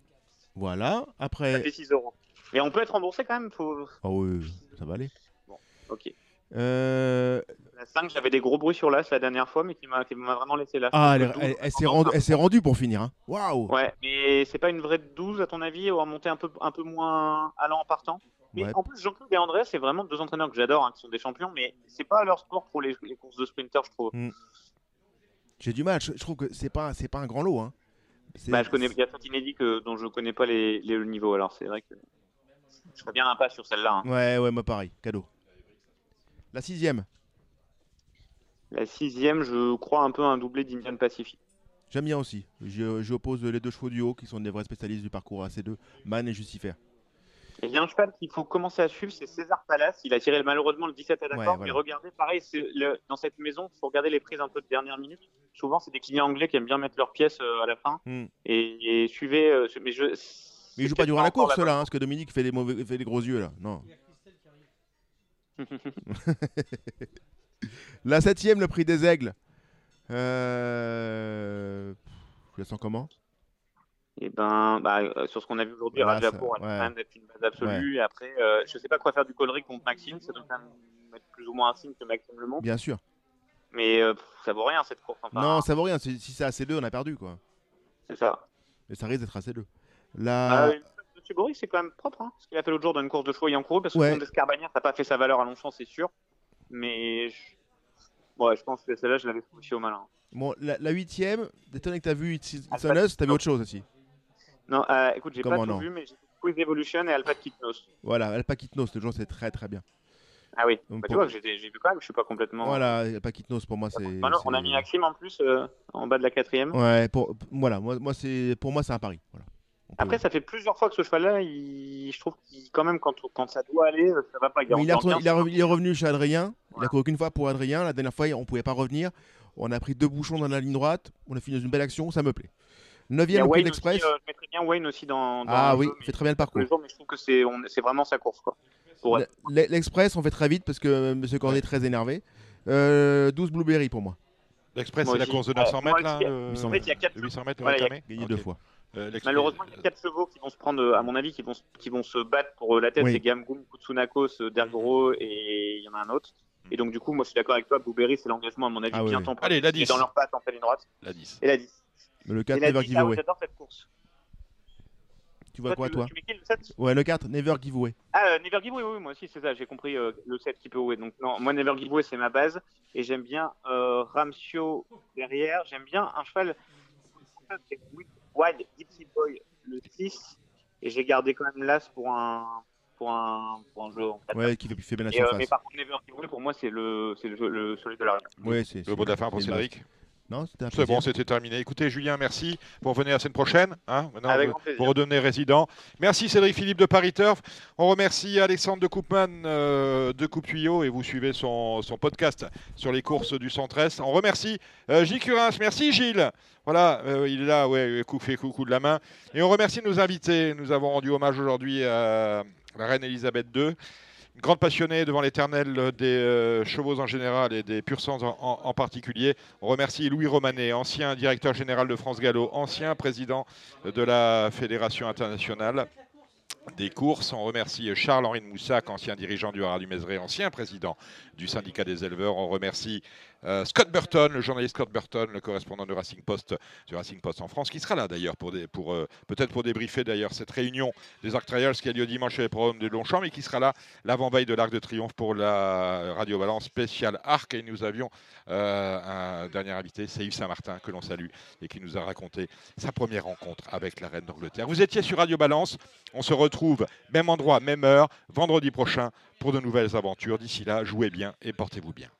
I: Voilà, après.
J: Ça fait 6 euros. Et on peut être remboursé quand même faut...
I: Ah oui, ça va aller.
J: Bon, ok.
I: Euh...
J: La 5, j'avais des gros bruits sur l'as la dernière fois, mais qui m'a vraiment laissé là.
I: Ah, elle, elle, elle s'est rendue, rendue pour finir. Hein. Waouh
J: Ouais, mais c'est pas une vraie 12 à ton avis, ou à monter un peu, un peu moins allant en partant? Mais en plus, Jean-Claude et André, c'est vraiment deux entraîneurs que j'adore, hein, qui sont des champions, mais c'est pas leur sport pour les, les courses de sprinter, je trouve. Hmm.
I: J'ai du mal, je, trouve que c'est pas, pas un grand lot. Hein.
J: Bah, je connais, il y a que, dont je connais pas les, les niveaux, alors c'est vrai que je serais bien un pas sur celle-là.
I: Hein. Ouais, ouais, moi pareil, cadeau. La sixième.
J: La sixième, je crois un peu un doublé d'Indian Pacific.
I: J'aime bien aussi. J'oppose les deux chevaux du haut qui sont des vrais spécialistes du parcours AC2, Man et Jucifer.
J: Il y a un cheval qu'il faut commencer à suivre, c'est César Palace. Il a tiré malheureusement le 17 à d'accord. Mais regardez, pareil, le, dans cette maison, il faut regarder les prises un peu de dernière minute. Souvent, c'est des clients anglais qui aiment bien mettre leurs pièces euh, à la fin. Hmm. Et, suivez. Euh, mais je,
I: mais il joue pas durant la course, là, hein, parce que Dominique fait des, mauvais, fait des gros yeux, là. Non. la septième, le prix des aigles. Euh... Je la sens comment?
J: Et eh ben, bah, euh, sur ce qu'on a vu aujourd'hui, voilà, Rajapour a quand même d'être une base absolue. Et après, euh, je sais pas quoi faire du collery contre Maxime. Ça doit quand même mettre plus ou moins un signe que Maxime Le montre.
I: Bien sûr.
J: Mais euh, ça vaut rien cette course.
I: non, ça vaut rien. Si c'est assez 2 on a perdu quoi.
J: C'est ça.
I: Mais ça risque d'être assez 2 La... Ah,
J: Monsieur Boris, c'est quand même propre. Hein, ce qu'il a fait l'autre jour dans une course de chevaux ayant couru. Parce que ouais. Escarbagnac, ça n'a pas fait sa valeur à Longchamp, c'est sûr. Mais je... Ouais, je pense que celle-là, je l'avais aussi au malin.
I: Bon, la huitième, d'étonner que tu as vu It's, It's t'as vu autre chose aussi.
J: Non, euh, écoute, j'ai pas tout vu, mais j'ai vu Quiz Evolution et Alpha Kitnos.
I: Voilà, Alpha Kitnos, le jour c'est très très bien.
J: Ah oui, bah, tu vois que j'ai vu quand même, je suis pas complètement.
I: Voilà, Alpha Kitnos pour moi c'est.
J: on a mis Maxime en plus euh, en bas de la quatrième.
I: Ouais, pour, voilà, moi, moi c'est pour moi c'est un pari. Voilà.
J: Après, ça fait plusieurs fois que ce cheval-là, il... je trouve qu'il quand même quand, quand ça doit aller, ça va pas.
I: Il, il, il, est revenu chez Adrien. Il a couru qu'une fois pour Adrien. La dernière fois, on pouvait pas revenir. On a pris deux bouchons dans la ligne droite. On a fini dans une belle action. Ça me plaît. 9ème au Prix d'Express.
J: Euh, je mettrais bien Wayne aussi dans. dans
I: ah oui, il fait très bien le parcours.
J: mais je trouve que c'est vraiment sa course. quoi.
I: L'Express, on fait très vite parce que euh, M. Cornet est très énervé. Euh, 12 Blueberry pour moi.
B: L'Express, c'est la course de 900 mètres là
J: euh, 800 mètres, il y a 4
B: 800 mètres,
J: voilà,
I: gagné deux fois.
J: Euh, Malheureusement, il y a 4 chevaux qui vont se prendre, à mon avis, qui vont, qui vont se battre pour la tête. Oui. C'est Gamgoum, Kutsunakos, Dergro et il y en a un autre. Et donc, du coup, moi, je suis d'accord avec toi. Blueberry, c'est l'engagement, à mon avis, ah, bien oui. temps.
B: Allez, la 10.
J: dans leur patte en pleine droite.
B: La 10.
J: Et la 10.
I: Le 4, Never Giveaway.
J: J'adore cette course.
I: Tu vois quoi, toi
J: tu mets qui, le 7
I: Ouais, le 4, Never Giveaway.
J: Ah, euh, Never Giveaway, oui, moi aussi, c'est ça. J'ai compris euh, le 7 qui peut away. Donc, non, moi, Never Giveaway, c'est ma base. Et j'aime bien euh, Ramsio derrière. J'aime bien un cheval. C'est Wild Gypsy Boy, le 6. Et j'ai gardé quand même l'As pour un, pour un, pour un jeu en fait.
I: Ouais, qui fait, fait bien la
J: et,
I: surface.
J: mais par contre, Never Giveaway, pour moi, c'est le, le, le, celui de la
I: Ouais, c'est
B: le mot fin pour Cédric.
I: Non,
B: c'est bon, c'était terminé. Écoutez, Julien, merci. Vous revenez la semaine prochaine. Hein,
J: maintenant, Avec
B: vous, vous redevenez résident. Merci Cédric Philippe de Paris Turf. On remercie Alexandre de Coupman euh, de Coupe Tuyau et vous suivez son, son, podcast sur les courses du Centre-Est. On remercie euh, Gilles Curins. Merci Gilles. Voilà, euh, il est là, ouais, coup fait coucou de la main. Et on remercie nos invités. Nous avons rendu hommage aujourd'hui à la reine Elisabeth II grande passionnée devant l'éternel des euh, chevaux en général et des pur en, en, particulier. On remercie Louis Romanet, ancien directeur général de France Gallo, ancien président de la Fédération internationale des courses. On remercie Charles-Henri de Moussac, ancien dirigeant du Haras du Mézeray, ancien président du syndicat des éleveurs. On remercie euh, Scott Burton, le journaliste Scott Burton, le correspondant de Racing Post, du Racing Post en France, qui sera là d'ailleurs pour, euh, peut-être pour débriefer d'ailleurs cette réunion des Arc Trials qui a lieu dimanche les programmes de Longchamp, mais qui sera là l'avant-veille de l'Arc de Triomphe pour la Radio Balance spéciale Arc. Et nous avions euh, un dernier invité, c'est Saint-Martin, que l'on salue et qui nous a raconté sa première rencontre avec la reine d'Angleterre. Vous étiez sur Radio Balance. On se retrouve même endroit, même heure, vendredi prochain pour de nouvelles aventures. D'ici là, jouez bien et portez-vous bien.